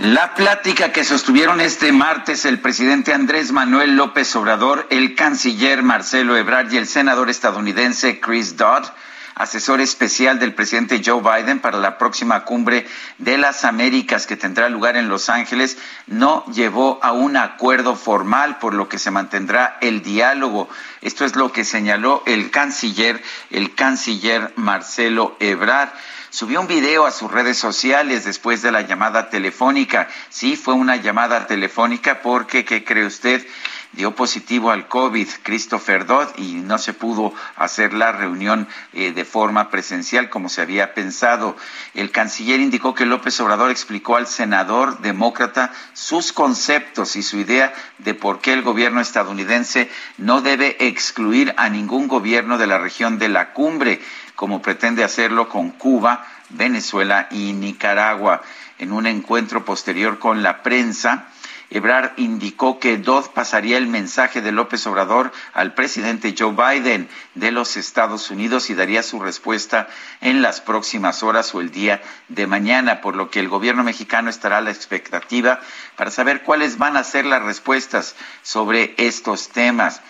La plática que sostuvieron este martes el presidente Andrés Manuel López Obrador, el canciller Marcelo Ebrard y el senador estadounidense Chris Dodd, asesor especial del presidente Joe Biden para la próxima cumbre de las Américas que tendrá lugar en Los Ángeles, no llevó a un acuerdo formal, por lo que se mantendrá el diálogo. Esto es lo que señaló el canciller, el canciller Marcelo Ebrard subió un video a sus redes sociales después de la llamada telefónica. Sí, fue una llamada telefónica porque, ¿qué cree usted? dio positivo al COVID Christopher Dodd y no se pudo hacer la reunión eh, de forma presencial como se había pensado. El canciller indicó que López Obrador explicó al senador demócrata sus conceptos y su idea de por qué el gobierno estadounidense no debe excluir a ningún gobierno de la región de la cumbre como pretende hacerlo con Cuba, Venezuela y Nicaragua. En un encuentro posterior con la prensa, Ebrard indicó que Dodd pasaría el mensaje de López Obrador al presidente Joe Biden de los Estados Unidos y daría su respuesta en las próximas horas o el día de mañana, por lo que el gobierno mexicano estará a la expectativa para saber cuáles van a ser las respuestas sobre estos temas.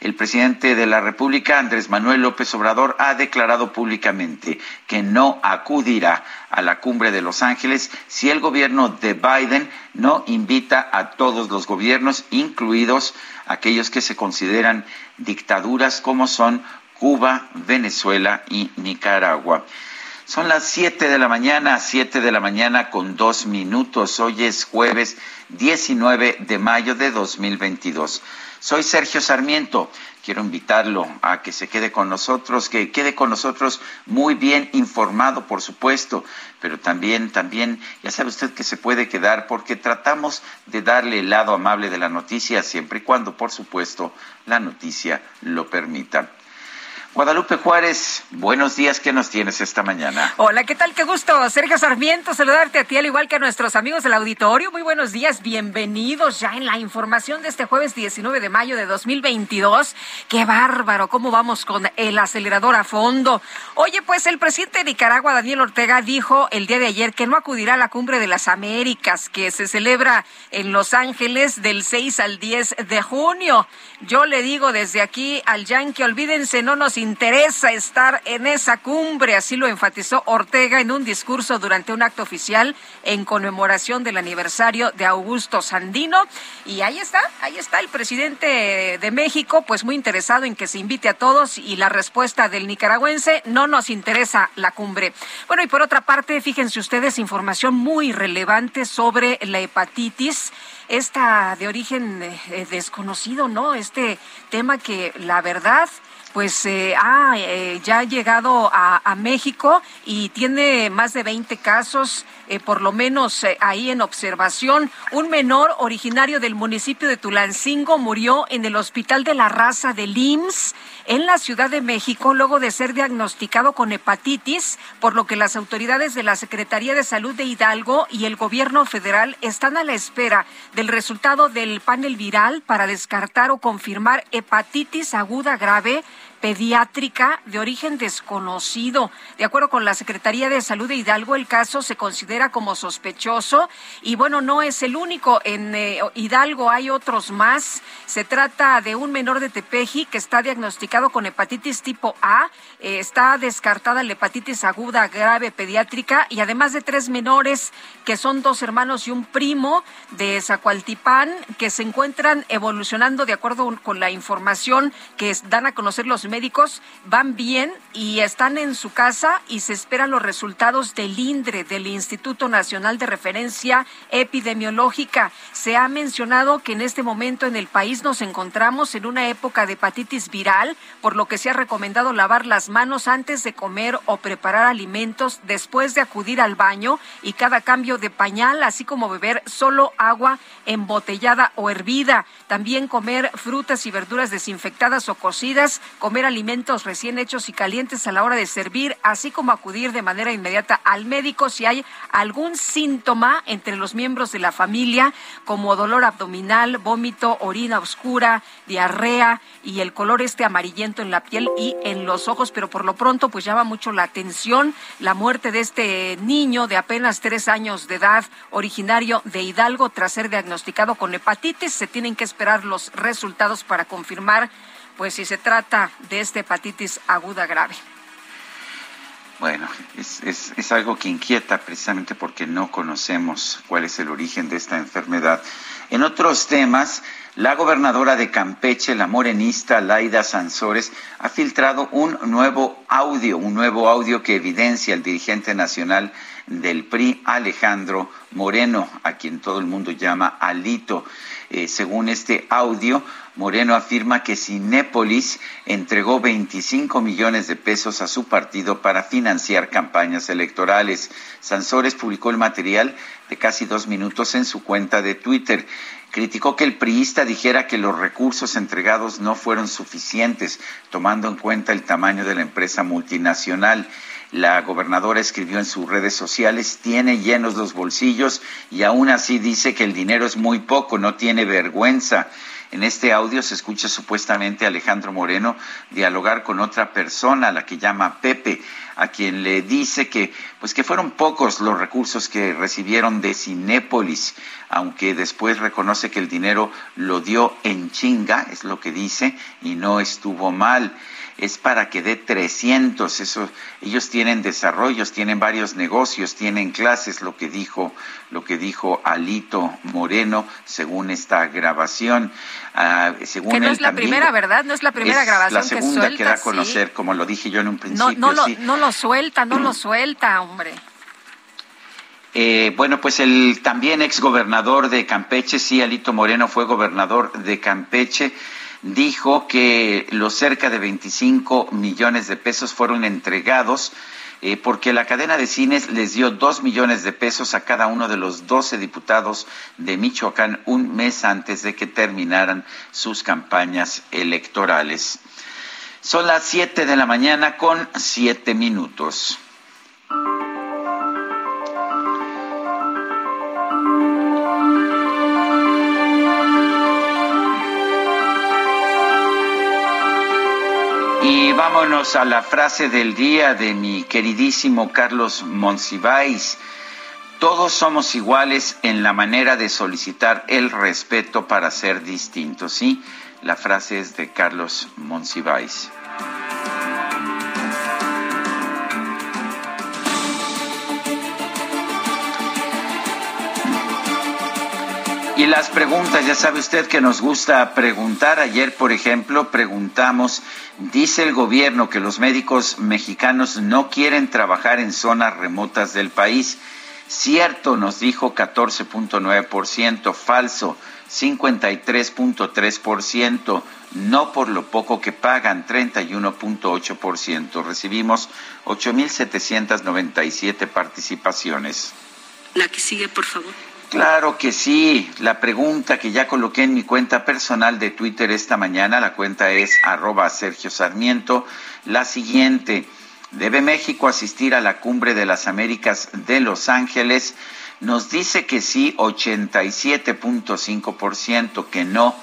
El presidente de la República, Andrés Manuel López Obrador, ha declarado públicamente que no acudirá a la cumbre de Los Ángeles si el gobierno de Biden no invita a todos los gobiernos, incluidos aquellos que se consideran dictaduras como son Cuba, Venezuela y Nicaragua. Son las siete de la mañana, siete de la mañana con dos minutos. Hoy es jueves 19 de mayo de 2022. Soy Sergio Sarmiento. Quiero invitarlo a que se quede con nosotros, que quede con nosotros muy bien informado, por supuesto, pero también, también, ya sabe usted que se puede quedar porque tratamos de darle el lado amable de la noticia siempre y cuando, por supuesto, la noticia lo permita. Guadalupe Juárez, buenos días, ¿qué nos tienes esta mañana? Hola, ¿qué tal? Qué gusto, Sergio Sarmiento, saludarte a ti, al igual que a nuestros amigos del auditorio. Muy buenos días, bienvenidos ya en la información de este jueves 19 de mayo de 2022. Qué bárbaro, ¿cómo vamos con el acelerador a fondo? Oye, pues el presidente de Nicaragua, Daniel Ortega, dijo el día de ayer que no acudirá a la cumbre de las Américas, que se celebra en Los Ángeles del 6 al 10 de junio. Yo le digo desde aquí al Yankee, olvídense, no nos interesa estar en esa cumbre, así lo enfatizó Ortega en un discurso durante un acto oficial en conmemoración del aniversario de Augusto Sandino. Y ahí está, ahí está el presidente de México, pues muy interesado en que se invite a todos y la respuesta del nicaragüense, no nos interesa la cumbre. Bueno, y por otra parte, fíjense ustedes, información muy relevante sobre la hepatitis esta de origen eh, desconocido, ¿no? Este tema que la verdad pues eh, ha eh, ya llegado a, a, México y tiene más de 20 casos, eh, por lo menos eh, ahí en observación. Un menor originario del municipio de Tulancingo murió en el Hospital de la Raza del IMSS en la Ciudad de México luego de ser diagnosticado con hepatitis, por lo que las autoridades de la Secretaría de Salud de Hidalgo y el gobierno federal están a la espera del resultado del panel viral para descartar o confirmar hepatitis aguda grave pediátrica de origen desconocido. De acuerdo con la Secretaría de Salud de Hidalgo, el caso se considera como sospechoso y bueno, no es el único. En eh, Hidalgo hay otros más. Se trata de un menor de Tepeji que está diagnosticado con hepatitis tipo A. Eh, está descartada la hepatitis aguda grave pediátrica y además de tres menores que son dos hermanos y un primo de Zacualtipán que se encuentran evolucionando de acuerdo con la información que dan a conocer los médicos, van bien y están en su casa y se esperan los resultados del INDRE, del Instituto Nacional de Referencia Epidemiológica. Se ha mencionado que en este momento en el país nos encontramos en una época de hepatitis viral, por lo que se ha recomendado lavar las manos antes de comer o preparar alimentos, después de acudir al baño y cada cambio de pañal, así como beber solo agua embotellada o hervida. También comer frutas y verduras desinfectadas o cocidas, comer alimentos recién hechos y calientes a la hora de servir, así como acudir de manera inmediata al médico si hay algún síntoma entre los miembros de la familia, como dolor abdominal, vómito, orina oscura, diarrea y el color este amarillento en la piel y en los ojos, pero por lo pronto pues llama mucho la atención la muerte de este niño de apenas tres años de edad, originario de Hidalgo, tras ser diagnosticado con hepatitis. Se tienen que esperar los resultados para confirmar pues si se trata de esta hepatitis aguda grave. Bueno, es, es, algo que inquieta precisamente porque no conocemos cuál es el origen de esta enfermedad. En otros temas, la gobernadora de Campeche, la morenista Laida Sansores, ha filtrado un nuevo audio, un nuevo audio que evidencia al dirigente nacional del PRI, Alejandro Moreno, a quien todo el mundo llama Alito. Eh, según este audio, Moreno afirma que Cinépolis entregó 25 millones de pesos a su partido para financiar campañas electorales. Sansores publicó el material de casi dos minutos en su cuenta de Twitter. Criticó que el priista dijera que los recursos entregados no fueron suficientes, tomando en cuenta el tamaño de la empresa multinacional. La gobernadora escribió en sus redes sociales, tiene llenos los bolsillos y aún así dice que el dinero es muy poco, no tiene vergüenza. En este audio se escucha supuestamente a Alejandro Moreno dialogar con otra persona, la que llama Pepe, a quien le dice que pues que fueron pocos los recursos que recibieron de Cinépolis, aunque después reconoce que el dinero lo dio en chinga, es lo que dice, y no estuvo mal es para que dé 300. Eso, ellos tienen desarrollos, tienen varios negocios, tienen clases, lo que dijo, lo que dijo Alito Moreno, según esta grabación. Según que no es la primera, ¿verdad? No es la primera grabación la segunda que, da a conocer, como lo dije yo en un principio. No, no, lo, no lo suelta, no lo suelta, hombre. Eh, bueno, pues el también exgobernador de Campeche, sí, Alito Moreno fue gobernador de Campeche dijo que los cerca de 25 millones de pesos fueron entregados eh, porque la cadena de cines les dio dos millones de pesos a cada uno de los 12 diputados de Michoacán un mes antes de que terminaran sus campañas electorales. Son las 7 de la mañana con 7 minutos. Y vámonos a la frase del día de mi queridísimo Carlos Monsiváis. Todos somos iguales en la manera de solicitar el respeto para ser distintos. Sí, la frase es de Carlos Monsiváis. Y las preguntas, ya sabe usted que nos gusta preguntar. Ayer, por ejemplo, preguntamos, dice el gobierno que los médicos mexicanos no quieren trabajar en zonas remotas del país. Cierto, nos dijo 14.9%, falso 53.3%, no por lo poco que pagan 31.8%. Recibimos 8.797 participaciones. La que sigue, por favor. Claro que sí. La pregunta que ya coloqué en mi cuenta personal de Twitter esta mañana, la cuenta es arroba Sergio Sarmiento, la siguiente. ¿Debe México asistir a la cumbre de las Américas de Los Ángeles? Nos dice que sí, 87.5%, que no,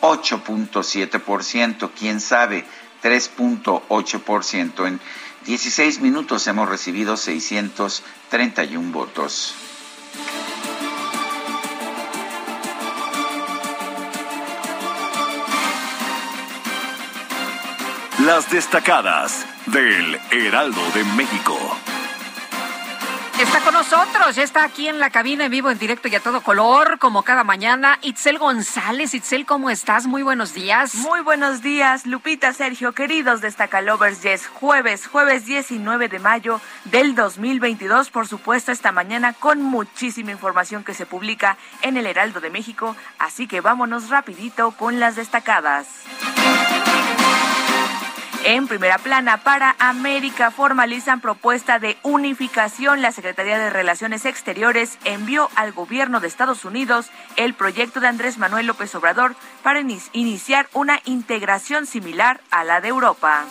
8.7%, quién sabe, 3.8%. En 16 minutos hemos recibido 631 votos. Las destacadas del Heraldo de México. Está con nosotros, ya está aquí en la cabina en vivo, en directo y a todo color, como cada mañana. Itzel González, Itzel, ¿cómo estás? Muy buenos días. Muy buenos días, Lupita, Sergio, queridos Destacalovers. Ya es jueves, jueves 19 de mayo del 2022, por supuesto, esta mañana con muchísima información que se publica en el Heraldo de México. Así que vámonos rapidito con las destacadas. En primera plana, para América formalizan propuesta de unificación. La Secretaría de Relaciones Exteriores envió al gobierno de Estados Unidos el proyecto de Andrés Manuel López Obrador para iniciar una integración similar a la de Europa.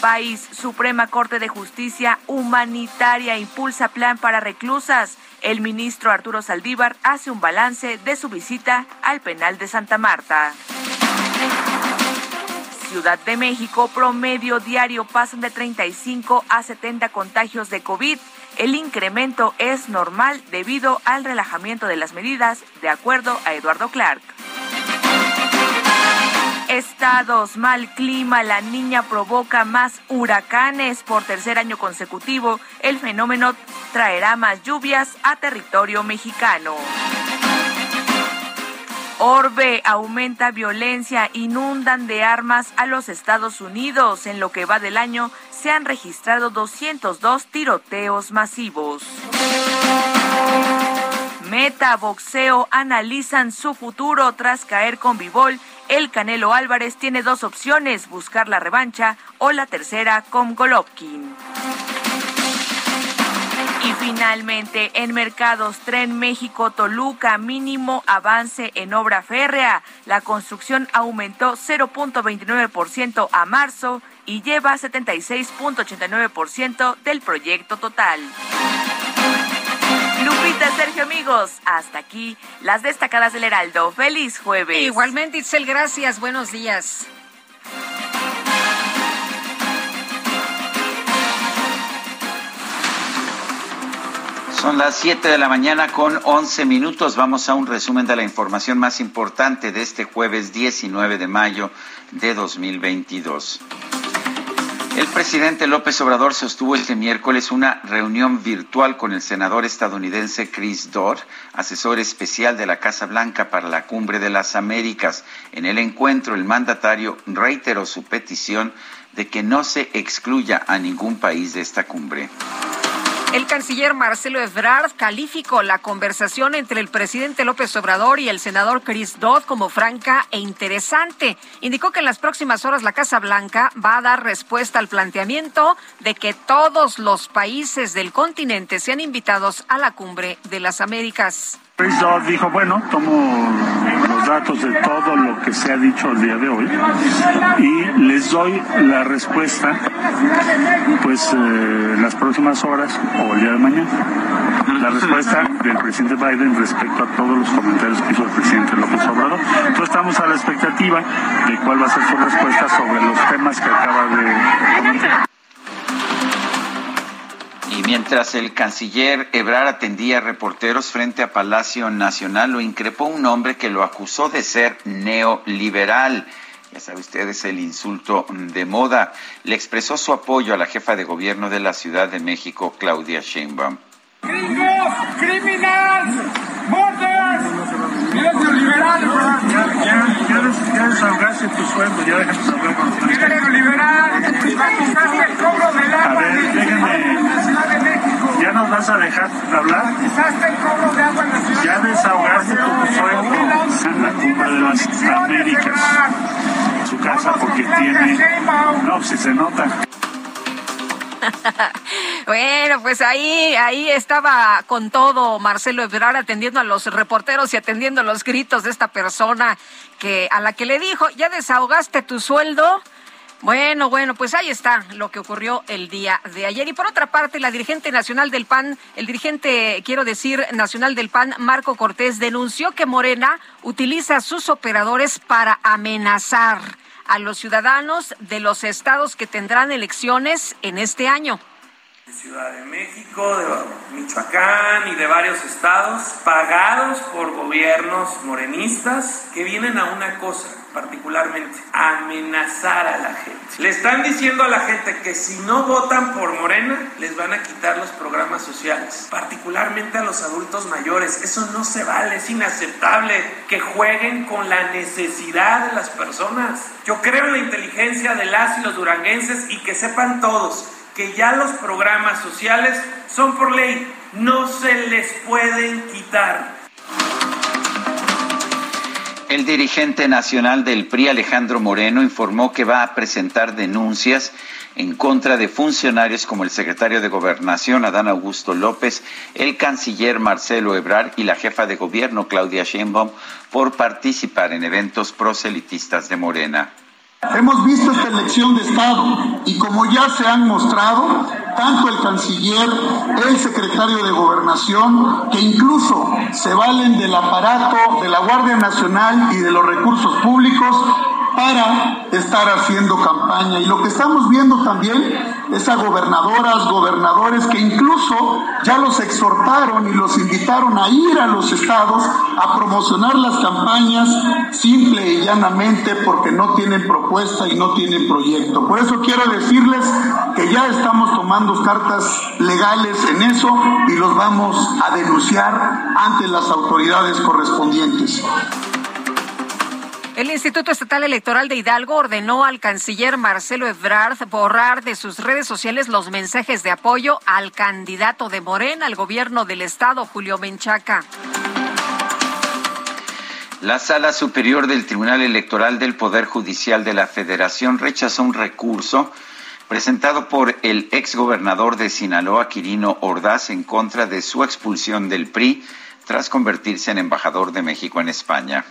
País, Suprema Corte de Justicia Humanitaria impulsa plan para reclusas. El ministro Arturo Saldívar hace un balance de su visita al penal de Santa Marta. Ciudad de México, promedio diario pasan de 35 a 70 contagios de COVID. El incremento es normal debido al relajamiento de las medidas, de acuerdo a Eduardo Clark. Estados, mal clima, la niña provoca más huracanes por tercer año consecutivo. El fenómeno traerá más lluvias a territorio mexicano. Orbe aumenta violencia, inundan de armas a los Estados Unidos. En lo que va del año se han registrado 202 tiroteos masivos. Meta Boxeo analizan su futuro tras caer con Vivol. El Canelo Álvarez tiene dos opciones, buscar la revancha o la tercera con Golovkin. Y finalmente, en mercados, Tren México Toluca, mínimo avance en obra férrea. La construcción aumentó 0.29% a marzo y lleva 76.89% del proyecto total. Lupita, Sergio, amigos, hasta aquí las destacadas del Heraldo. Feliz jueves. Igualmente, Itzel, gracias. Buenos días. Son las 7 de la mañana con 11 minutos. Vamos a un resumen de la información más importante de este jueves 19 de mayo de 2022. El presidente López Obrador sostuvo este miércoles una reunión virtual con el senador estadounidense Chris Dodd, asesor especial de la Casa Blanca para la Cumbre de las Américas. En el encuentro, el mandatario reiteró su petición de que no se excluya a ningún país de esta cumbre. El canciller Marcelo Ebrard calificó la conversación entre el presidente López Obrador y el senador Chris Dodd como franca e interesante. Indicó que en las próximas horas la Casa Blanca va a dar respuesta al planteamiento de que todos los países del continente sean invitados a la cumbre de las Américas. Dodd dijo, bueno, tomo los datos de todo lo que se ha dicho el día de hoy y les doy la respuesta pues eh, las próximas horas o el día de mañana. La respuesta del presidente Biden respecto a todos los comentarios que hizo el presidente López Obrador. Entonces estamos a la expectativa de cuál va a ser su respuesta sobre los temas que acaba de comentar. Y mientras el canciller Ebrar atendía a reporteros frente a Palacio Nacional, lo increpó un hombre que lo acusó de ser neoliberal. Ya sabe usted, es el insulto de moda. Le expresó su apoyo a la jefa de gobierno de la Ciudad de México, Claudia Sheinbaum. ¡Gringos! ¡Criminal! ¡Borders! neoliberal! Ya, ya, ya, des, ya desahogaste tu sueldo, ya déjanos hablar con ¡Mira neoliberal! ¡Privatizaste el cobro del A agua ver, en ¿ya nos vas a dejar hablar? ¡Privatizaste el cobro de agua en la Ciudad Ya desahogaste tu sueldo en la cumbre de las Américas, su casa, porque tiene... No, si se nota. Bueno, pues ahí, ahí estaba con todo Marcelo Ebrard atendiendo a los reporteros y atendiendo los gritos de esta persona que a la que le dijo, ¿ya desahogaste tu sueldo? Bueno, bueno, pues ahí está lo que ocurrió el día de ayer. Y por otra parte, la dirigente nacional del PAN, el dirigente, quiero decir, nacional del PAN, Marco Cortés, denunció que Morena utiliza a sus operadores para amenazar a los ciudadanos de los estados que tendrán elecciones en este año. Ciudad de México, de Michoacán y de varios estados, pagados por gobiernos morenistas que vienen a una cosa, particularmente, amenazar a la gente. Le están diciendo a la gente que si no votan por Morena, les van a quitar los programas sociales, particularmente a los adultos mayores. Eso no se vale, es inaceptable que jueguen con la necesidad de las personas. Yo creo en la inteligencia de las y los duranguenses y que sepan todos que ya los programas sociales son por ley, no se les pueden quitar. El dirigente nacional del PRI, Alejandro Moreno, informó que va a presentar denuncias en contra de funcionarios como el secretario de Gobernación, Adán Augusto López, el canciller Marcelo Ebrard y la jefa de gobierno, Claudia Sheinbaum, por participar en eventos proselitistas de Morena. Hemos visto esta elección de Estado y como ya se han mostrado, tanto el canciller, el secretario de gobernación, que incluso se valen del aparato de la Guardia Nacional y de los recursos públicos para estar haciendo campaña. Y lo que estamos viendo también es a gobernadoras, gobernadores que incluso ya los exhortaron y los invitaron a ir a los estados a promocionar las campañas simple y llanamente porque no tienen propuesta y no tienen proyecto. Por eso quiero decirles que ya estamos tomando cartas legales en eso y los vamos a denunciar ante las autoridades correspondientes. El Instituto Estatal Electoral de Hidalgo ordenó al canciller Marcelo Ebrard borrar de sus redes sociales los mensajes de apoyo al candidato de Morena al gobierno del estado, Julio Menchaca. La Sala Superior del Tribunal Electoral del Poder Judicial de la Federación rechazó un recurso presentado por el exgobernador de Sinaloa, Quirino Ordaz, en contra de su expulsión del PRI tras convertirse en embajador de México en España.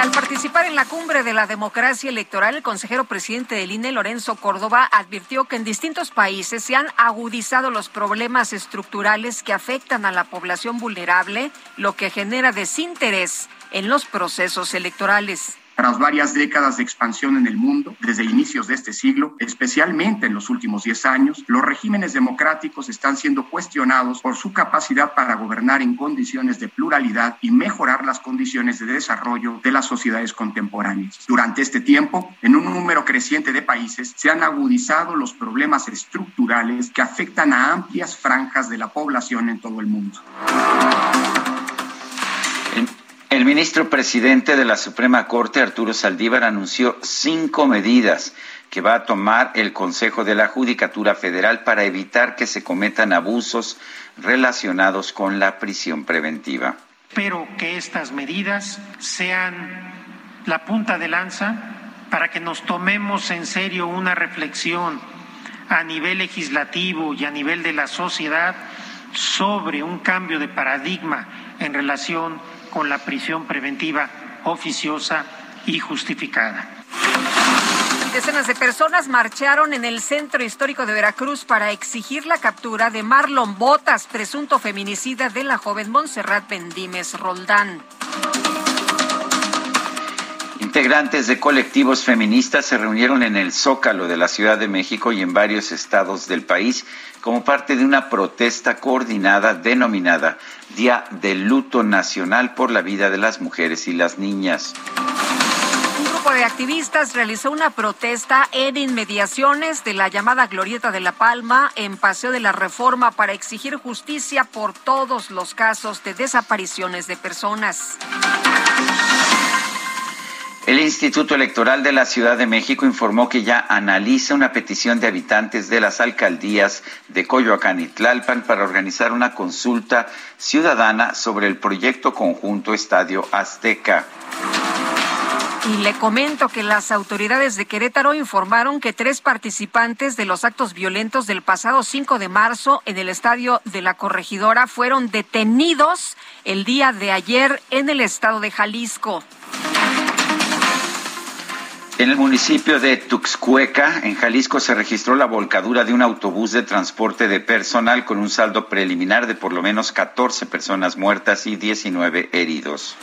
Al participar en la cumbre de la democracia electoral, el consejero presidente del INE, Lorenzo Córdoba, advirtió que en distintos países se han agudizado los problemas estructurales que afectan a la población vulnerable, lo que genera desinterés en los procesos electorales. Tras varias décadas de expansión en el mundo, desde inicios de este siglo, especialmente en los últimos 10 años, los regímenes democráticos están siendo cuestionados por su capacidad para gobernar en condiciones de pluralidad y mejorar las condiciones de desarrollo de las sociedades contemporáneas. Durante este tiempo, en un número creciente de países, se han agudizado los problemas estructurales que afectan a amplias franjas de la población en todo el mundo. El ministro presidente de la Suprema Corte, Arturo Saldívar, anunció cinco medidas que va a tomar el Consejo de la Judicatura Federal para evitar que se cometan abusos relacionados con la prisión preventiva. Espero que estas medidas sean la punta de lanza para que nos tomemos en serio una reflexión a nivel legislativo y a nivel de la sociedad sobre un cambio de paradigma en relación con la prisión preventiva oficiosa y justificada. Decenas de personas marcharon en el centro histórico de Veracruz para exigir la captura de Marlon Botas, presunto feminicida de la joven Montserrat Bendimes Roldán. Integrantes de colectivos feministas se reunieron en el Zócalo de la Ciudad de México y en varios estados del país como parte de una protesta coordinada denominada Día del Luto Nacional por la Vida de las Mujeres y las Niñas. Un grupo de activistas realizó una protesta en inmediaciones de la llamada Glorieta de la Palma en Paseo de la Reforma para exigir justicia por todos los casos de desapariciones de personas. El Instituto Electoral de la Ciudad de México informó que ya analiza una petición de habitantes de las alcaldías de Coyoacán y Tlalpan para organizar una consulta ciudadana sobre el proyecto conjunto Estadio Azteca. Y le comento que las autoridades de Querétaro informaron que tres participantes de los actos violentos del pasado 5 de marzo en el estadio de la Corregidora fueron detenidos el día de ayer en el estado de Jalisco. En el municipio de Tuxcueca, en Jalisco, se registró la volcadura de un autobús de transporte de personal con un saldo preliminar de por lo menos 14 personas muertas y 19 heridos.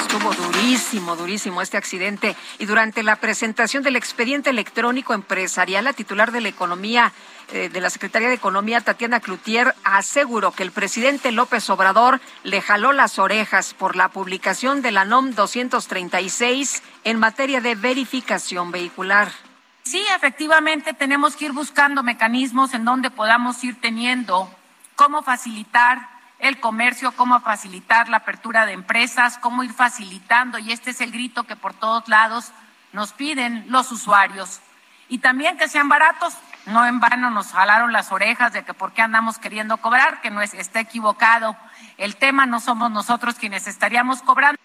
Estuvo durísimo, durísimo este accidente. Y durante la presentación del expediente electrónico empresarial, la titular de la economía eh, de la Secretaría de Economía, Tatiana Cloutier, aseguró que el presidente López Obrador le jaló las orejas por la publicación de la NOM 236 en materia de verificación vehicular. Sí, efectivamente tenemos que ir buscando mecanismos en donde podamos ir teniendo cómo facilitar el comercio, cómo facilitar la apertura de empresas, cómo ir facilitando, y este es el grito que por todos lados nos piden los usuarios. Y también que sean baratos, no en vano nos jalaron las orejas de que por qué andamos queriendo cobrar, que no es, está equivocado. El tema no somos nosotros quienes estaríamos cobrando.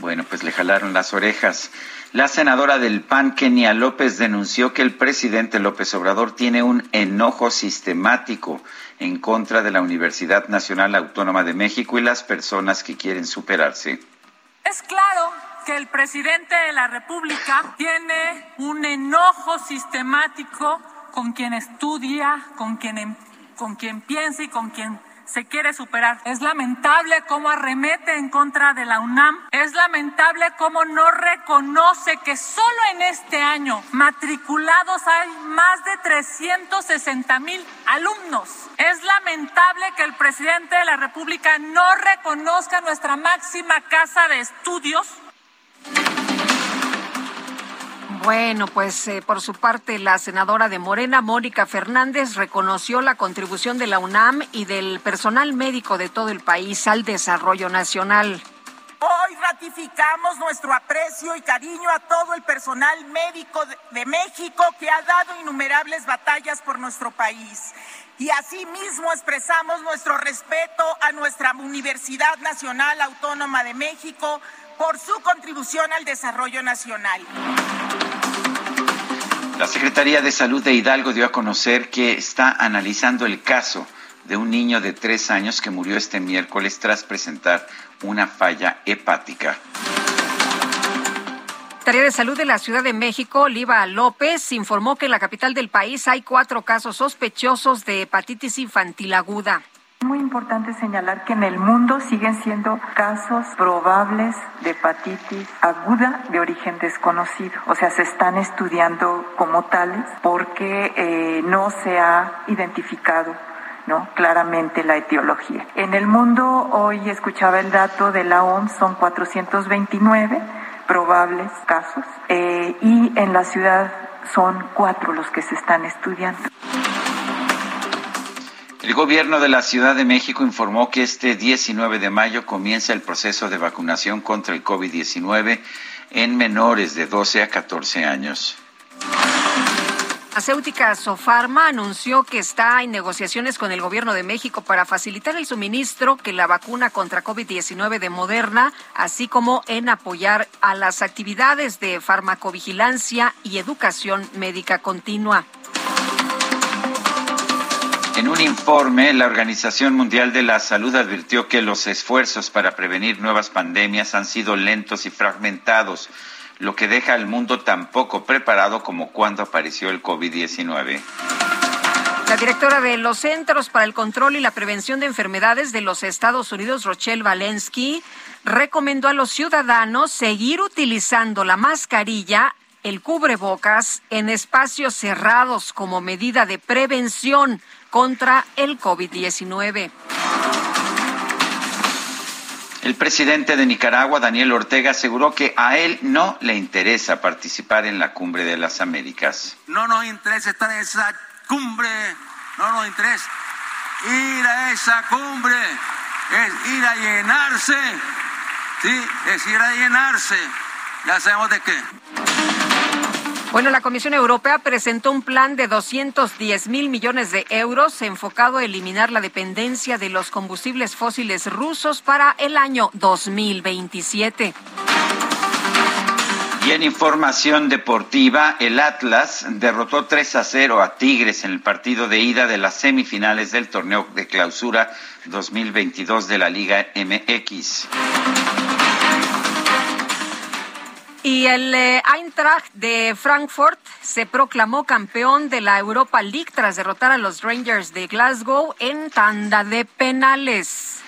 Bueno, pues le jalaron las orejas. La senadora del PAN, Kenia López, denunció que el presidente López Obrador tiene un enojo sistemático en contra de la Universidad Nacional Autónoma de México y las personas que quieren superarse. Es claro que el presidente de la República tiene un enojo sistemático con quien estudia, con quien, em, con quien piensa y con quien se quiere superar. Es lamentable cómo arremete en contra de la UNAM. Es lamentable cómo no reconoce que solo en este año matriculados hay más de 360 mil alumnos. Es lamentable que el presidente de la República no reconozca nuestra máxima casa de estudios bueno, pues eh, por su parte la senadora de Morena, Mónica Fernández, reconoció la contribución de la UNAM y del personal médico de todo el país al desarrollo nacional. Hoy ratificamos nuestro aprecio y cariño a todo el personal médico de México que ha dado innumerables batallas por nuestro país. Y asimismo expresamos nuestro respeto a nuestra Universidad Nacional Autónoma de México por su contribución al desarrollo nacional. La Secretaría de Salud de Hidalgo dio a conocer que está analizando el caso de un niño de tres años que murió este miércoles tras presentar una falla hepática. Secretaría de Salud de la Ciudad de México, Oliva López, informó que en la capital del país hay cuatro casos sospechosos de hepatitis infantil aguda. Muy importante señalar que en el mundo siguen siendo casos probables de hepatitis aguda de origen desconocido. O sea, se están estudiando como tales porque eh, no se ha identificado ¿no? claramente la etiología. En el mundo, hoy escuchaba el dato de la OMS, son 429 probables casos eh, y en la ciudad son cuatro los que se están estudiando. El gobierno de la Ciudad de México informó que este 19 de mayo comienza el proceso de vacunación contra el COVID-19 en menores de 12 a 14 años. La farmacéutica Sofarma anunció que está en negociaciones con el gobierno de México para facilitar el suministro que la vacuna contra COVID-19 de Moderna, así como en apoyar a las actividades de farmacovigilancia y educación médica continua. En un informe, la Organización Mundial de la Salud advirtió que los esfuerzos para prevenir nuevas pandemias han sido lentos y fragmentados, lo que deja al mundo tan poco preparado como cuando apareció el COVID-19. La directora de los Centros para el Control y la Prevención de Enfermedades de los Estados Unidos, Rochelle Walensky, recomendó a los ciudadanos seguir utilizando la mascarilla el cubrebocas en espacios cerrados como medida de prevención contra el COVID-19. El presidente de Nicaragua, Daniel Ortega, aseguró que a él no le interesa participar en la cumbre de las Américas. No nos interesa estar en esa cumbre, no nos interesa ir a esa cumbre, es ir a llenarse, sí, es ir a llenarse, ya sabemos de qué. Bueno, la Comisión Europea presentó un plan de 210 mil millones de euros enfocado a eliminar la dependencia de los combustibles fósiles rusos para el año 2027. Y en información deportiva, el Atlas derrotó 3 a 0 a Tigres en el partido de ida de las semifinales del torneo de clausura 2022 de la Liga MX. Y el eh, Eintracht de Frankfurt se proclamó campeón de la Europa League tras derrotar a los Rangers de Glasgow en tanda de penales.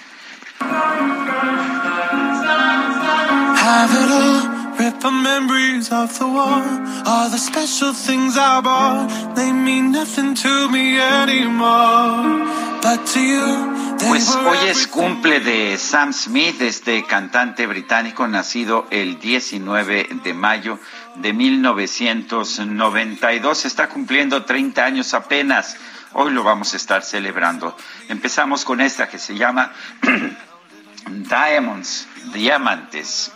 Pues hoy es cumple de Sam Smith, este cantante británico nacido el 19 de mayo de 1992. Está cumpliendo 30 años apenas. Hoy lo vamos a estar celebrando. Empezamos con esta que se llama Diamonds, Diamantes.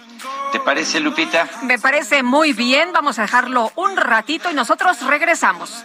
¿Te parece, Lupita? Me parece muy bien. Vamos a dejarlo un ratito y nosotros regresamos.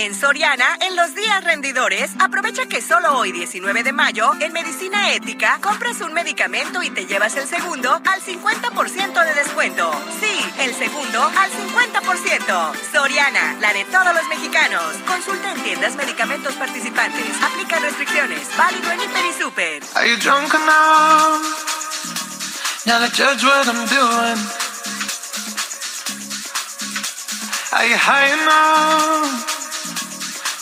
En Soriana, en los días rendidores, aprovecha que solo hoy 19 de mayo, en Medicina Ética, compras un medicamento y te llevas el segundo al 50% de descuento. Sí, el segundo al 50%. Soriana, la de todos los mexicanos. Consulta en tiendas medicamentos participantes. Aplica restricciones. Válido en Hiper y Super. Are drunk enough?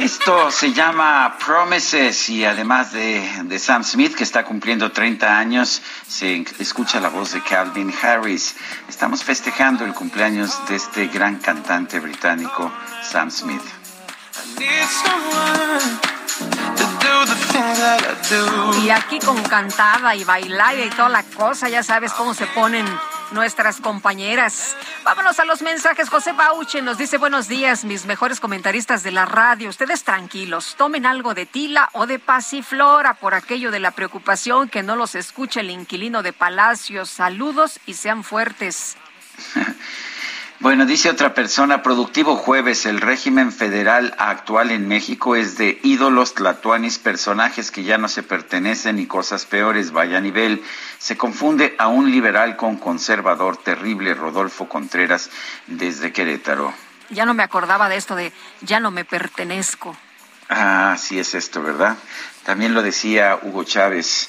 Esto se llama Promises y además de, de, Sam Smith, que está cumpliendo 30 años, se escucha la voz de Calvin Harris. Estamos festejando el cumpleaños de este gran cantante británico, Sam Smith. Y aquí con cantada y bailar y toda la cosa, ya sabes cómo se ponen nuestras compañeras. Vámonos a los mensajes. José Bauche nos dice buenos días, mis mejores comentaristas de la radio. Ustedes tranquilos, tomen algo de tila o de pasiflora por aquello de la preocupación que no los escuche el inquilino de Palacios. Saludos y sean fuertes. Bueno, dice otra persona, productivo jueves, el régimen federal actual en México es de ídolos tlatuanis, personajes que ya no se pertenecen y cosas peores, vaya nivel. Se confunde a un liberal con conservador terrible, Rodolfo Contreras, desde Querétaro. Ya no me acordaba de esto de ya no me pertenezco. Ah, sí es esto, ¿verdad? También lo decía Hugo Chávez.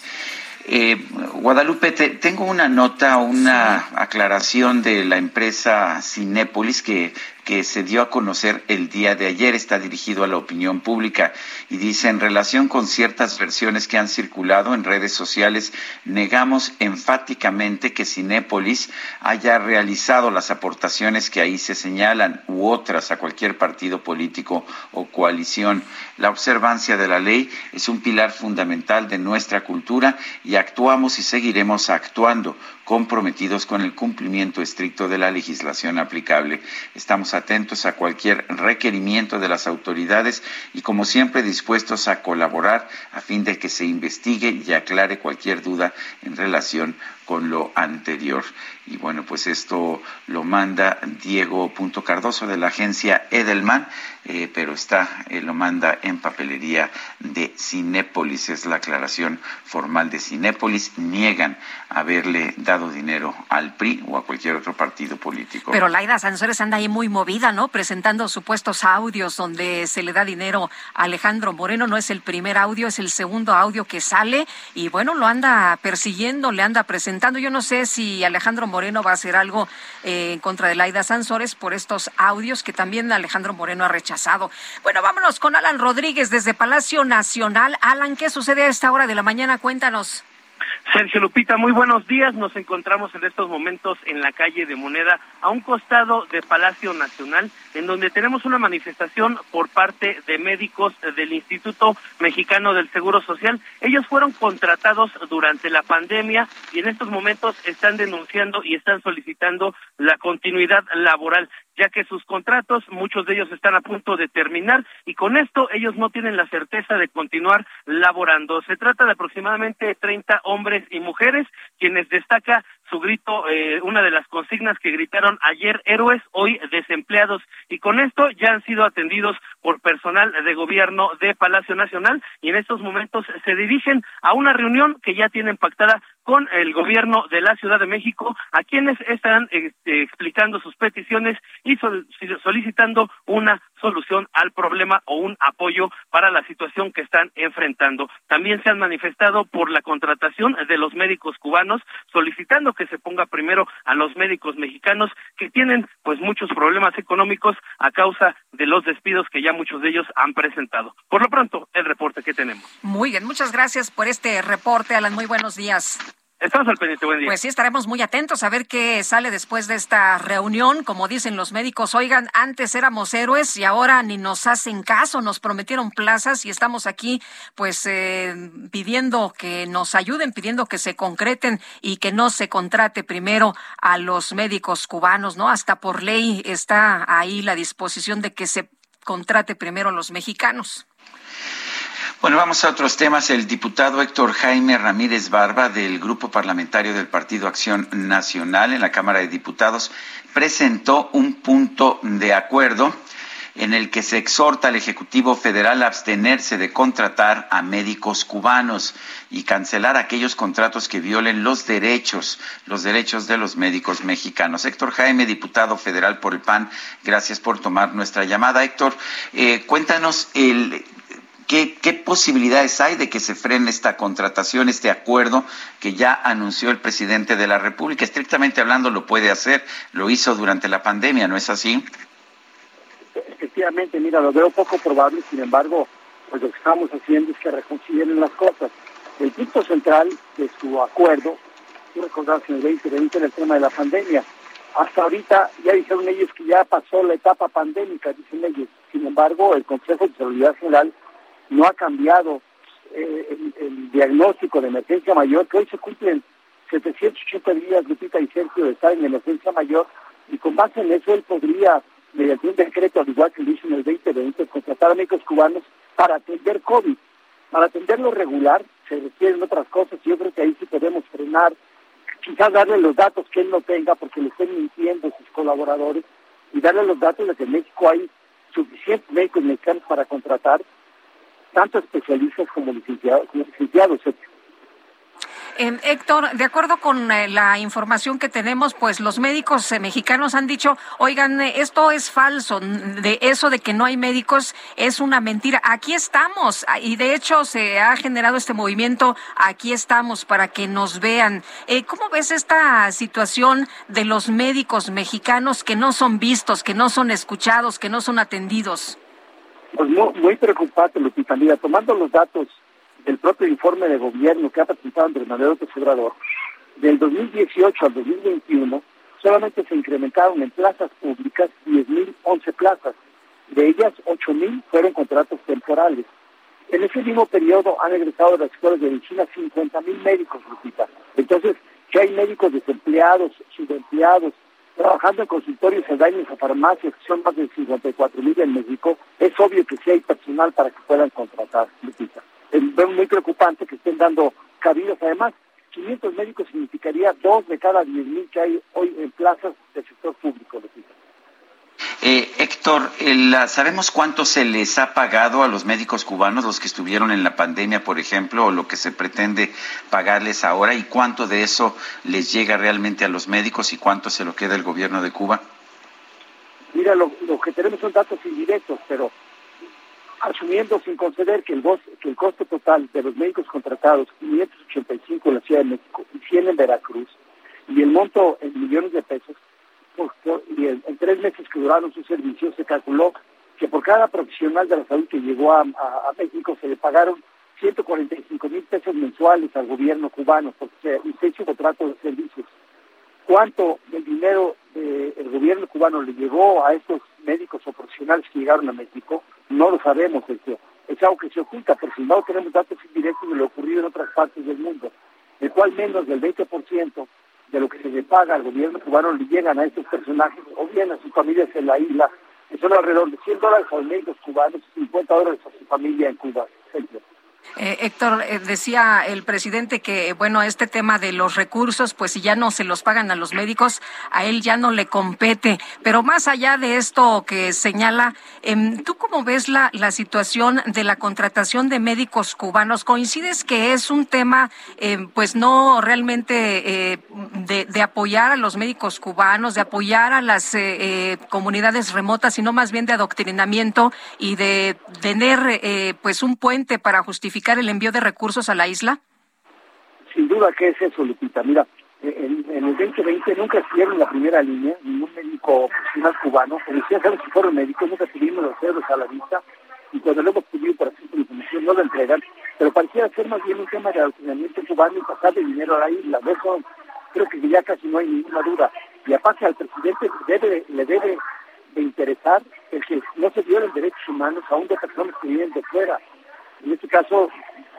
Eh, Guadalupe, te, tengo una nota, una aclaración de la empresa Cinépolis que, que se dio a conocer el día de ayer, está dirigido a la opinión pública y dice, en relación con ciertas versiones que han circulado en redes sociales, negamos enfáticamente que Cinépolis haya realizado las aportaciones que ahí se señalan u otras a cualquier partido político o coalición. La observancia de la ley es un pilar fundamental de nuestra cultura y actuamos y seguiremos actuando comprometidos con el cumplimiento estricto de la legislación aplicable. Estamos atentos a cualquier requerimiento de las autoridades y, como siempre, dispuestos a colaborar a fin de que se investigue y aclare cualquier duda en relación con lo anterior. Y bueno, pues esto lo manda Diego Punto Cardoso de la agencia Edelman, eh, pero está, eh, lo manda en papelería de Cinépolis, es la aclaración formal de Cinépolis, niegan haberle dado dinero al PRI o a cualquier otro partido político. Pero Laida Sansores anda ahí muy movida, ¿no? Presentando supuestos audios donde se le da dinero a Alejandro Moreno, no es el primer audio, es el segundo audio que sale y bueno, lo anda persiguiendo, le anda presentando. Yo no sé si Alejandro Moreno va a hacer algo eh, en contra de Laida Sansores por estos audios que también Alejandro Moreno ha rechazado. Bueno, vámonos con Alan Rodríguez desde Palacio Nacional. Alan, ¿qué sucede a esta hora de la mañana? Cuéntanos. Sergio Lupita, muy buenos días. Nos encontramos en estos momentos en la calle de Moneda, a un costado de Palacio Nacional, en donde tenemos una manifestación por parte de médicos del Instituto Mexicano del Seguro Social. Ellos fueron contratados durante la pandemia y en estos momentos están denunciando y están solicitando la continuidad laboral ya que sus contratos, muchos de ellos están a punto de terminar y con esto ellos no tienen la certeza de continuar laborando. Se trata de aproximadamente 30 hombres y mujeres, quienes destaca su grito, eh, una de las consignas que gritaron ayer héroes, hoy desempleados. Y con esto ya han sido atendidos por personal de gobierno de Palacio Nacional y en estos momentos se dirigen a una reunión que ya tienen pactada con el gobierno de la Ciudad de México, a quienes están este, explicando sus peticiones y solicitando una solución al problema o un apoyo para la situación que están enfrentando. También se han manifestado por la contratación de los médicos cubanos, solicitando que se ponga primero a los médicos mexicanos que tienen pues muchos problemas económicos a causa de los despidos que ya muchos de ellos han presentado. Por lo pronto, el reporte que tenemos. Muy bien, muchas gracias por este reporte, Alan. Muy buenos días. Estamos al pendiente, buen día. Pues sí, estaremos muy atentos a ver qué sale después de esta reunión. Como dicen los médicos, oigan, antes éramos héroes y ahora ni nos hacen caso, nos prometieron plazas y estamos aquí pues eh, pidiendo que nos ayuden, pidiendo que se concreten y que no se contrate primero a los médicos cubanos, ¿no? Hasta por ley está ahí la disposición de que se contrate primero a los mexicanos. Bueno, vamos a otros temas. El diputado Héctor Jaime Ramírez Barba del Grupo Parlamentario del Partido Acción Nacional en la Cámara de Diputados presentó un punto de acuerdo en el que se exhorta al Ejecutivo Federal a abstenerse de contratar a médicos cubanos y cancelar aquellos contratos que violen los derechos, los derechos de los médicos mexicanos. Héctor Jaime, diputado federal por el PAN, gracias por tomar nuestra llamada. Héctor, eh, cuéntanos el, ¿Qué, posibilidades hay de que se frene esta contratación, este acuerdo que ya anunció el presidente de la República? Estrictamente hablando, lo puede hacer, lo hizo durante la pandemia, ¿no es así? Efectivamente, mira, lo veo poco probable, sin embargo, pues lo que estamos haciendo es que reconcilien las cosas. El punto central de su acuerdo, tú en el 2020 en el tema de la pandemia, hasta ahorita ya dijeron ellos que ya pasó la etapa pandémica, dicen ellos. Sin embargo, el Consejo de Seguridad General no ha cambiado eh, el, diagnóstico de emergencia mayor, que hoy se cumplen 780 días, Lupita y Sergio, de estar en emergencia mayor, y con base en eso él podría, mediante un decreto, al igual que lo hizo en el 2020, contratar a médicos cubanos para atender COVID. Para atenderlo regular se requieren otras cosas, y yo creo que ahí sí podemos frenar, quizás darle los datos que él no tenga, porque le estén mintiendo sus colaboradores, y darle los datos de que en México hay suficientes médicos mexicanos para contratar, tanto especialistas como licenciados. Eh, Héctor, de acuerdo con eh, la información que tenemos, pues los médicos eh, mexicanos han dicho, oigan, eh, esto es falso, de eso de que no hay médicos es una mentira. Aquí estamos ah, y de hecho se ha generado este movimiento, aquí estamos para que nos vean. ¿Cómo ves esta situación de los médicos mexicanos que no son vistos, que no son escuchados, que no son atendidos? Pues muy, muy preocupante, Lupita. Mira, tomando los datos del propio informe de gobierno que ha presentado Andrés Manuel López Obrador, del 2018 al 2021 solamente se incrementaron en plazas públicas 10.011 plazas. De ellas, 8.000 fueron contratos temporales. En ese mismo periodo han egresado de las escuelas de medicina 50.000 médicos, Lupita. Entonces, que hay médicos desempleados, subempleados, trabajando en consultorios en daños a farmacias, que son más de 54 mil en México, es obvio que sí hay personal para que puedan contratar, Es muy preocupante que estén dando cabidas. Además, 500 médicos significaría dos de cada 10.000 que hay hoy en plazas del sector público. Eh, Héctor, ¿sabemos cuánto se les ha pagado a los médicos cubanos, los que estuvieron en la pandemia, por ejemplo, o lo que se pretende pagarles ahora, y cuánto de eso les llega realmente a los médicos y cuánto se lo queda el gobierno de Cuba? Mira, lo, que tenemos son datos indirectos, pero asumiendo sin conceder que el, que el costo total de los médicos contratados, 585 en la Ciudad de México y 100 en Veracruz, y el monto en millones de pesos, y en, tres meses que duraron sus servicios se calculó que por cada profesional de la salud que llegó a, México se le pagaron 145 mil pesos mensuales al gobierno cubano porque se hizo contrato de servicios. ¿Cuánto del dinero del gobierno cubano le llegó a estos médicos o profesionales que llegaron a México? No lo sabemos, es algo que se oculta, porque si no tenemos datos indirectos de lo ocurrido en otras partes del mundo, el cual menos del 20% de lo que se le paga al gobierno cubano le llegan a estos personajes o bien a sus familias en la isla, que son alrededor de 100 dólares a los médicos cubanos y 50 dólares a su familia en Cuba. Eh, Héctor, eh, decía el presidente que, bueno, este tema de los recursos, pues si ya no se los pagan a los médicos, a él ya no le compete. Pero más allá de esto que señala, em, ¿tú cómo ves la, la situación de la contratación de médicos cubanos? ¿Coincides que es un tema, em, pues no realmente eh, de, de, apoyar a los médicos cubanos, de apoyar a las comunidades remotas, sino más bien de adoctrinamiento y de tener, pues, un puente para justificar el envío de recursos a la isla? Sin duda que es eso, Lupita. Mira, en, el 2020 nunca estuvieron en la primera línea ningún médico profesional cubano. Como decía, sabes si fueron médicos, nunca tuvimos los ceros a la vista y cuando hemos pedido por ejemplo información no lo entregan. Pero parecía ser más bien un tema de adoctrinamiento cubano y pasar de dinero a la isla. De eso creo que ya casi no hay ninguna duda. Y aparte al presidente debe, le debe de interesar el que no se violen derechos humanos aún de personas que vienen de fuera. En este caso,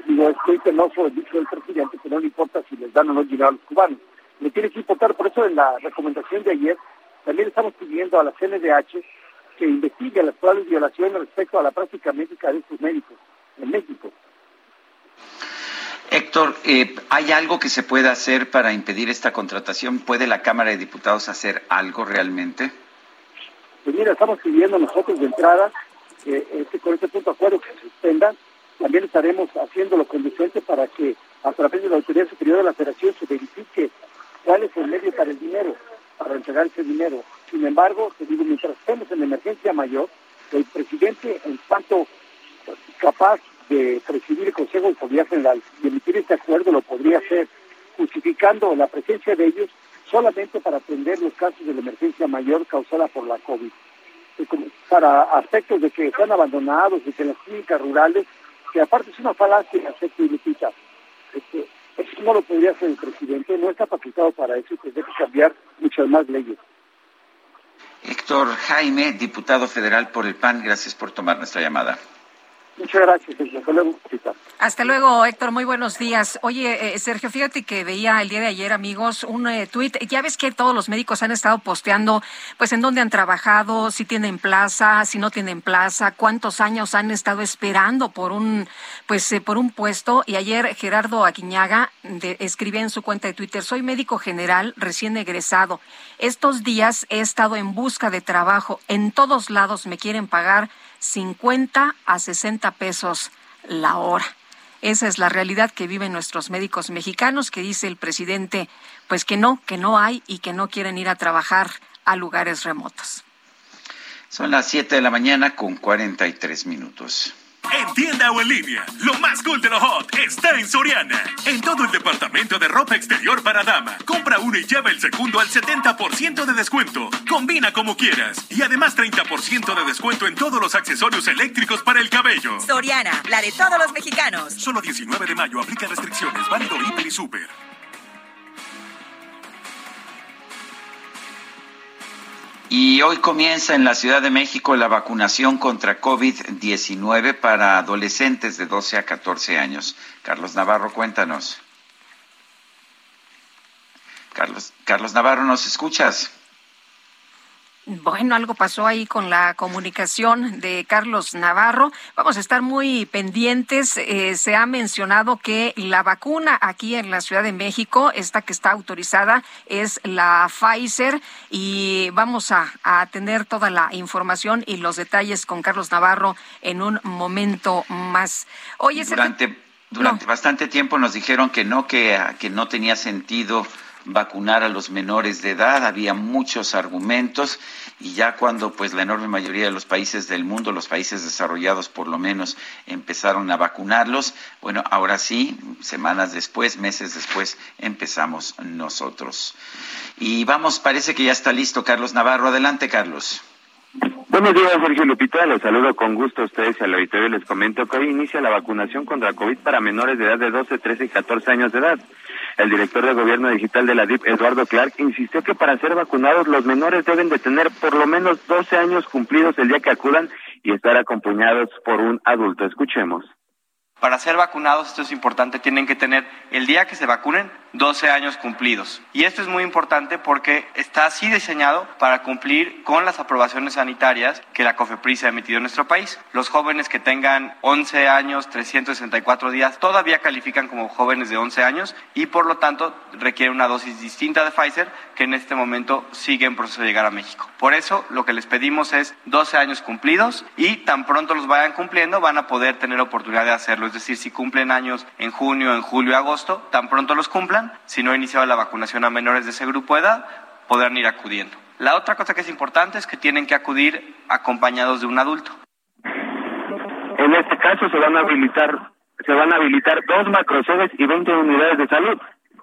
digo, estoy penoso el dicho del presidente, que no le importa si les dan o no dinero a los cubanos. Le tiene que importar, por eso en la recomendación de ayer también estamos pidiendo a la CNDH que investigue las probables violaciones respecto a la práctica médica de estos médicos en México. Héctor, eh, ¿hay algo que se pueda hacer para impedir esta contratación? ¿Puede la Cámara de Diputados hacer algo realmente? Pues mira, estamos pidiendo nosotros de entrada eh, este, con este punto de acuerdo que se suspendan también estaremos haciendo lo conducente para que a través de la Autoridad Superior de la Federación se verifique cuál es el medio para el dinero, para entregar ese dinero. Sin embargo, te digo, mientras estemos en emergencia mayor, el presidente, en cuanto capaz de presidir el Consejo de Seguridad General y emitir este acuerdo, lo podría hacer, justificando la presencia de ellos solamente para atender los casos de la emergencia mayor causada por la COVID. Para aspectos de que están abandonados, de que las clínicas rurales que aparte es una falacia hacer Lupita. Este, no lo podría hacer el presidente, no está capacitado para eso y tendría que cambiar muchas más leyes. Héctor Jaime, diputado federal por el PAN, gracias por tomar nuestra llamada. Muchas gracias, luego. Hasta luego, Héctor, muy buenos días. Oye, eh, Sergio, fíjate que veía el día de ayer, amigos, un eh, tuit. Ya ves que todos los médicos han estado posteando, pues, en dónde han trabajado, si tienen plaza, si no tienen plaza, cuántos años han estado esperando por un, pues, eh, por un puesto. Y ayer Gerardo Aquiñaga escribía en su cuenta de Twitter, soy médico general recién egresado. Estos días he estado en busca de trabajo. En todos lados me quieren pagar 50 a 60 pesos la hora. Esa es la realidad que viven nuestros médicos mexicanos, que dice el presidente, pues que no, que no hay y que no quieren ir a trabajar a lugares remotos. Son las 7 de la mañana con 43 minutos. En tienda o en línea, lo más cool de lo hot está en Soriana. En todo el departamento de ropa exterior para dama. Compra uno y lleva el segundo al 70% de descuento. Combina como quieras. Y además 30% de descuento en todos los accesorios eléctricos para el cabello. Soriana, la de todos los mexicanos. Solo 19 de mayo aplica restricciones. Válido hiper y super. Y hoy comienza en la Ciudad de México la vacunación contra COVID-19 para adolescentes de 12 a 14 años. Carlos Navarro, cuéntanos. Carlos, Carlos Navarro, ¿nos escuchas? Bueno, algo pasó ahí con la comunicación de Carlos Navarro. Vamos a estar muy pendientes. Eh, se ha mencionado que la vacuna aquí en la Ciudad de México, esta que está autorizada, es la Pfizer y vamos a, tener toda la información y los detalles con Carlos Navarro en un momento más. Oye, durante, durante bastante tiempo nos dijeron que no, que, que no tenía sentido vacunar a los menores de edad, había muchos argumentos y ya cuando pues la enorme mayoría de los países del mundo, los países desarrollados por lo menos, empezaron a vacunarlos, bueno, ahora sí, semanas después, meses después, empezamos nosotros. Y vamos, parece que ya está listo Carlos Navarro. Adelante, Carlos. Buenos días, Sergio Lupita. Los saludo con gusto a ustedes y al auditorio. Les comento que hoy inicia la vacunación contra COVID para menores de edad de 12, 13 y 14 años de edad. El director de Gobierno Digital de la DIP, Eduardo Clark, insistió que para ser vacunados los menores deben de tener por lo menos 12 años cumplidos el día que acudan y estar acompañados por un adulto. Escuchemos. Para ser vacunados, esto es importante, tienen que tener el día que se vacunen 12 años cumplidos. Y esto es muy importante porque está así diseñado para cumplir con las aprobaciones sanitarias que la COFEPRIS ha emitido en nuestro país. Los jóvenes que tengan 11 años, 364 días, todavía califican como jóvenes de 11 años y por lo tanto requieren una dosis distinta de Pfizer que en este momento sigue en proceso de llegar a México. Por eso lo que les pedimos es 12 años cumplidos y tan pronto los vayan cumpliendo van a poder tener oportunidad de hacerlo es decir, si cumplen años en junio, en julio, agosto, tan pronto los cumplan, si no ha iniciado la vacunación a menores de ese grupo de edad, podrán ir acudiendo. La otra cosa que es importante es que tienen que acudir acompañados de un adulto. En este caso se van a habilitar se van a habilitar dos macrosedes y 20 unidades de salud.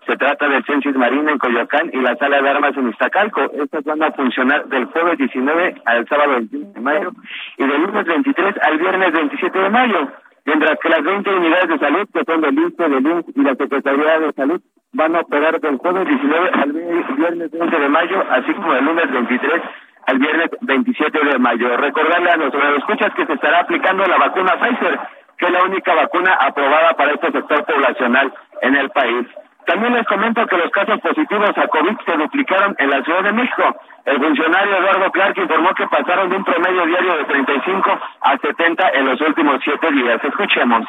Se trata del Censis Marina en Coyoacán y la Sala de Armas en Iztacalco. Estas van a funcionar del jueves 19 al sábado 21 de mayo y del lunes 23 al viernes 27 de mayo mientras que las 20 unidades de salud que son del INSE, del INS y la Secretaría de Salud van a operar del jueves 19 al viernes 20 de mayo, así como del lunes 23 al viernes 27 de mayo. Recordarle a nuestros escuchas que se estará aplicando la vacuna Pfizer, que es la única vacuna aprobada para este sector poblacional en el país. También les comento que los casos positivos a COVID se duplicaron en la Ciudad de México. El funcionario Eduardo Clark informó que pasaron de un promedio diario de 35 a 70 en los últimos siete días. Escuchemos.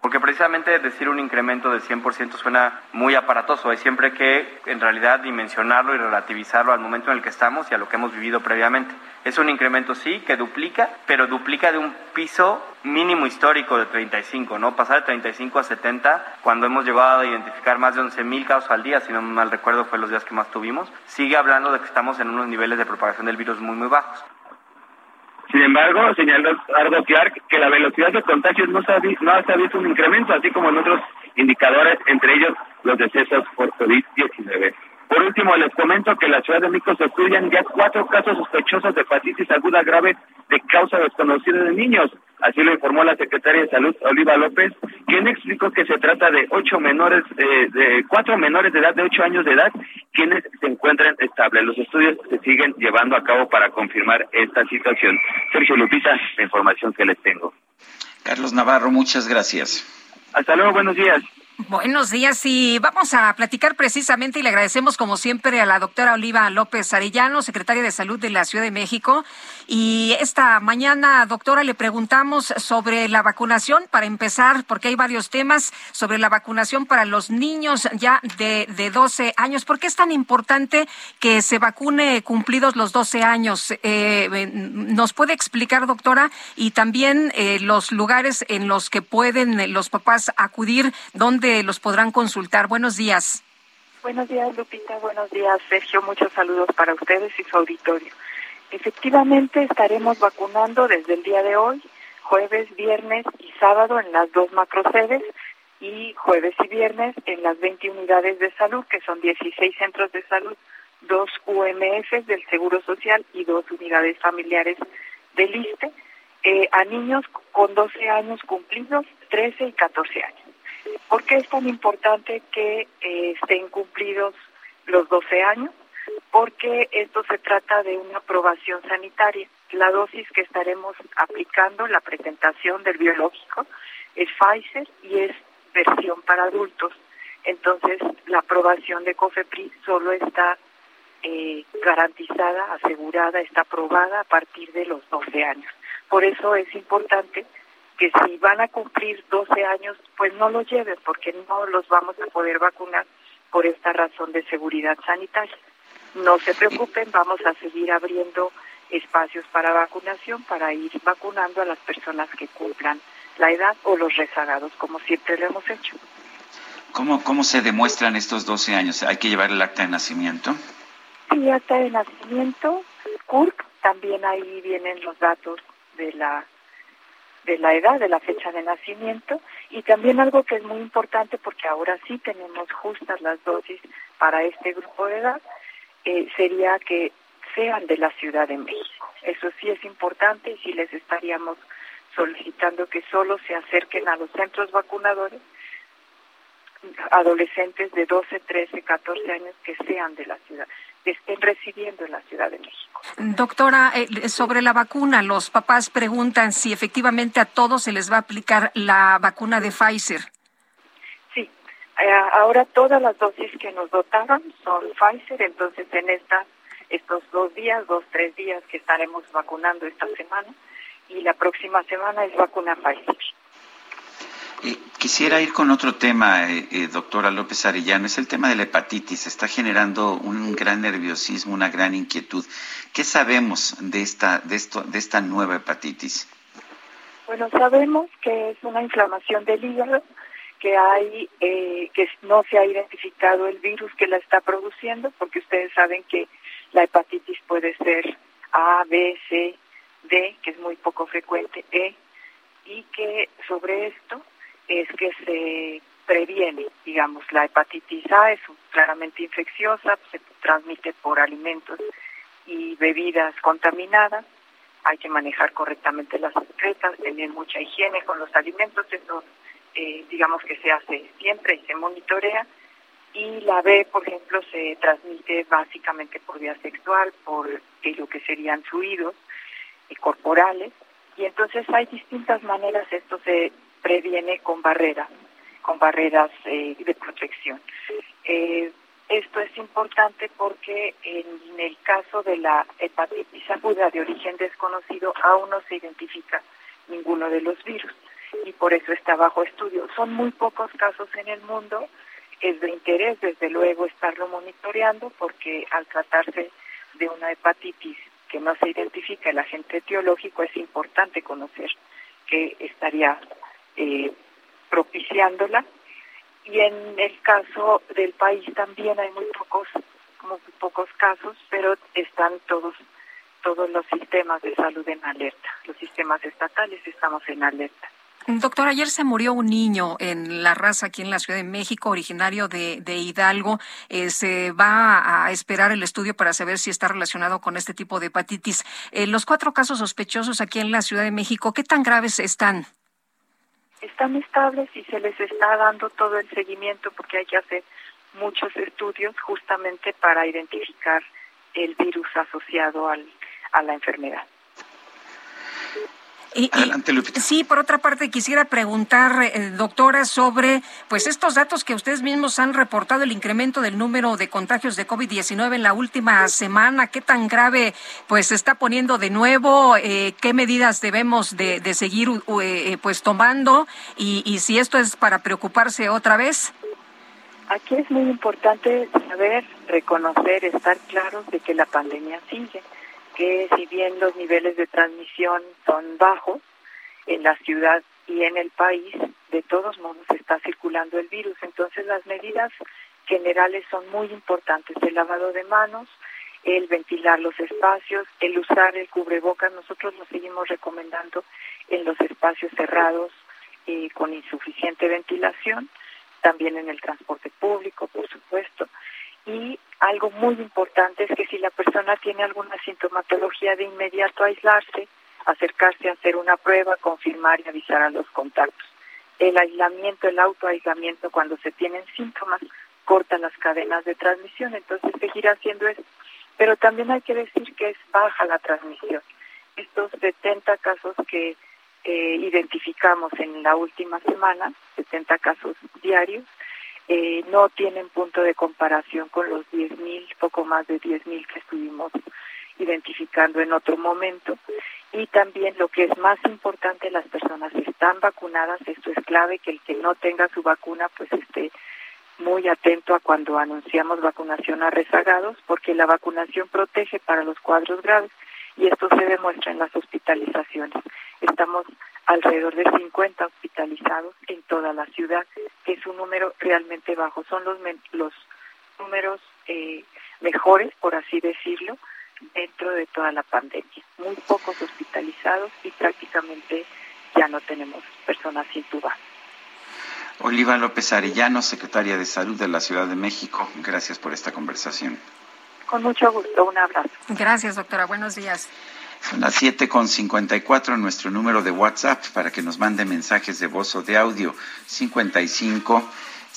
Porque precisamente decir un incremento de 100% suena muy aparatoso. Hay siempre que, en realidad, dimensionarlo y relativizarlo al momento en el que estamos y a lo que hemos vivido previamente. Es un incremento, sí, que duplica, pero duplica de un piso mínimo histórico de 35, ¿no? Pasar de 35 a 70, cuando hemos llegado a identificar más de 11.000 casos al día, si no mal recuerdo, fue los días que más tuvimos, sigue hablando de que estamos en unos niveles de propagación del virus muy, muy bajos. Sin embargo, señaló Ardo Clark que la velocidad de contagios no no ha visto un incremento, así como en otros indicadores, entre ellos los decesos por COVID-19. Por último, les comento que en la Ciudad de México se estudian ya cuatro casos sospechosos de hepatitis aguda grave de causa desconocida de niños. Así lo informó la secretaria de Salud, Oliva López, quien explicó que se trata de ocho menores, eh, de cuatro menores de edad de ocho años de edad, quienes se encuentran estables. Los estudios se siguen llevando a cabo para confirmar esta situación. Sergio Lupita, la información que les tengo. Carlos Navarro, muchas gracias. Hasta luego, buenos días. Buenos días y vamos a platicar precisamente y le agradecemos como siempre a la doctora Oliva López Arellano, secretaria de Salud de la Ciudad de México. Y esta mañana, doctora, le preguntamos sobre la vacunación para empezar, porque hay varios temas sobre la vacunación para los niños ya de, de 12 años. ¿Por qué es tan importante que se vacune cumplidos los 12 años? Eh, ¿Nos puede explicar, doctora? Y también eh, los lugares en los que pueden los papás acudir, donde los podrán consultar. Buenos días. Buenos días, Lupita. Buenos días, Sergio. Muchos saludos para ustedes y su auditorio. Efectivamente, estaremos vacunando desde el día de hoy, jueves, viernes y sábado en las dos macrosedes y jueves y viernes en las 20 unidades de salud, que son 16 centros de salud, dos UMS del Seguro Social y dos unidades familiares del ISTE, eh, a niños con 12 años cumplidos, 13 y 14 años. ¿Por qué es tan importante que eh, estén cumplidos los 12 años? Porque esto se trata de una aprobación sanitaria. La dosis que estaremos aplicando, la presentación del biológico, es Pfizer y es versión para adultos. Entonces, la aprobación de COFEPRIS solo está eh, garantizada, asegurada, está aprobada a partir de los 12 años. Por eso es importante que si van a cumplir 12 años, pues no lo lleven, porque no los vamos a poder vacunar por esta razón de seguridad sanitaria. No se preocupen, vamos a seguir abriendo espacios para vacunación para ir vacunando a las personas que cumplan la edad o los rezagados, como siempre lo hemos hecho. ¿Cómo, cómo se demuestran estos 12 años? ¿Hay que llevar el acta de nacimiento? Sí, acta de nacimiento, CURP, también ahí vienen los datos de la de la edad, de la fecha de nacimiento y también algo que es muy importante porque ahora sí tenemos justas las dosis para este grupo de edad, eh, sería que sean de la Ciudad de México. Eso sí es importante y sí les estaríamos solicitando que solo se acerquen a los centros vacunadores adolescentes de 12, 13, 14 años que sean de la ciudad estén recibiendo en la Ciudad de México. Doctora, eh, sobre la vacuna, los papás preguntan si efectivamente a todos se les va a aplicar la vacuna de Pfizer. Sí, eh, ahora todas las dosis que nos dotaron son Pfizer, entonces en estos dos días, dos, tres días que estaremos vacunando esta semana y la próxima semana es vacuna Pfizer. Eh, quisiera ir con otro tema, eh, eh, doctora López Arellano, es el tema de la hepatitis. Está generando un gran nerviosismo, una gran inquietud. ¿Qué sabemos de esta, de esto, de esta nueva hepatitis? Bueno, sabemos que es una inflamación del hígado, que hay, que no se ha identificado el virus que la está produciendo, porque ustedes saben que la hepatitis puede ser A, B, C, D, que es muy poco frecuente, E, y que sobre esto es que se previene, digamos, la hepatitis A es claramente infecciosa, se transmite por alimentos y bebidas contaminadas, hay que manejar correctamente las secretas, tener mucha higiene con los alimentos, eso eh, digamos que se hace siempre y se monitorea, y la B, por ejemplo, se transmite básicamente por vía sexual, por lo que serían fluidos eh, corporales, y entonces hay distintas maneras, esto se previene con barreras, con barreras eh, de protección. Eh, esto es importante porque en el caso de la hepatitis aguda de origen desconocido aún no se identifica ninguno de los virus y por eso está bajo estudio. Son muy pocos casos en el mundo, es de interés desde luego estarlo monitoreando porque al tratarse de una hepatitis que no se identifica el agente etiológico es importante conocer que estaría eh, propiciándola. Y en el caso del país también hay muy pocos, muy pocos casos, pero están todos todos los sistemas de salud en alerta. Los sistemas estatales estamos en alerta. Doctor, ayer se murió un niño en la raza aquí en la Ciudad de México, originario de, Hidalgo. Eh, se va a esperar el estudio para saber si está relacionado con este tipo de hepatitis. Eh, los cuatro casos sospechosos aquí en la Ciudad de México, ¿qué tan graves están? Están estables y se les está dando todo el seguimiento porque hay que hacer muchos estudios justamente para identificar el virus asociado al, a la enfermedad. Y, sí, por otra parte, quisiera preguntar, eh, doctora, sobre pues estos datos que ustedes mismos han reportado, el incremento del número de contagios de COVID-19 en la última semana, qué tan grave pues se está poniendo de nuevo, eh, qué medidas debemos de, seguir eh, pues tomando y, y si esto es para preocuparse otra vez. Aquí es muy importante saber, reconocer, estar claros de que la pandemia sigue que si bien los niveles de transmisión son bajos en la ciudad y en el país, de todos modos está circulando el virus. Entonces las medidas generales son muy importantes. El lavado de manos, el ventilar los espacios, el usar el cubrebocas. Nosotros lo seguimos recomendando en los espacios cerrados eh, con insuficiente ventilación, también en el transporte público, por supuesto. Y algo muy importante es que si la persona tiene alguna sintomatología de inmediato aislarse, acercarse a hacer una prueba, confirmar y avisar a los contactos. El aislamiento, el autoaislamiento cuando se tienen síntomas corta las cadenas de transmisión, entonces seguir haciendo eso. Pero también hay que decir que es baja la transmisión. Estos 70 casos que eh, identificamos en la última semana, 70 casos diarios, eh, no tienen punto de comparación con los 10.000, poco más de 10.000 que estuvimos identificando en otro momento. Y también lo que es más importante, las personas están vacunadas, esto es clave, que el que no tenga su vacuna pues esté muy atento a cuando anunciamos vacunación a rezagados, porque la vacunación protege para los cuadros graves y esto se demuestra en las hospitalizaciones. Estamos alrededor de 50 hospitalizados en toda la ciudad, que es un número realmente bajo. Son los, los números eh, mejores, por así decirlo, dentro de toda la pandemia. Muy pocos hospitalizados y prácticamente ya no tenemos personas intubadas. Oliva López Arellano, secretaria de Salud de la Ciudad de México, gracias por esta conversación. Con mucho gusto, un abrazo. Gracias, doctora. Buenos días. Son las 7.54 nuestro número de WhatsApp para que nos mande mensajes de voz o de audio. 55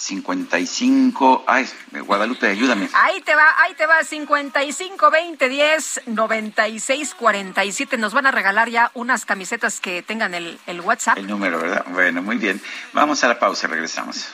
55. Ay, Guadalupe, ayúdame. Ahí te va, ahí te va. 55 20 10 96 47. Nos van a regalar ya unas camisetas que tengan el, el WhatsApp. El número, ¿verdad? Bueno, muy bien. Vamos a la pausa, regresamos.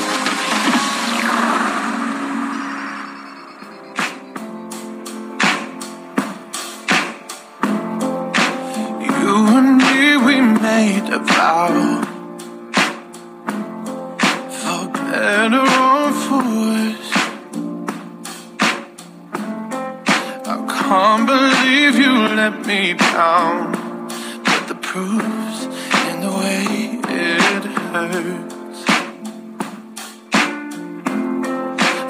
Made a vow. For better or for worse I can't believe you let me down. But the proof's in the way it hurts.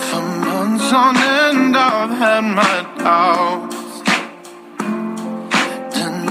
For months on end I've had my doubts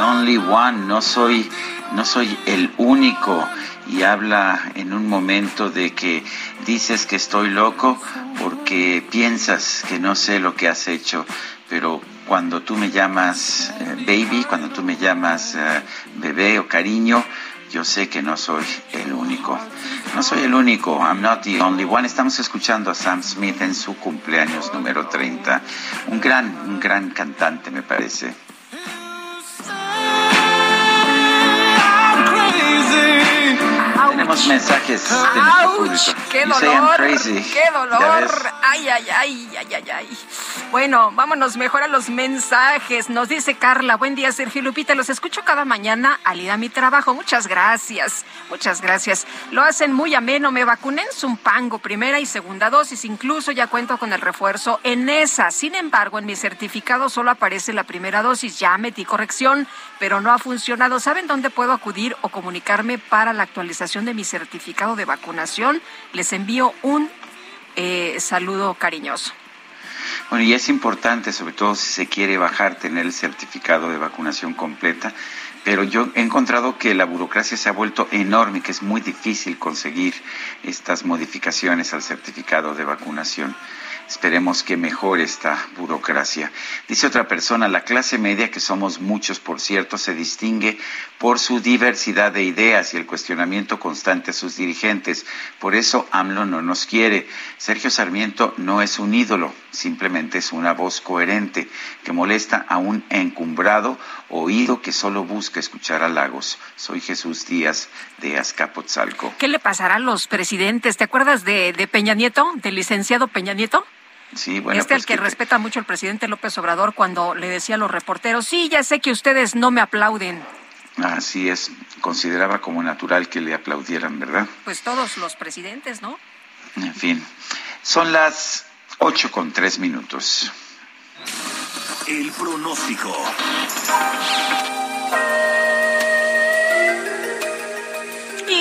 Only One, no soy, no soy el único, y habla en un momento de que dices que estoy loco porque piensas que no sé lo que has hecho, pero cuando tú me llamas eh, baby, cuando tú me llamas eh, bebé o cariño, yo sé que no soy el único. No soy el único, I'm not the only one. Estamos escuchando a Sam Smith en su cumpleaños número 30. Un gran, un gran cantante, me parece. Tenemos mensajes de nuestro público. ¡Qué dolor! crazy. ¡Qué ¿Ya dolor! Ay, ay, ay, ay, ay, ay. Bueno, vámonos mejor a los mensajes. Nos dice Carla, buen día Sergio Lupita, los escucho cada mañana al ir a mi trabajo. Muchas gracias, muchas gracias. Lo hacen muy ameno, me vacuné en Zumpango, primera y segunda dosis, incluso ya cuento con el refuerzo en esa. Sin embargo, en mi certificado solo aparece la primera dosis, ya metí corrección, pero no ha funcionado. ¿Saben dónde puedo acudir o comunicarme para la actualización de mi certificado de vacunación? Les envío un eh, saludo cariñoso. Bueno, y es importante, sobre todo si se quiere bajar, tener el certificado de vacunación completa. Pero yo he encontrado que la burocracia se ha vuelto enorme que es muy difícil conseguir estas modificaciones al certificado de vacunación. Esperemos que mejore esta burocracia. Dice otra persona, la clase media, que somos muchos, por cierto, se distingue por su diversidad de ideas y el cuestionamiento constante a sus dirigentes. Por eso AMLO no nos quiere. Sergio Sarmiento no es un ídolo, simplemente es una voz coherente que molesta a un encumbrado oído que solo busca escuchar halagos. Soy Jesús Díaz de Azcapotzalco. ¿Qué le pasará a los presidentes? ¿Te acuerdas de, de Peña Nieto, del licenciado Peña Nieto? Sí, bueno, este pues al que que- respeta mucho el presidente López Obrador cuando le decía a los reporteros, sí, ya sé que ustedes no me aplauden. Así es. consideraba como natural que le aplaudieran, ¿verdad? Pues todos los presidentes, ¿no? En fin, son las ocho con tres minutos. El pronóstico.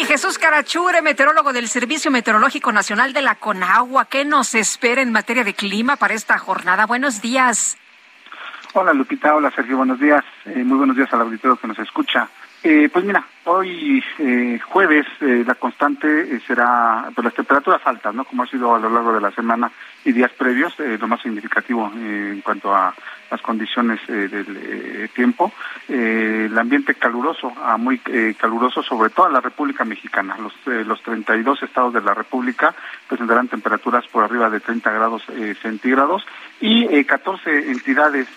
Jesús Carachure, meteorólogo del Servicio Meteorológico Nacional de la Conagua, ¿qué nos espera en materia de clima para esta jornada? Buenos días. Hola Lupita, hola Sergio, buenos días. Eh, muy buenos días al auditorio que nos escucha. Eh, pues mira, hoy eh, jueves la constante será pues las temperaturas altas, ¿no? Como ha sido a lo largo de la semana y días previos, lo más significativo en cuanto a las condiciones del tiempo. el ambiente caluroso, a muy caluroso sobre toda la República Mexicana. Los, los 32 estados de la República presentarán temperaturas por arriba de 30 grados centígrados y 14 entidades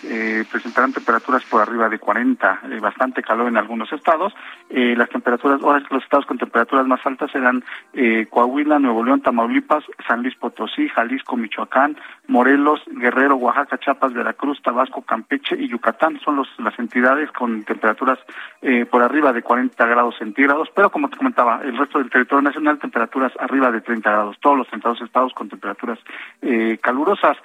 presentarán temperaturas por arriba de 40, bastante calor en algunos estados. las temperaturas, ahora los estados con temperaturas más altas serán Coahuila, Nuevo León, Tamaulipas, San Luis Potosí, Jalisco, Michoacán, Morelos, Guerrero, Oaxaca, Chiapas, Veracruz, Tabasco, Campeche y Yucatán. Son los, las entidades con temperaturas por arriba de 40 grados centígrados, pero como te comentaba, el resto del territorio nacional temperaturas arriba de 30 grados. Todos los 32 estados con temperaturas calurosas.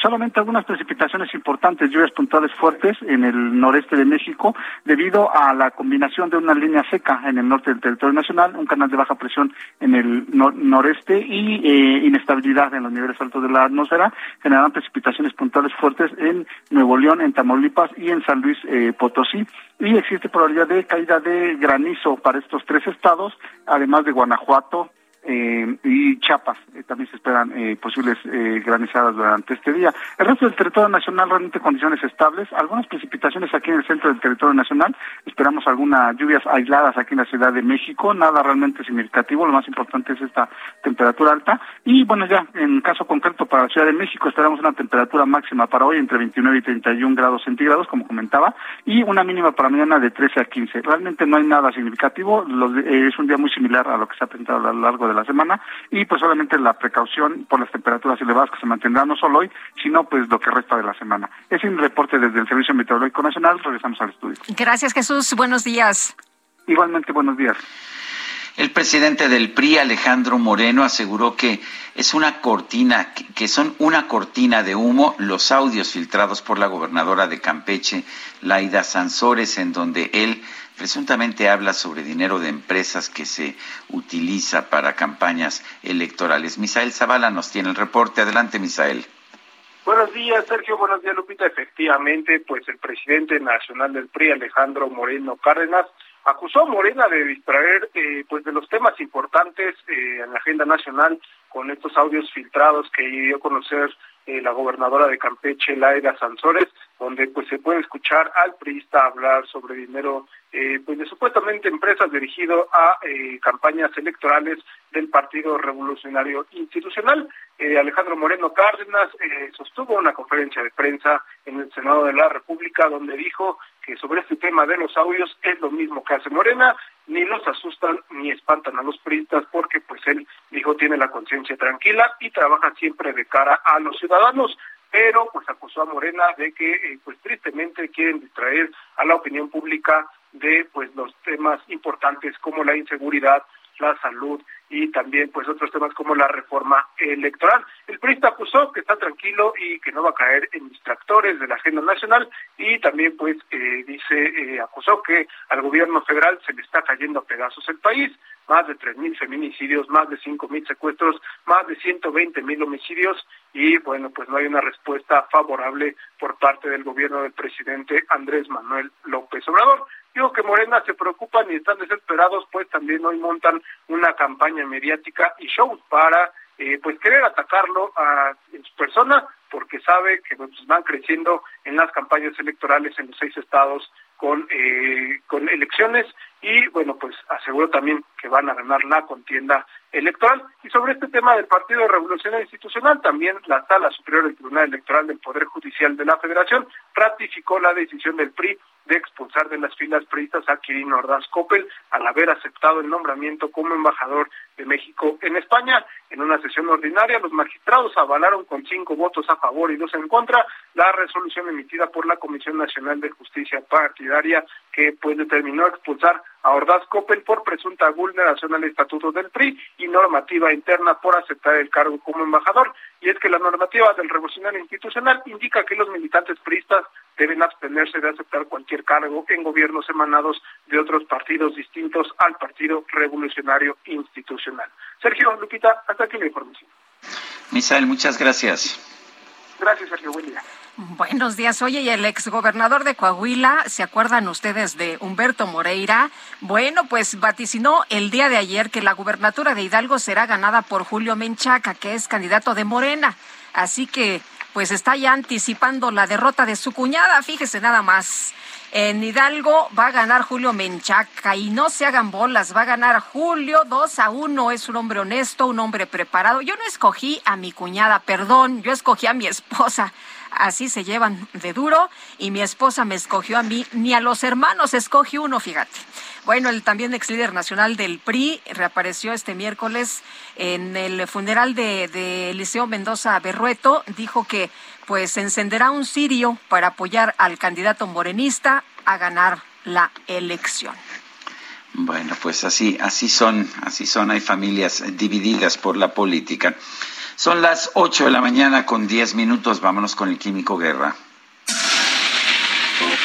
Solamente algunas precipitaciones importantes, lluvias puntuales fuertes en el noreste de México debido a la combinación de una línea seca en el norte del territorio nacional, un canal de baja presión en el noreste y eh, inestabilidad en los niveles altos de la atmósfera generarán precipitaciones puntuales fuertes en Nuevo León, en Tamaulipas y en San Luis eh, Potosí. Y existe probabilidad de caída de granizo para estos tres estados, además de Guanajuato, eh, y Chiapas. Eh, también se esperan eh, posibles eh, granizadas durante este día. El resto del territorio nacional realmente condiciones estables, algunas precipitaciones aquí en el centro del territorio nacional, esperamos algunas lluvias aisladas aquí en la Ciudad de México, nada realmente significativo, lo más importante es esta temperatura alta y bueno ya en caso concreto para la Ciudad de México esperamos una temperatura máxima para hoy entre 29 y 31 grados centígrados como comentaba y una mínima para mañana de 13 a 15. Realmente no hay nada significativo, los, eh, es un día muy similar a lo que se ha presentado a lo largo de la semana y pues solamente la precaución por las temperaturas elevadas que se mantendrán no solo hoy, sino pues lo que resta de la semana. Es un reporte desde el Servicio Meteorológico Nacional, regresamos al estudio. Gracias Jesús, buenos días. Igualmente, buenos días. El presidente del PRI, Alejandro Moreno, aseguró que es una cortina, que son una cortina de humo los audios filtrados por la gobernadora de Campeche, Laida Sansores, en donde él presuntamente habla sobre dinero de empresas que se utiliza para campañas electorales. Misael Zavala nos tiene el reporte. Adelante, Misael. Buenos días, Sergio. Buenos días, Lupita. Efectivamente, pues el presidente nacional del PRI, Alejandro Moreno Cárdenas, acusó a Morena de distraer eh, pues de los temas importantes eh, en la agenda nacional con estos audios filtrados que dio a conocer eh, la gobernadora de Campeche, Laida Sansores, donde pues se puede escuchar al priista hablar sobre dinero eh, pues de supuestamente empresas dirigido a eh, campañas electorales del Partido Revolucionario Institucional. Alejandro Moreno Cárdenas sostuvo una conferencia de prensa en el Senado de la República donde dijo que sobre este tema de los audios es lo mismo que hace Morena, ni los asustan ni espantan a los priistas porque pues él dijo tiene la conciencia tranquila y trabaja siempre de cara a los ciudadanos pero pues acusó a Morena de que eh, pues tristemente quieren distraer a la opinión pública de pues los temas importantes como la inseguridad, la salud y también pues otros temas como la reforma electoral. El PRI acusó que está tranquilo y que no va a caer en distractores de la agenda nacional y también pues eh, dice eh, acusó que al gobierno federal se le está cayendo a pedazos el país, más de tres mil feminicidios, más de cinco mil secuestros, más de ciento veinte mil homicidios y bueno pues no hay una respuesta favorable por parte del gobierno del presidente Andrés Manuel López Obrador. Digo que Morena se preocupan y están desesperados, pues también hoy montan una campaña mediática y shows para eh, pues querer atacarlo a, en su persona, porque sabe que pues, van creciendo en las campañas electorales en los seis estados con, eh, con elecciones y bueno, pues aseguró también que van a ganar la contienda electoral. Y sobre este tema del Partido Revolucionario Institucional, también la Sala Superior del Tribunal Electoral del Poder Judicial de la Federación ratificó la decisión del PRI de expulsar de las filas priistas a Quirino Ordaz Coppel al haber aceptado el nombramiento como embajador de México en España. En una sesión ordinaria, los magistrados avalaron con cinco votos a favor y dos en contra la resolución emitida por la Comisión Nacional de Justicia Partidaria que pues determinó expulsar a Ordaz Coppel por presunta vulneración al estatuto del PRI y normativa interna por aceptar el cargo como embajador. Y es que la normativa del revolucionario institucional indica que los militantes priistas deben abstenerse de aceptar cualquier cargo en gobiernos emanados de otros partidos distintos al Partido Revolucionario Institucional. Sergio Lupita, hasta aquí la información. Misael, muchas gracias. Gracias, Sergio. Buen. Buenos días. Oye, y el exgobernador de Coahuila, ¿se acuerdan ustedes de Humberto Moreira? Bueno, pues vaticinó el día de ayer que la gubernatura de Hidalgo será ganada por Julio Menchaca, que es candidato de Morena. Así que, pues está ya anticipando la derrota de su cuñada, fíjese nada más. En Hidalgo va a ganar Julio Menchaca y no se hagan bolas, va a ganar Julio 2 a 1. Es un hombre honesto, un hombre preparado. Yo no escogí a mi cuñada, perdón, yo escogí a mi esposa así se llevan de duro y mi esposa me escogió a mí, ni a los hermanos escogió uno, fíjate. Bueno, el también ex líder nacional del PRI reapareció este miércoles en el funeral de, de Eliseo Mendoza Berrueto, dijo que pues encenderá un cirio para apoyar al candidato morenista a ganar la elección. Bueno, pues así, así son, así son, hay familias divididas por la política. Son las 8 de la mañana con 10 minutos. Vámonos con el Químico Guerra.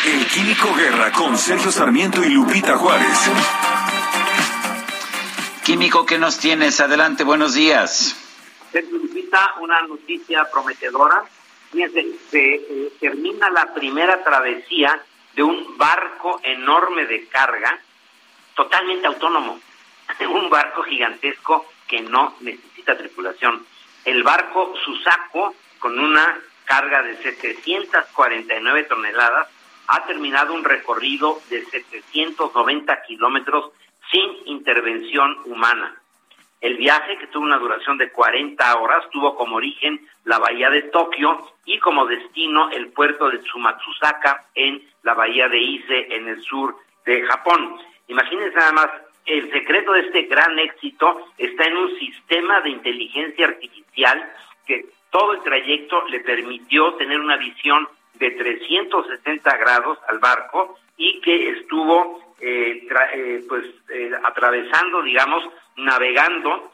El Químico Guerra con Sergio Sarmiento y Lupita Juárez. Químico, ¿qué nos tienes? Adelante, buenos días. Sergio Lupita, una noticia prometedora. Fíjense, se eh, termina la primera travesía de un barco enorme de carga, totalmente autónomo. un barco gigantesco que no necesita tripulación el barco Susaco, con una carga de 749 toneladas, ha terminado un recorrido de 790 kilómetros sin intervención humana. El viaje, que tuvo una duración de 40 horas, tuvo como origen la bahía de Tokio y como destino el puerto de Tsumatsusaka en la bahía de Ise en el sur de Japón. Imagínense nada más el secreto de este gran éxito está en un sistema de inteligencia artificial que todo el trayecto le permitió tener una visión de 360 grados al barco y que estuvo eh, eh, pues eh, atravesando, digamos, navegando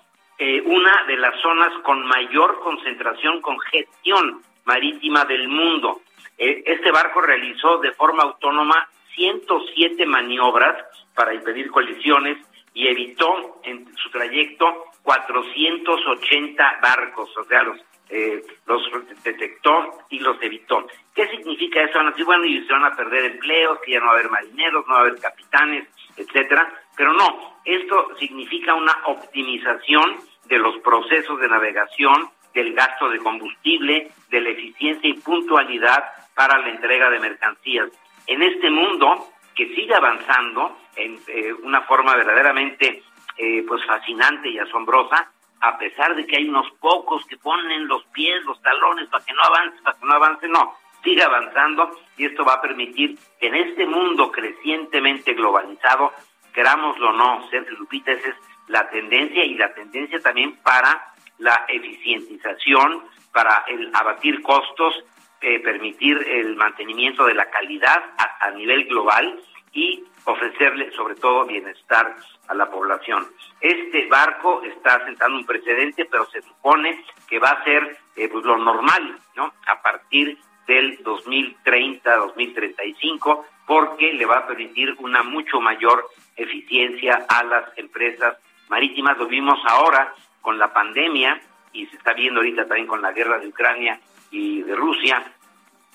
una de las zonas con mayor concentración, congestión marítima del mundo. este barco realizó de forma autónoma 107 maniobras para impedir colisiones y evitó en su trayecto 480 barcos, o sea, los eh, los detectó y los evitó. ¿Qué significa eso? Van a decir, bueno, y se van a perder empleos, que ya no va a haber marineros, no va a haber capitanes, etcétera. Pero no, esto significa una optimización de los procesos de navegación, del gasto de combustible, de la eficiencia y puntualidad para la entrega de mercancías. En este mundo que sigue avanzando en eh, una forma verdaderamente eh, pues fascinante y asombrosa, a pesar de que hay unos pocos que ponen los pies, los talones para que no avance, para que no avance, no, sigue avanzando y esto va a permitir que en este mundo crecientemente globalizado, querámoslo o no, Sergio Lupita, esa es la tendencia y la tendencia también para la eficientización, para el abatir costos eh, permitir el mantenimiento de la calidad a, nivel global y ofrecerle sobre todo bienestar a la población. Este barco está sentando un precedente, pero se supone que va a ser eh, pues lo normal, ¿no? A partir del 2030-2035, porque le va a permitir una mucho mayor eficiencia a las empresas marítimas. Lo vimos ahora con la pandemia y se está viendo ahorita también con la guerra de Ucrania y de Rusia,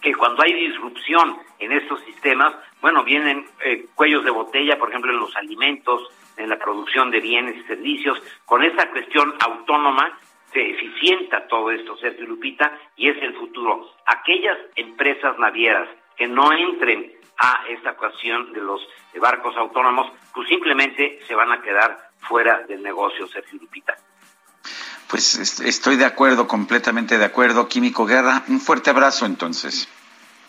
que cuando hay disrupción en estos sistemas, bueno, vienen eh, cuellos de botella, por ejemplo, en los alimentos, en la producción de bienes y servicios. Con esta cuestión autónoma se eficienta todo esto, Sergio Lupita, y es el futuro. Aquellas empresas navieras que no entren a esta cuestión de los barcos autónomos, pues simplemente se van a quedar fuera del negocio, Sergio Lupita. Pues estoy de acuerdo, completamente de acuerdo. Químico Guerra, un fuerte abrazo entonces.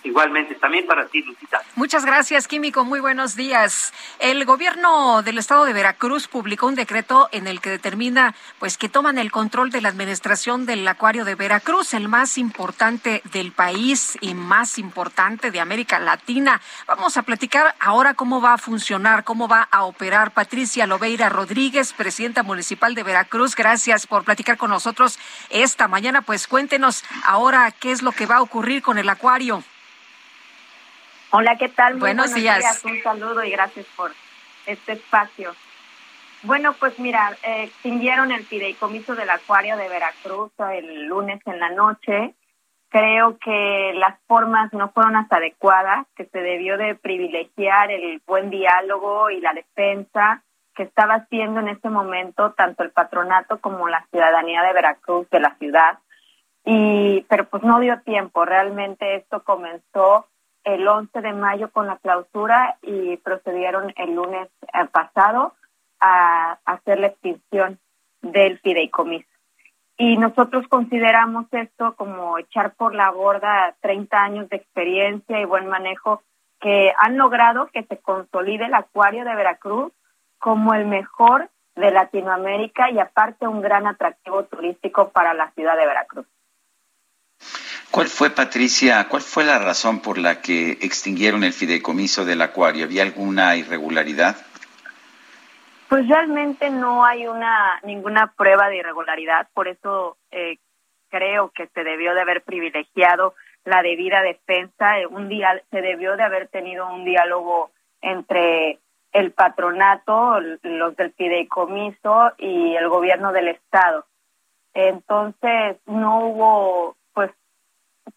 Igualmente, también para ti, Lucita. Muchas gracias, Químico. Muy buenos días. El gobierno del estado de Veracruz publicó un decreto en el que determina pues que toman el control de la administración del acuario de Veracruz, el más importante del país y más importante de América Latina. Vamos a platicar ahora cómo va a funcionar, cómo va a operar Patricia Lobeira Rodríguez, presidenta municipal de Veracruz. Gracias por platicar con nosotros esta mañana. Pues cuéntenos ahora qué es lo que va a ocurrir con el acuario. Hola, ¿qué tal? buenos, días. Un saludo y gracias por este espacio. Bueno, pues mira, eh, extinguieron el fideicomiso del acuario de Veracruz el lunes en la noche. Creo que las formas no fueron las adecuadas, que se debió de privilegiar el buen diálogo y la defensa que estaba haciendo en ese momento tanto el patronato como la ciudadanía de Veracruz, de la ciudad. Y, pero pues no dio tiempo, realmente esto comenzó el 11 de mayo con la clausura y procedieron el lunes eh, pasado a, hacer la extinción del fideicomiso. Y nosotros consideramos esto como echar por la borda 30 años de experiencia y buen manejo que han logrado que se consolide el acuario de Veracruz como el mejor de Latinoamérica y aparte un gran atractivo turístico para la ciudad de Veracruz. ¿Cuál fue, Patricia, cuál fue la razón por la que extinguieron el fideicomiso del acuario? ¿Había alguna irregularidad? Pues realmente no hay una ninguna prueba de irregularidad, por eso eh, creo que se debió de haber privilegiado la debida defensa. Eh, un día se debió de haber tenido un diálogo entre el patronato, los del fideicomiso y el gobierno del estado. Entonces no hubo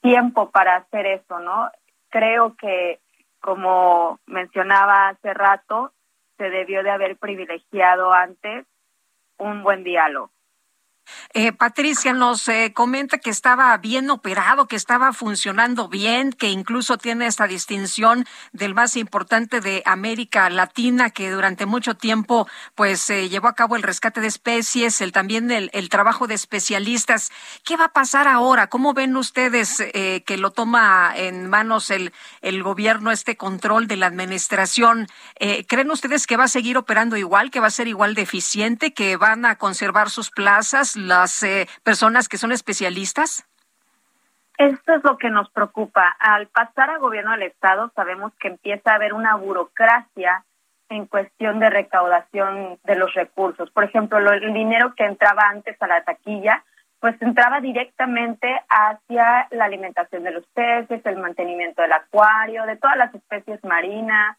tiempo para hacer eso, ¿no? Creo que, como mencionaba hace rato, se debió de haber privilegiado antes un buen diálogo. Eh, Patricia nos eh, comenta que estaba bien operado, que estaba funcionando bien, que incluso tiene esta distinción del más importante de América Latina, que durante mucho tiempo pues eh, llevó a cabo el rescate de especies, el también el, trabajo de especialistas. ¿Qué va a pasar ahora? ¿Cómo ven ustedes que lo toma en manos el, el gobierno este control de la administración? ¿Creen ustedes que va a seguir operando igual, que va a ser igual de eficiente, que van a conservar sus plazas? Las eh, personas que son especialistas? Esto es lo que nos preocupa. Al pasar a gobierno del Estado sabemos que empieza a haber una burocracia en cuestión de recaudación de los recursos. Por ejemplo, el dinero que entraba antes a la taquilla, pues entraba directamente hacia la alimentación de los peces, el mantenimiento del acuario, de todas las especies marinas,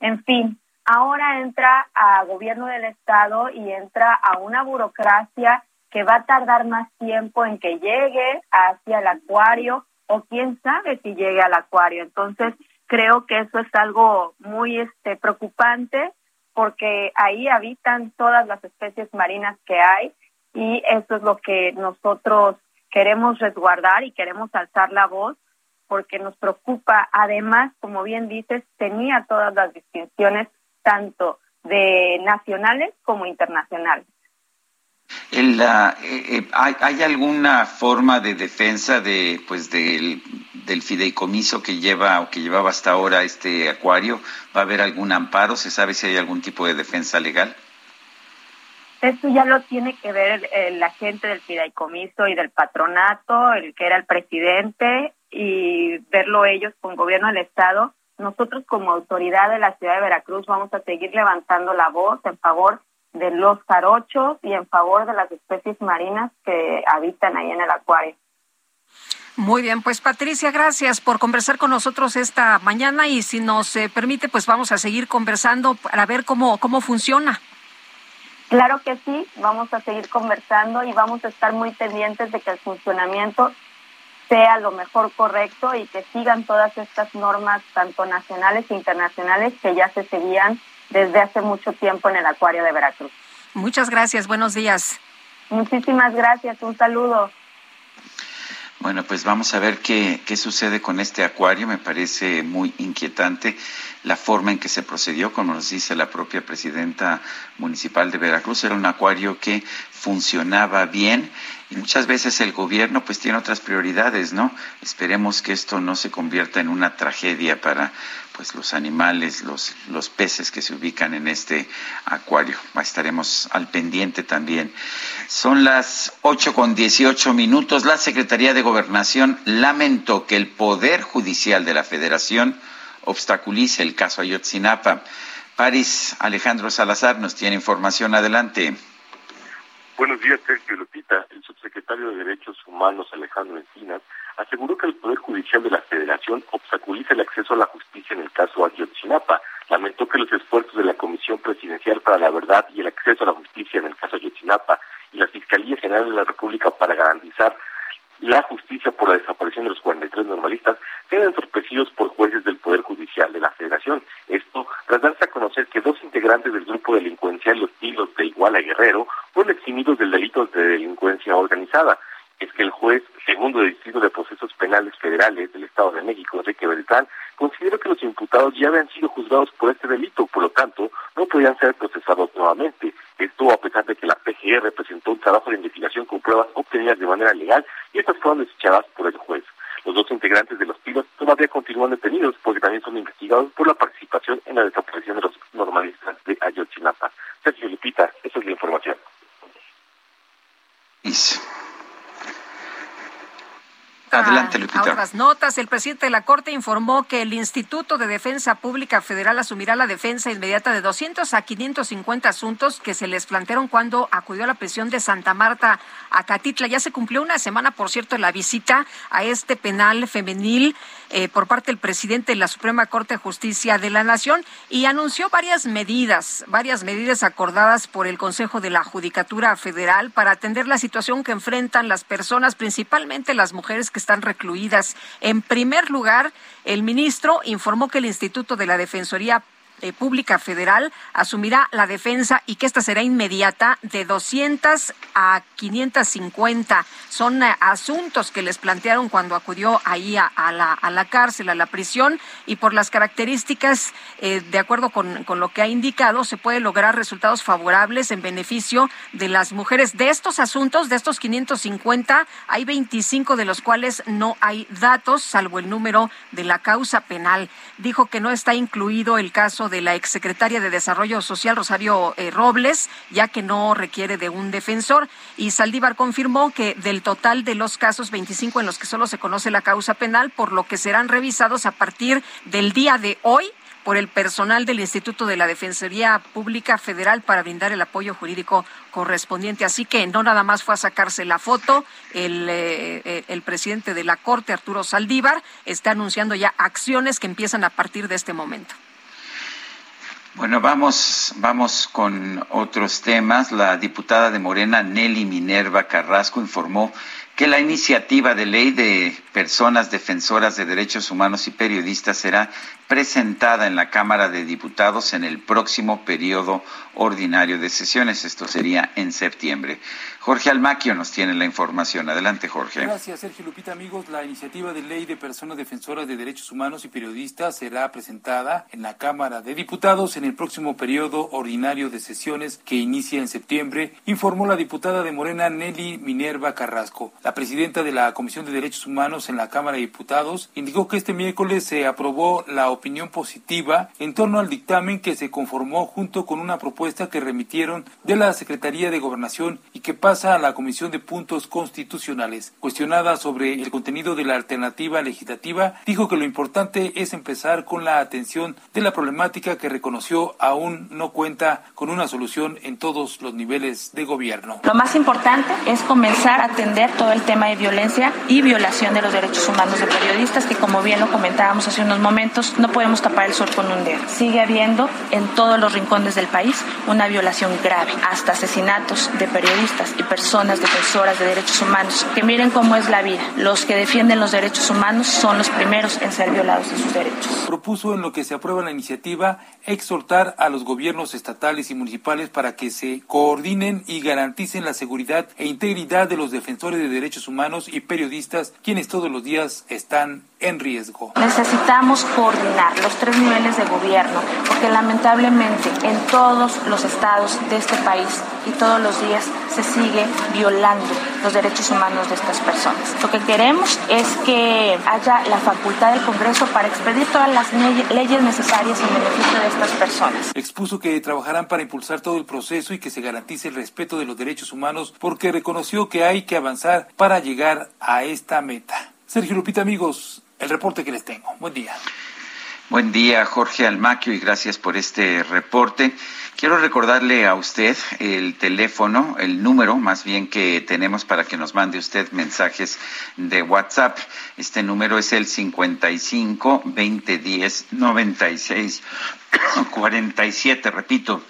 en fin. Ahora entra a gobierno del Estado y entra a una burocracia que va a tardar más tiempo en que llegue hacia el acuario o quién sabe si llegue al acuario. Entonces, creo que eso es algo muy este preocupante porque ahí habitan todas las especies marinas que hay y eso es lo que nosotros queremos resguardar y queremos alzar la voz porque nos preocupa. Además, como bien dices, tenía todas las distinciones tanto de nacionales como internacionales. El, eh, eh, ¿hay, alguna forma de defensa de, pues, del, fideicomiso que lleva o que llevaba hasta ahora este acuario? ¿Va a haber algún amparo? ¿Se sabe si hay algún tipo de defensa legal? Eso ya lo tiene que ver el, agente del fideicomiso y del patronato, el que era el presidente, y verlo ellos con gobierno del Estado. Nosotros como autoridad de la ciudad de Veracruz vamos a seguir levantando la voz en favor de los jarochos y en favor de las especies marinas que habitan ahí en el acuario. Muy bien, pues Patricia, gracias por conversar con nosotros esta mañana y si nos eh, permite, pues vamos a seguir conversando para ver cómo, cómo funciona. Claro que sí, vamos a seguir conversando y vamos a estar muy pendientes de que el funcionamiento sea lo mejor correcto y que sigan todas estas normas, tanto nacionales e internacionales, que ya se seguían desde hace mucho tiempo en el acuario de Veracruz. Muchas gracias, buenos días. Muchísimas gracias, un saludo. Bueno, pues vamos a ver qué, qué, sucede con este acuario. Me parece muy inquietante la forma en que se procedió, como nos dice la propia presidenta municipal de Veracruz. Era un acuario que funcionaba bien y muchas veces el gobierno pues tiene otras prioridades, ¿no? Esperemos que esto no se convierta en una tragedia para pues los animales, los, los peces que se ubican en este acuario. Estaremos al pendiente también. Son las ocho con dieciocho minutos. La Secretaría de Gobernación lamentó que el Poder Judicial de la Federación obstaculice el caso Ayotzinapa. París Alejandro Salazar nos tiene información. Adelante. Buenos días, Sergio Lupita. El subsecretario de Derechos Humanos, Alejandro Encinas, aseguró que el Poder Judicial de la Federación obstaculiza el acceso a la justicia en el caso Ayotzinapa. Lamentó que los esfuerzos de la Comisión Presidencial para la Verdad y el acceso a la justicia en el caso Ayotzinapa y la Fiscalía General de la República para garantizar la justicia por la desaparición de los 43 normalistas sean entorpecidos por jueces del Poder Judicial de la Federación. Esto tras darse a conocer que dos integrantes del grupo delincuencial Los Tilos de Iguala Guerrero fueron eximidos del delito de delincuencia organizada. Es que el juez segundo del Distrito de Procesos Penales Federales del Estado de México, Enrique Beltrán, consideró que los imputados ya habían sido juzgados por este delito, por lo tanto, no podían ser procesados nuevamente. Esto a pesar de que la PGR presentó un trabajo de investigación con pruebas obtenidas de manera legal y estas fueron desechadas por el juez. Los dos integrantes de los tiros todavía continúan detenidos porque también son investigados por la participación en la desaparición de los normalistas de Ayotzinapa. Sergio Lupita, esa es la información. Adelante, Lupita. A otras notas, el presidente de la Corte informó que el Instituto de Defensa Pública Federal asumirá la defensa inmediata de 200 a 550 asuntos que se les plantearon cuando acudió a la prisión de Santa Marta, a Catitla. Ya se cumplió una semana, por cierto, la visita a este penal femenil eh, por parte del presidente de la Suprema Corte de Justicia de la Nación y anunció varias medidas, varias medidas acordadas por el Consejo de la Judicatura Federal para atender la situación que enfrentan las personas, principalmente las mujeres que están recluidas. En primer lugar, el ministro informó que el Instituto de la Defensoría eh, Pública Federal asumirá la defensa y que esta será inmediata de 200 a 550. Son eh, asuntos que les plantearon cuando acudió ahí a, la, a, la, cárcel, a la prisión, y por las características, eh, de acuerdo con, con lo que ha indicado, se puede lograr resultados favorables en beneficio de las mujeres. De estos asuntos, de estos 550, hay 25 de los cuales no hay datos, salvo el número de la causa penal. Dijo que no está incluido el caso de la exsecretaria de Desarrollo Social, Rosario eh, Robles, ya que no requiere de un defensor. Y Saldívar confirmó que del total de los casos, 25 en los que solo se conoce la causa penal, por lo que serán revisados a partir del día de hoy por el personal del Instituto de la Defensoría Pública Federal para brindar el apoyo jurídico correspondiente. Así que no nada más fue a sacarse la foto, el, eh, el presidente de la Corte, Arturo Saldívar, está anunciando ya acciones que empiezan a partir de este momento. Bueno, vamos, vamos con otros temas. La diputada de Morena, Nelly Minerva Carrasco, informó que la iniciativa de ley de personas defensoras de derechos humanos y periodistas será presentada en la Cámara de Diputados en el próximo periodo ordinario de sesiones. Esto sería en septiembre. Jorge Almaquio nos tiene la información. Adelante, Jorge. Gracias, Sergio Lupita. Amigos, la iniciativa de ley de personas defensoras de derechos humanos y periodistas será presentada en la Cámara de Diputados en el próximo periodo ordinario de sesiones que inicia en septiembre, informó la diputada de Morena Nelly Minerva Carrasco. La presidenta de la Comisión de Derechos Humanos en la Cámara de Diputados indicó que este miércoles se aprobó la opinión positiva en torno al dictamen que se conformó junto con una propuesta que remitieron de la Secretaría de Gobernación y que pasa a la Comisión de Puntos Constitucionales. Cuestionada sobre el contenido de la alternativa legislativa, dijo que lo importante es empezar con la atención de la problemática que reconoció aún no cuenta con una solución en todos los niveles de gobierno. Lo más importante es comenzar a atender todo tema de violencia y violación de los derechos humanos de periodistas, que como bien lo comentábamos hace unos momentos, no podemos tapar el sol con un dedo. Sigue habiendo en todos los rincones del país una violación grave, hasta asesinatos de periodistas y personas defensoras de derechos humanos, que miren cómo es la vida. Los que defienden los derechos humanos son los primeros en ser violados de sus derechos. Propuso en lo que se aprueba la iniciativa exhortar a los gobiernos estatales y municipales para que se coordinen y garanticen la seguridad e integridad de los defensores de derechos humanos y periodistas, quienes todos los días están en riesgo. Necesitamos coordinar los tres niveles de gobierno, porque lamentablemente en todos los estados de este país y todos los días se sigue violando los derechos humanos de estas personas. Lo que queremos es que haya la facultad del Congreso para expedir todas las leyes necesarias en beneficio de estas personas. Expuso que trabajarán para impulsar todo el proceso y que se garantice el respeto de los derechos humanos porque reconoció que hay que avanzar para llegar a esta meta. Sergio Lupita, amigos, el reporte que les tengo. Buen día. Buen día, Jorge Almaquio, y gracias por este reporte. Quiero recordarle a usted el teléfono, el número más bien que tenemos para que nos mande usted mensajes de WhatsApp. Este número es el 55 2010 96 47, repito.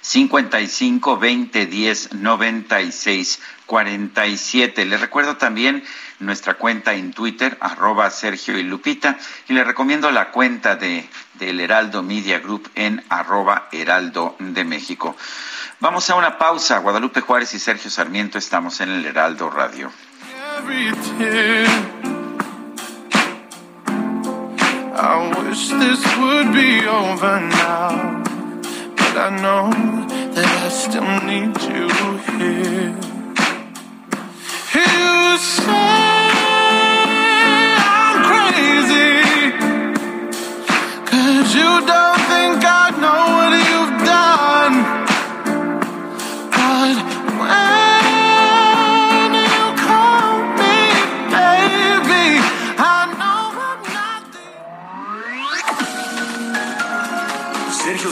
55 2010 96 47. Le recuerdo también nuestra cuenta en Twitter, arroba Sergio y Lupita, y le recomiendo la cuenta de del Heraldo Media Group en arroba Heraldo de México. Vamos a una pausa. Guadalupe Juárez y Sergio Sarmiento estamos en el Heraldo Radio. I know I still need. You don't think I know what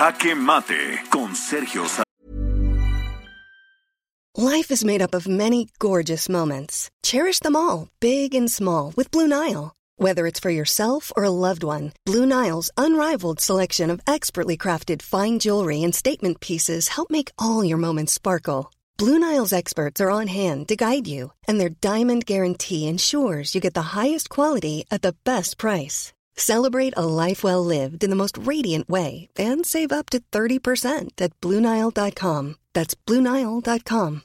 Jaque Mate con Sergio. Life is made up of many gorgeous moments. Cherish them all, big and small, with Blue Nile. Whether it's for yourself or a loved one, Blue Nile's unrivaled selection of expertly crafted fine jewelry and statement pieces help make all your moments sparkle. Blue Nile's experts are on hand to guide you, and their diamond guarantee ensures you get the highest quality at the best price. Celebrate a life well lived in the most radiant way and save up to 30% at BlueNile.com. That's BlueNile.com.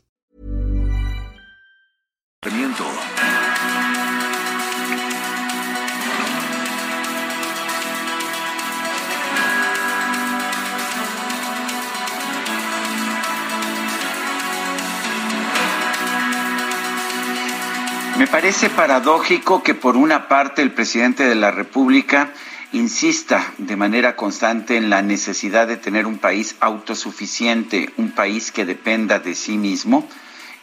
Me parece paradójico que por una parte el presidente de la República insista de manera constante en la necesidad de tener un país autosuficiente, un país que dependa de sí mismo,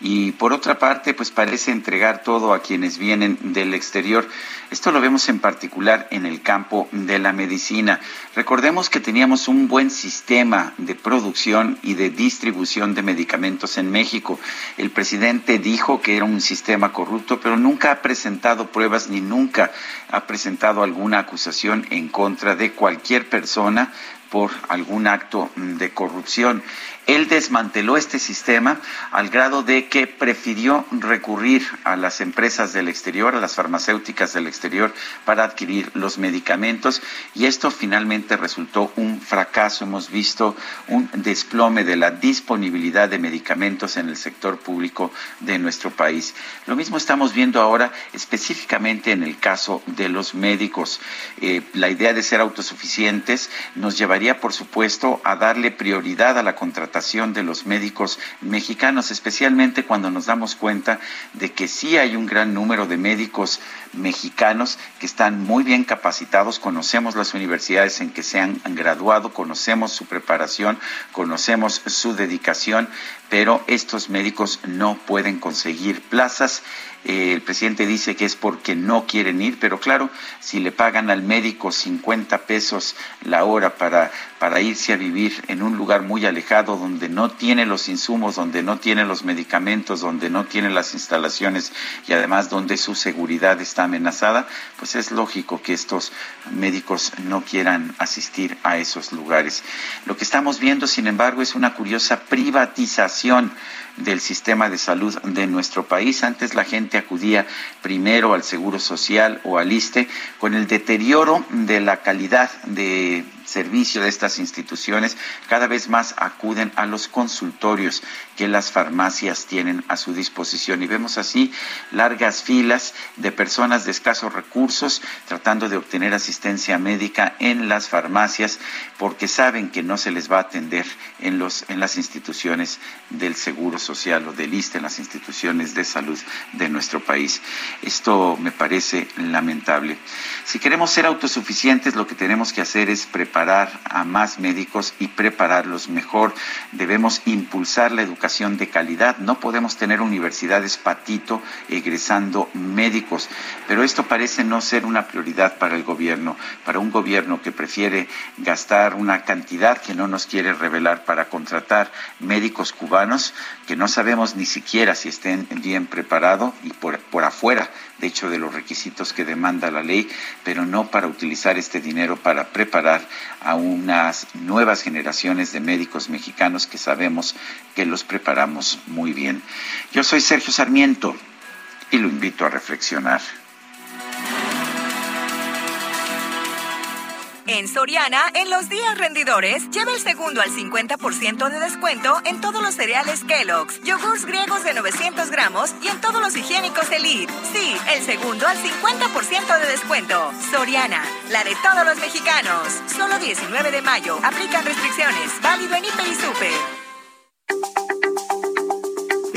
y por otra parte, pues parece entregar todo a quienes vienen del exterior. Esto lo vemos en particular en el campo de la medicina. Recordemos que teníamos un buen sistema de producción y de distribución de medicamentos en México. El presidente dijo que era un sistema corrupto, pero nunca ha presentado pruebas ni nunca ha presentado alguna acusación en contra de cualquier persona por algún acto de corrupción. Él desmanteló este sistema al grado de que prefirió recurrir a las empresas del exterior, a las farmacéuticas del exterior, para adquirir los medicamentos y esto finalmente resultó un fracaso. Hemos visto un desplome de la disponibilidad de medicamentos en el sector público de nuestro país. Lo mismo estamos viendo ahora específicamente en el caso de los médicos. Eh, la idea de ser autosuficientes nos llevaría, por supuesto, a darle prioridad a la contratación de los médicos mexicanos, especialmente cuando nos damos cuenta de que sí hay un gran número de médicos mexicanos que están muy bien capacitados, conocemos las universidades en que se han graduado, conocemos su preparación, conocemos su dedicación, pero estos médicos no pueden conseguir plazas eh, el presidente dice que es porque no quieren ir, pero claro, si le pagan al médico 50 pesos la hora para, para irse a vivir en un lugar muy alejado donde no tiene los insumos, donde no tiene los medicamentos, donde no tiene las instalaciones y además donde su seguridad está amenazada, pues es lógico que estos médicos no quieran asistir a esos lugares. Lo que estamos viendo, sin embargo, es una curiosa privatización del sistema de salud de nuestro país. Antes la gente acudía primero al Seguro Social o al ISTE con el deterioro de la calidad de servicio de estas instituciones, cada vez más acuden a los consultorios que las farmacias tienen a su disposición. Y vemos así largas filas de personas de escasos recursos tratando de obtener asistencia médica en las farmacias porque saben que no se les va a atender en, los, en las instituciones del Seguro Social o del ISTE, en las instituciones de salud de nuestro país. Esto me parece lamentable. Si queremos ser autosuficientes, lo que tenemos que hacer es preparar a más médicos y prepararlos mejor. Debemos impulsar la educación de calidad. No podemos tener universidades patito egresando médicos, pero esto parece no ser una prioridad para el gobierno, para un gobierno que prefiere gastar una cantidad que no nos quiere revelar para contratar médicos cubanos que no sabemos ni siquiera si estén bien preparados y por, por afuera de hecho de los requisitos que demanda la ley, pero no para utilizar este dinero para preparar a unas nuevas generaciones de médicos mexicanos que sabemos que los preparamos muy bien. Yo soy Sergio Sarmiento y lo invito a reflexionar. En Soriana, en los días rendidores, lleva el segundo al 50% de descuento en todos los cereales Kellogg's, yogurts griegos de 900 gramos y en todos los higiénicos Elite. Sí, el segundo al 50% de descuento. Soriana, la de todos los mexicanos. Solo 19 de mayo. Aplican restricciones. Válido en Hiper y Super.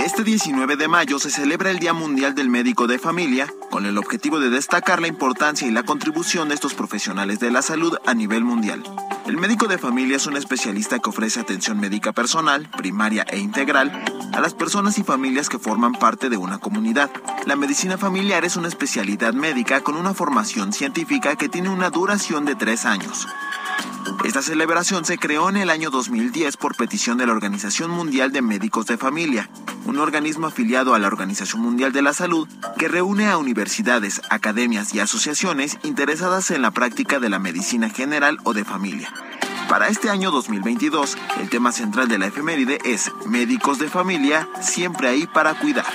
Este 19 de mayo se celebra el Día Mundial del Médico de Familia, con el objetivo de destacar la importancia y la contribución de estos profesionales de la salud a nivel mundial. El médico de familia es un especialista que ofrece atención médica personal, primaria e integral a las personas y familias que forman parte de una comunidad. La medicina familiar es una especialidad médica con una formación científica que tiene una duración de tres años. Esta celebración se creó en el año 2010 por petición de la Organización Mundial de Médicos de Familia, organismo afiliado a la Organización Mundial de la Salud que reúne a universidades, academias y asociaciones interesadas en la práctica de la medicina general o de familia. Para este año 2022, el tema central de la efeméride es Médicos de Familia, siempre ahí para cuidar.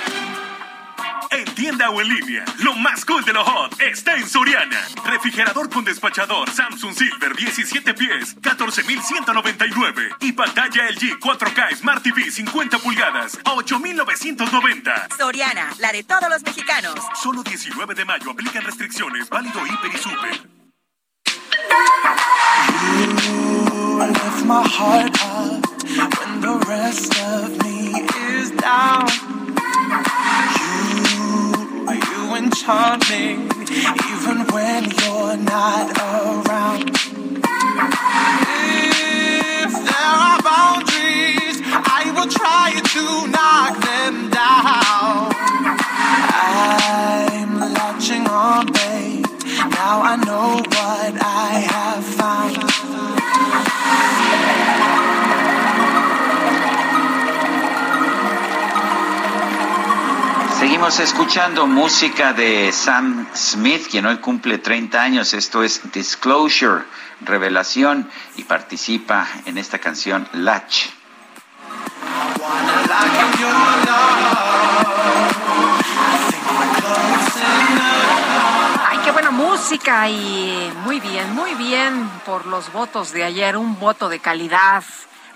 En tienda o en línea, lo más cool de lo hot está en Soriana. Refrigerador con despachador Samsung Silver 17 pies, 14,199. Y pantalla LG 4K Smart TV 50 pulgadas, a 8,990. Soriana, la de todos los mexicanos. Solo 19 de mayo aplican restricciones, válido hiper y super. You left my heart up when the rest of me is down. Enchant me even when you're not around. If there are boundaries, I will try to knock them down. I'm latching on, babe. Now I know what I have found. Seguimos escuchando música de Sam Smith, quien hoy cumple 30 años. Esto es Disclosure, Revelación, y participa en esta canción Latch. Ay, qué buena música y muy bien, muy bien por los votos de ayer, un voto de calidad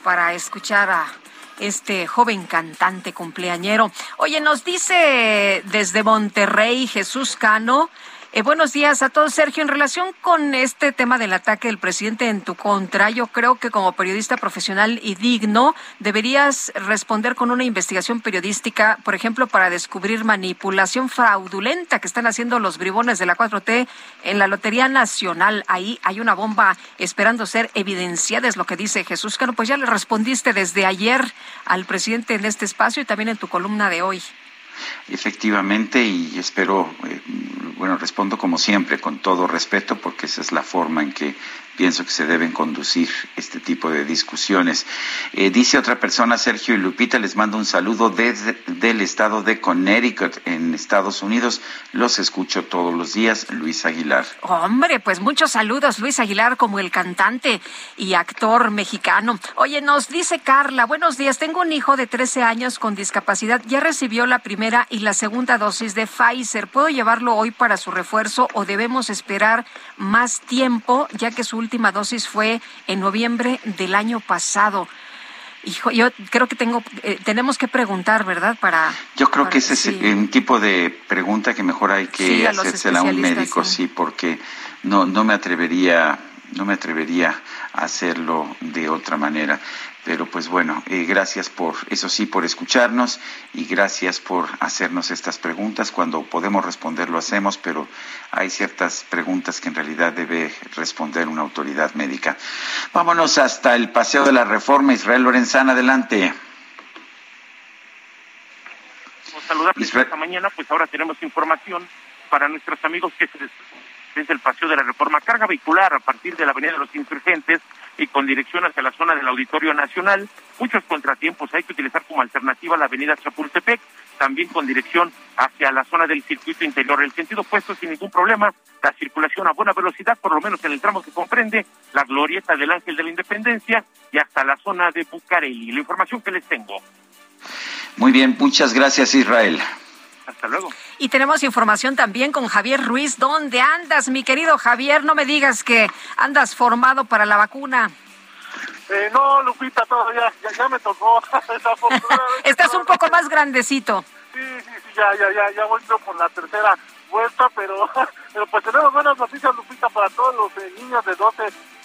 para escuchar a este joven cantante cumpleañero. Oye, nos dice desde Monterrey Jesús Cano. Eh, buenos días a todos, Sergio. En relación con este tema del ataque del presidente en tu contra, yo creo que como periodista profesional y digno deberías responder con una investigación periodística, por ejemplo, para descubrir manipulación fraudulenta que están haciendo los bribones de la 4T en la Lotería Nacional. Ahí hay una bomba esperando ser evidenciada, es lo que dice Jesús Cano. Pues ya le respondiste desde ayer al presidente en este espacio y también en tu columna de hoy. Efectivamente, y espero eh, bueno, respondo como siempre, con todo respeto, porque esa es la forma en que pienso que se deben conducir este tipo de discusiones. Eh, dice otra persona, Sergio y Lupita, les mando un saludo desde el estado de Connecticut, en Estados Unidos. Los escucho todos los días, Luis Aguilar. Hombre, pues muchos saludos, Luis Aguilar, como el cantante y actor mexicano. Oye, nos dice Carla, buenos días, tengo un hijo de 13 años con discapacidad, ya recibió la primera y la segunda dosis de Pfizer. ¿Puedo llevarlo hoy para su refuerzo o debemos esperar más tiempo, ya que su última dosis fue en noviembre del año pasado. Hijo, yo creo que tengo, eh, tenemos que preguntar, ¿verdad? Para. Yo creo que ese es un tipo de pregunta que mejor hay que hacérsela a un médico, sí. porque no, no me atrevería, no me atrevería a hacerlo de otra manera. Pero pues bueno, eh, gracias por, eso sí, por escucharnos y gracias por hacernos estas preguntas. Cuando podemos responder lo hacemos, pero hay ciertas preguntas que en realidad debe responder una autoridad médica. Vámonos hasta el Paseo de la Reforma. Israel Lorenzana, adelante. Saludarles esta mañana, pues ahora tenemos información para nuestros amigos que se desde el Paseo de la Reforma. Carga vehicular a partir de la Avenida de los Insurgentes y con dirección hacia la zona del Auditorio Nacional. Muchos contratiempos hay que utilizar como alternativa la avenida Chapultepec, también con dirección hacia la zona del circuito interior. El sentido opuesto sin ningún problema, la circulación a buena velocidad, por lo menos en el tramo que comprende la glorieta del Ángel de la Independencia y hasta la zona de Bucareli. La información que les tengo. Muy bien, muchas gracias Israel. Hasta luego. Y tenemos información también con Javier Ruiz. ¿Dónde andas, mi querido Javier? No me digas que andas formado para la vacuna. Eh, no, Lupita, todavía ya, ya me tocó. Estás un poco más grandecito. Sí, sí, sí, ya, ya, ya, ya voy por la tercera vuelta, pero, pero pues tenemos buenas noticias, Lupita, para todos los eh, niños de 12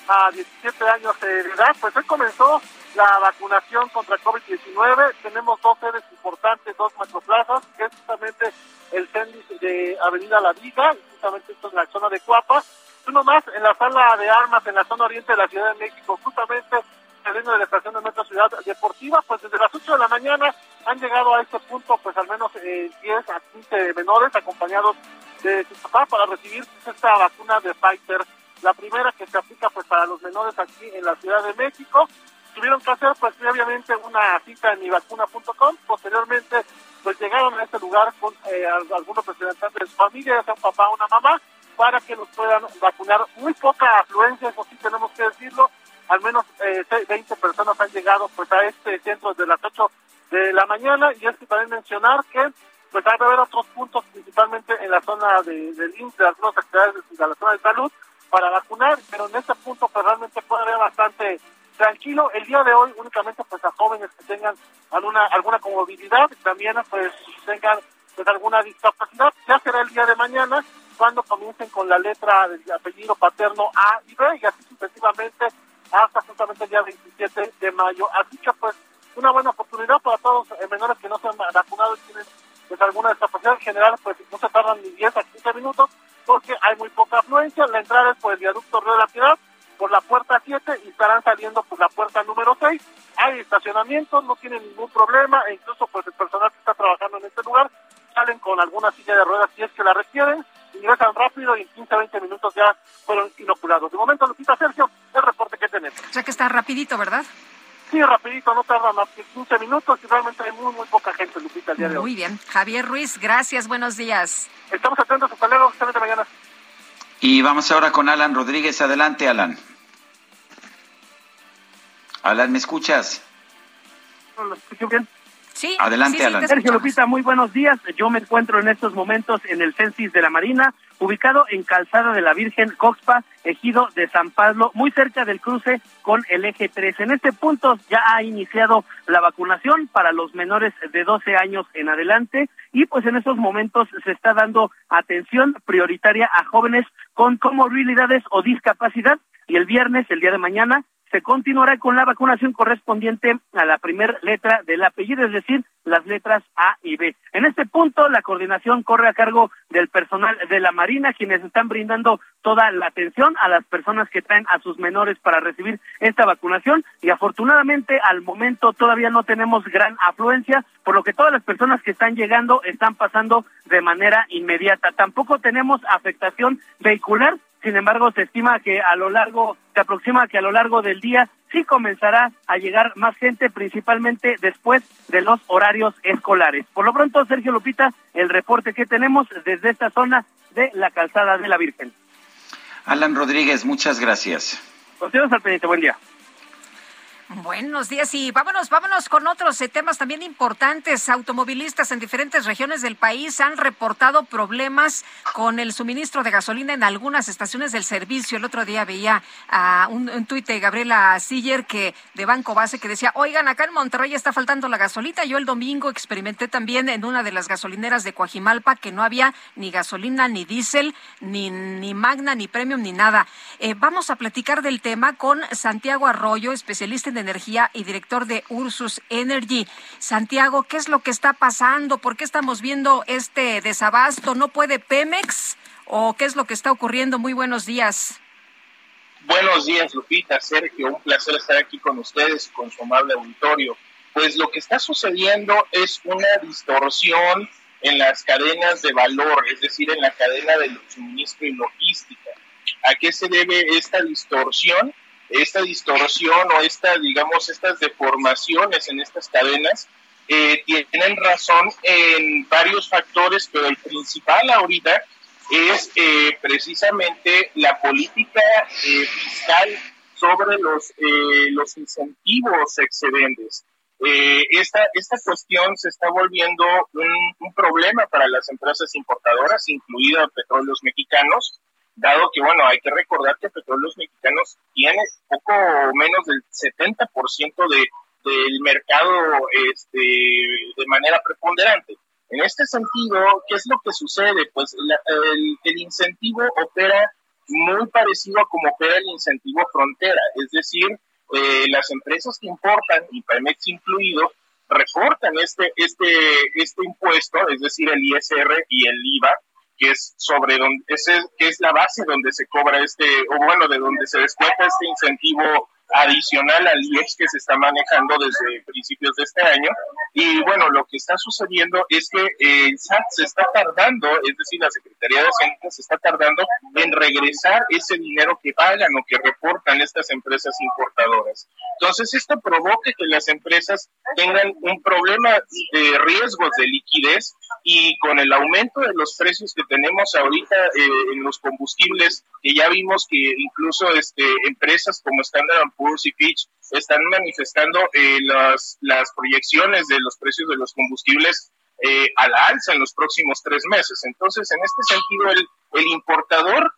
a 17 años de edad. Pues hoy comenzó la vacunación contra COVID-19. Tenemos dos sedes importantes, dos macroplazas, que es justamente el CENDIS de Avenida La Viga, justamente esto en la zona de Cuapa. Uno más en la sala de armas en la zona oriente de la Ciudad de México, justamente saliendo de la estación de Metro Ciudad Deportiva, pues desde las 8 de la mañana han llegado a este punto pues al menos eh, 10 a 15 menores acompañados de su papá para recibir esta vacuna de Pfizer, la primera que se aplica pues para los menores aquí en la Ciudad de México. Tuvieron que hacer pues previamente una cita en mivacuna.com, posteriormente pues llegaron a este lugar con eh, algunos representantes de su familia, ya sea un papá o una mamá, para que los puedan vacunar. Muy poca afluencia, eso sí tenemos que decirlo, al menos eh, 20 personas han llegado pues a este centro de las 8 de la mañana. Y es que también mencionar que pues hay que haber otros puntos principalmente en la zona de, del de algunas actividades de, la zona de salud para vacunar, pero en este punto pues realmente puede haber bastante tranquilo. El día de hoy únicamente pues a jóvenes que tengan alguna alguna comorbilidad, también pues tengan pues alguna discapacidad. Ya será el día de mañana cuando comiencen con la letra del apellido paterno A y B y así sucesivamente hasta justamente el día 27 de mayo. Así que pues una buena oportunidad para todos los menores que no se han vacunado y tienen pues alguna discapacidad en general, pues no se tardan ni 10 a 15 minutos porque hay muy poca afluencia. La entrada es por el viaducto Río de la Piedad por la puerta 7 y estarán saliendo por la puerta número 6. Hay estacionamiento, no tienen ningún problema e incluso pues el personal que está trabajando en este lugar salen con alguna silla de ruedas si es que la requieren, ingresan rápido y en 15 20 minutos ya fueron inoculados. De momento, Lupita Sergio, el reporte que tenemos. O sea que está rapidito, ¿verdad? Sí, rapidito, no tarda más que 15 minutos y realmente hay muy, muy poca gente, Lupita, el día de hoy. Muy bien. Javier Ruiz, gracias, buenos días. Estamos atentos, hasta luego, justamente mañana. Y vamos ahora con Alan Rodríguez. Adelante, Alan. Alan, ¿me escuchas? ¿Lo escucho bien? Sí. Adelante, sí, Alan. Sergio Lupita, muy buenos días. Yo me encuentro en estos momentos en el Censis de la Marina, ubicado en Calzada de la Virgen Coxpa, ejido de San Pablo, muy cerca del cruce con el eje 3. En este punto ya ha iniciado la vacunación para los menores de 12 años en adelante y pues en estos momentos se está dando atención prioritaria a jóvenes con comorbilidades o discapacidad y el viernes, el día de mañana, se continuará con la vacunación correspondiente a la primera letra del apellido, es decir, las letras A y B. En este punto, la coordinación corre a cargo del personal de la Marina, quienes están brindando toda la atención a las personas que traen a sus menores para recibir esta vacunación y afortunadamente al momento todavía no tenemos gran afluencia, por lo que todas las personas que están llegando están pasando de manera inmediata. Tampoco tenemos afectación vehicular, sin embargo se estima que a lo largo, se aproxima que a lo largo del día sí comenzará a llegar más gente, principalmente después de los horarios escolares. Por lo pronto, Sergio Lupita, el reporte que tenemos desde esta zona de la calzada de la Virgen. Alan Rodríguez, muchas gracias. Continuamos al pendiente, buen día. Buenos días y vámonos, vámonos con otros eh, temas también importantes. Automovilistas en diferentes regiones del país han reportado problemas con el suministro de gasolina en algunas estaciones del servicio. El otro día veía un, un tuit de Gabriela Siller que de Banco Base que decía, oigan, acá en Monterrey está faltando la gasolina. Yo el domingo experimenté también en una de las gasolineras de Coajimalpa que no había ni gasolina, ni diésel, ni, ni magna, ni premium, ni nada. Eh, vamos a platicar del tema con Santiago Arroyo, especialista en Energía y director de Ursus Energy. Santiago, ¿qué es lo que está pasando? ¿Por qué estamos viendo este desabasto? ¿No puede Pemex? ¿O qué es lo que está ocurriendo? Muy buenos días. Buenos días, Lupita, Sergio. Un placer estar aquí con ustedes, con su amable auditorio. Pues lo que está sucediendo es una distorsión en las cadenas de valor, es decir, en la cadena de suministro y logística. ¿A qué se debe esta distorsión? Esta distorsión o esta, digamos, estas deformaciones en estas cadenas eh, tienen razón en varios factores, pero el principal ahorita es eh, precisamente la política eh, fiscal sobre los, eh, los incentivos excedentes. Eh, esta, esta cuestión se está volviendo un, un problema para las empresas importadoras, incluida Petróleos Mexicanos, dado que, bueno, hay que recordar que Petróleos Mexicanos tiene poco menos del 70% de, del mercado este, de manera preponderante. En este sentido, ¿qué es lo que sucede? Pues el, el, incentivo opera muy parecido a como opera el incentivo frontera, es decir, eh, las empresas que importan, y Pemex incluido, reportan este, este, este impuesto, es decir, el ISR y el IVA, que es sobre donde, ese, que es la base donde se cobra este, o bueno, de donde se descuenta este incentivo adicional al IEX que se está manejando desde principios de este año. Y bueno, lo que está sucediendo es que el SAT se está tardando, es decir, la Secretaría de Hacienda se está tardando en regresar ese dinero que pagan o que reportan estas empresas importadoras. Entonces, esto provoca que las empresas tengan un problema de riesgos de liquidez y con el aumento de los precios que tenemos ahorita eh, en los combustibles, que ya vimos que incluso este, empresas como Standard Poor's y Fitch están manifestando eh, las, las proyecciones de los precios de los combustibles eh, a la alza en los próximos tres meses. Entonces, en este sentido, el, el importador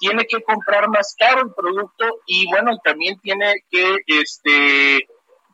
tiene que comprar más caro el producto y, bueno, también tiene que, este,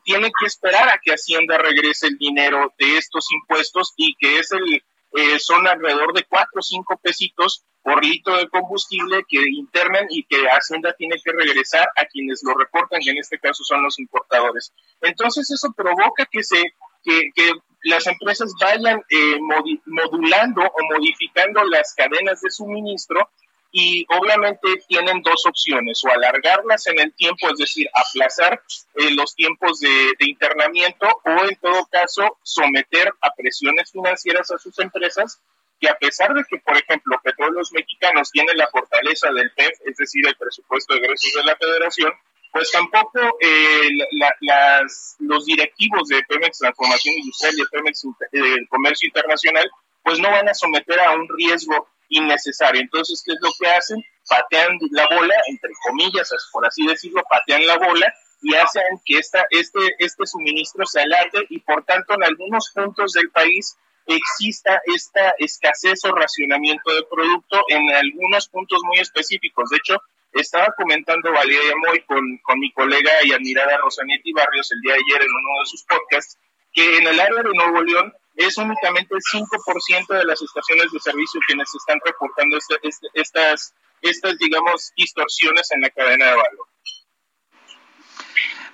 tiene que esperar a que Hacienda regrese el dinero de estos impuestos y que es el, eh, son alrededor de cuatro o cinco pesitos por litro de combustible que internan y que Hacienda tiene que regresar a quienes lo reportan, que en este caso son los importadores. Entonces eso provoca que se que, que las empresas vayan eh, modulando o modificando las cadenas de suministro y obviamente tienen dos opciones, o alargarlas en el tiempo, es decir, aplazar eh, los tiempos de, internamiento, o en todo caso someter a presiones financieras a sus empresas, que a pesar de que, por ejemplo, Petróleos Mexicanos tiene la fortaleza del PEF, es decir, el presupuesto de egresos de la federación, pues tampoco eh, la, las, los directivos de Pemex Transformación Industrial y de Pemex eh, Comercio Internacional, pues no van a someter a un riesgo innecesario. Entonces, ¿qué es lo que hacen? Patean la bola, entre comillas, por así decirlo, patean la bola y hacen que esta, este, este suministro se alargue y por tanto en algunos puntos del país exista esta escasez o racionamiento de producto en algunos puntos muy específicos. De hecho, estaba comentando Valeria Moy con, con mi colega y admirada Rosanetti Barrios el día de ayer en uno de sus podcasts, que en el área de Nuevo León es únicamente el 5% de las estaciones de servicio quienes están reportando este, este, estas, estas, digamos, distorsiones en la cadena de valor.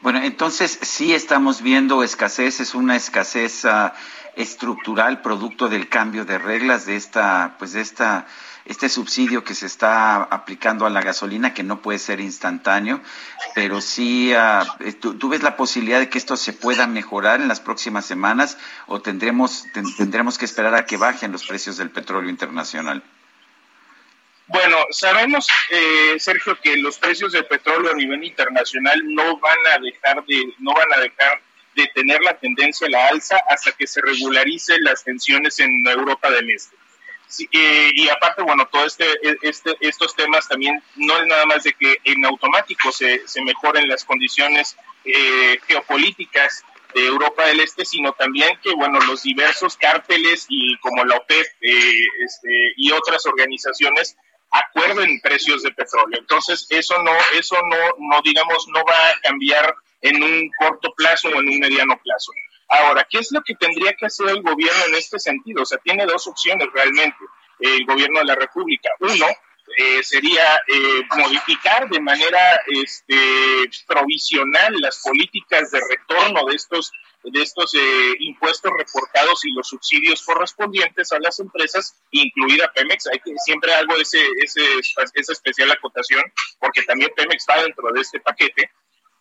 Bueno, entonces sí estamos viendo escasez, es una escasez uh, estructural producto del cambio de reglas de esta, pues de esta, este subsidio que se está aplicando a la gasolina que no puede ser instantáneo, pero sí, eh, ¿tú, ves la posibilidad de que esto se pueda mejorar en las próximas semanas o tendremos, tendremos que esperar a que bajen los precios del petróleo internacional? Bueno, sabemos, eh, Sergio, que los precios del petróleo a nivel internacional no van a dejar de, no van a dejar de tener la tendencia a la alza hasta que se regularicen las tensiones en Europa del Este. Eh, y aparte, bueno, todo este, este, estos temas también no es nada más de que en automático se, se mejoren las condiciones eh, geopolíticas de Europa del Este, sino también que, bueno, los diversos cárteles y como la OPEP este, y otras organizaciones acuerden precios de petróleo. Entonces, eso no, eso no, no digamos, no va a cambiar en un corto plazo o en un mediano plazo. Ahora, ¿qué es lo que tendría que hacer el gobierno en este sentido? O sea, tiene dos opciones realmente el gobierno de la República. Uno, eh, sería eh, modificar de manera este, provisional las políticas de retorno de estos de estos eh, impuestos reportados y los subsidios correspondientes a las empresas, incluida Pemex. Hay que siempre de ese, ese, esa especial acotación, porque también Pemex está dentro de este paquete.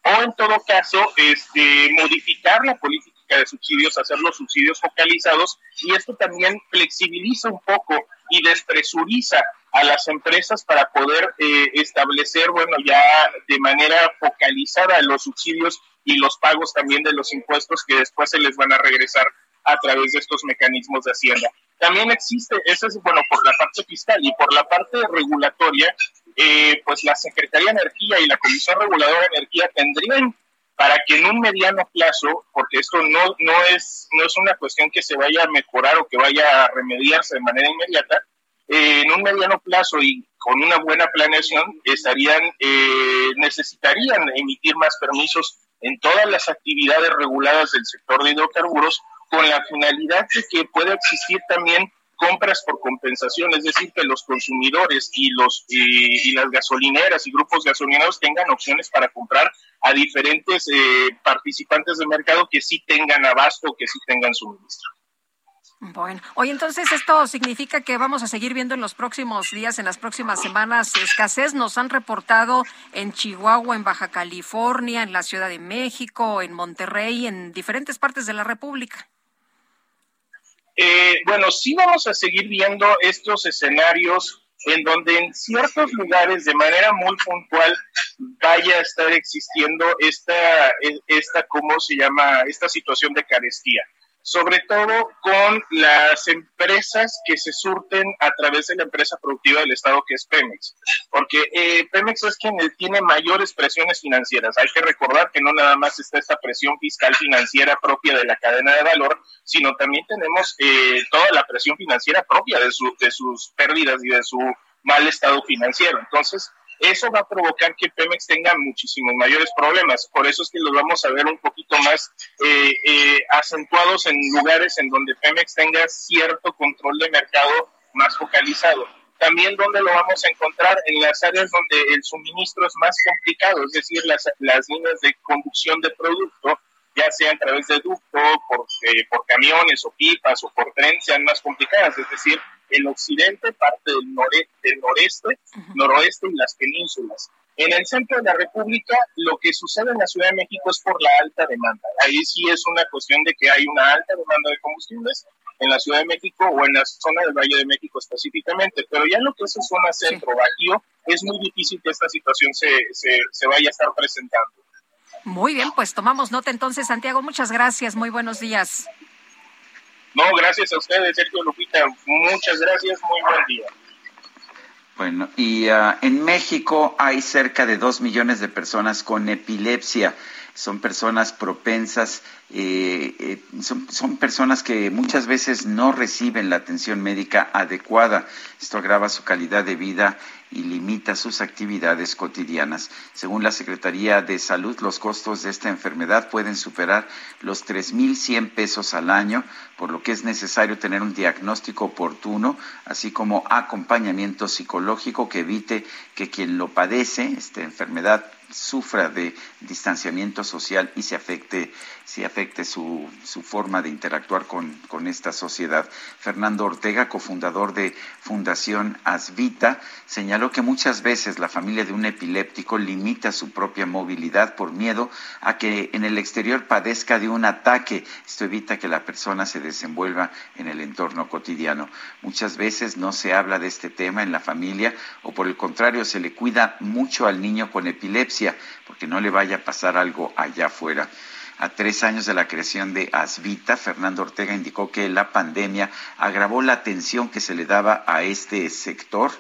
O en todo caso, este, modificar la política de subsidios, hacer los subsidios focalizados, y esto también flexibiliza un poco y despresuriza a las empresas para poder eh, establecer, bueno, ya de manera focalizada los subsidios y los pagos también de los impuestos que después se les van a regresar a través de estos mecanismos de Hacienda. También existe, eso es bueno por la parte fiscal y por la parte regulatoria, eh, pues la Secretaría de Energía y la Comisión Reguladora de Energía tendrían para que en un mediano plazo, porque esto no, no, es, no es una cuestión que se vaya a mejorar o que vaya a remediarse de manera inmediata, eh, en un mediano plazo y con una buena planeación estarían, eh, necesitarían emitir más permisos en todas las actividades reguladas del sector de hidrocarburos con la finalidad de que pueda existir también compras por compensación, es decir, que los consumidores y los y, las gasolineras y grupos gasolineros tengan opciones para comprar a diferentes eh, participantes del mercado que sí tengan abasto, que sí tengan suministro. Bueno, hoy entonces esto significa que vamos a seguir viendo en los próximos días, en las próximas semanas, escasez. Nos han reportado en Chihuahua, en Baja California, en la Ciudad de México, en Monterrey, en diferentes partes de la República. Eh, bueno, sí vamos a seguir viendo estos escenarios en donde en ciertos lugares de manera muy puntual vaya a estar existiendo esta, esta ¿cómo se llama? Esta situación de carestía sobre todo con las empresas que se surten a través de la empresa productiva del Estado, que es Pemex. Porque eh, Pemex es quien tiene mayores presiones financieras. Hay que recordar que no nada más está esta presión fiscal financiera propia de la cadena de valor, sino también tenemos eh, toda la presión financiera propia de, de sus pérdidas y de su mal estado financiero. Entonces, eso va a provocar que Pemex tenga muchísimos mayores problemas. Por eso es que los vamos a ver un poquito más eh, eh, acentuados en lugares en donde Pemex tenga cierto control de mercado más focalizado. También donde lo vamos a encontrar en las áreas donde el suministro es más complicado, es decir, las, las líneas de conducción de producto, ya sea a través de ducto, por, eh, por camiones o pipas o por tren, sean más complicadas. Es decir, el occidente, parte del, del noreste, noroeste y las penínsulas. En el centro de la República, lo que sucede en la Ciudad de México es por la alta demanda. Ahí sí es una cuestión de que hay una alta demanda de combustibles en la Ciudad de México o en la zona del Valle de México específicamente. Pero ya en lo que es zona centro, bajío, es muy difícil que esta situación se, se, se vaya a estar presentando. Muy bien, pues tomamos nota entonces, Santiago. Muchas gracias. Muy buenos días. No, gracias a ustedes, Sergio Lupita. Muchas gracias, muy buen día. Bueno, y ah, en México hay cerca de dos millones de personas con epilepsia. Son personas propensas, eh, eh, son, son, personas que muchas veces no reciben la atención médica adecuada. Esto agrava su calidad de vida y limita sus actividades cotidianas. Según la Secretaría de Salud, los costos de esta enfermedad pueden superar los 3.100 pesos al año, por lo que es necesario tener un diagnóstico oportuno, así como acompañamiento psicológico que evite que quien lo padece, esta enfermedad sufra de distanciamiento social y se afecte, se afecte su, su forma de interactuar con, con, esta sociedad. Fernando Ortega, cofundador de Fundación Asvita, señaló que muchas veces la familia de un epiléptico limita su propia movilidad por miedo a que en el exterior padezca de un ataque. Esto evita que la persona se desenvuelva en el entorno cotidiano. Muchas veces no se habla de este tema en la familia o por el contrario se le cuida mucho al niño con epilepsia porque no le vaya a pasar algo allá afuera. A tres años de la creación de Asvita, Fernando Ortega indicó que la pandemia agravó la atención que se le daba a este sector.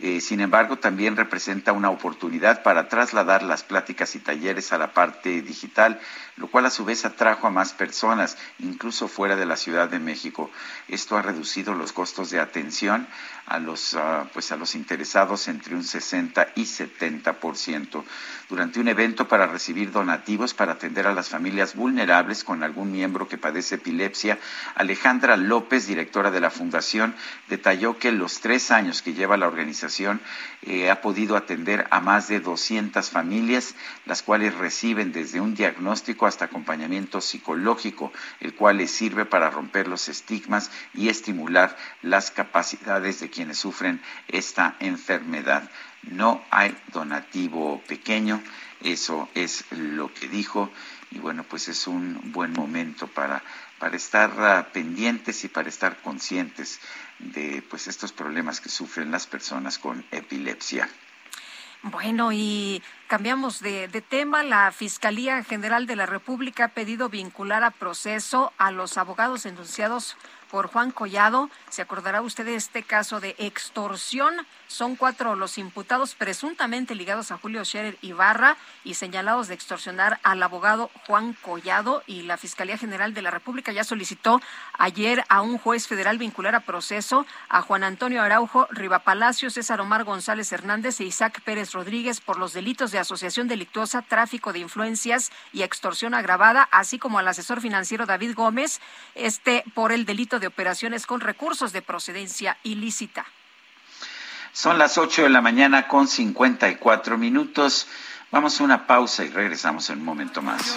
Eh, sin embargo, también representa una oportunidad para trasladar las pláticas y talleres a la parte digital, lo cual a su vez atrajo a más personas, incluso fuera de la Ciudad de México. Esto ha reducido los costos de atención a los, uh, pues a los interesados entre un 60 y 70%. Durante un evento para recibir donativos para atender a las familias vulnerables con algún miembro que padece epilepsia, Alejandra López, directora de la Fundación, detalló que los tres años que lleva la organización eh, ha podido atender a más de 200 familias, las cuales reciben desde un diagnóstico hasta acompañamiento psicológico, el cual les sirve para romper los estigmas y estimular las capacidades de quienes sufren esta enfermedad. No hay donativo pequeño, eso es lo que dijo y bueno, pues es un buen momento para, para estar uh, pendientes y para estar conscientes de pues estos problemas que sufren las personas con epilepsia. Bueno, y cambiamos de, de, tema. La Fiscalía General de la República ha pedido vincular a proceso a los abogados denunciados por Juan Collado. Se acordará usted de este caso de extorsión. Son cuatro los imputados presuntamente ligados a Julio Scherer Ibarra y señalados de extorsionar al abogado Juan Collado. Y la Fiscalía General de la República ya solicitó ayer a un juez federal vincular a proceso a Juan Antonio Araujo Rivapalacio, César Omar González Hernández e Isaac Pérez Rodríguez por los delitos de asociación delictuosa, tráfico de influencias y extorsión agravada, así como al asesor financiero David Gómez, este por el delito de operaciones con recursos de procedencia ilícita. Son las 8 de la mañana con 54 minutos. Vamos a una pausa y regresamos en un momento más.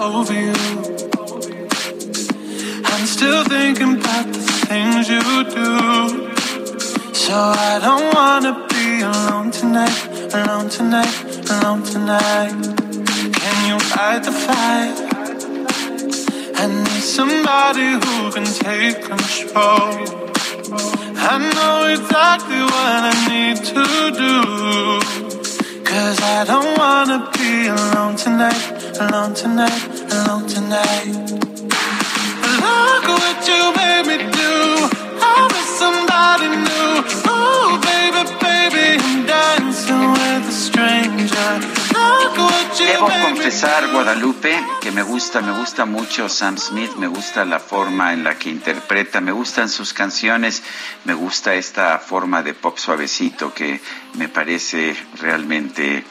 Over you. I'm still thinking about the things you do. So I don't wanna be alone tonight, alone tonight, alone tonight. Can you fight the fight? I need somebody who can take control. I know exactly what I need to do. Cause I don't wanna be alone tonight, alone tonight, alone tonight. Look what you made me do. I'm with somebody new. Debo confesar, Guadalupe, que me gusta, me gusta mucho Sam Smith, me gusta la forma en la que interpreta, me gustan sus canciones, me gusta esta forma de pop suavecito que me parece realmente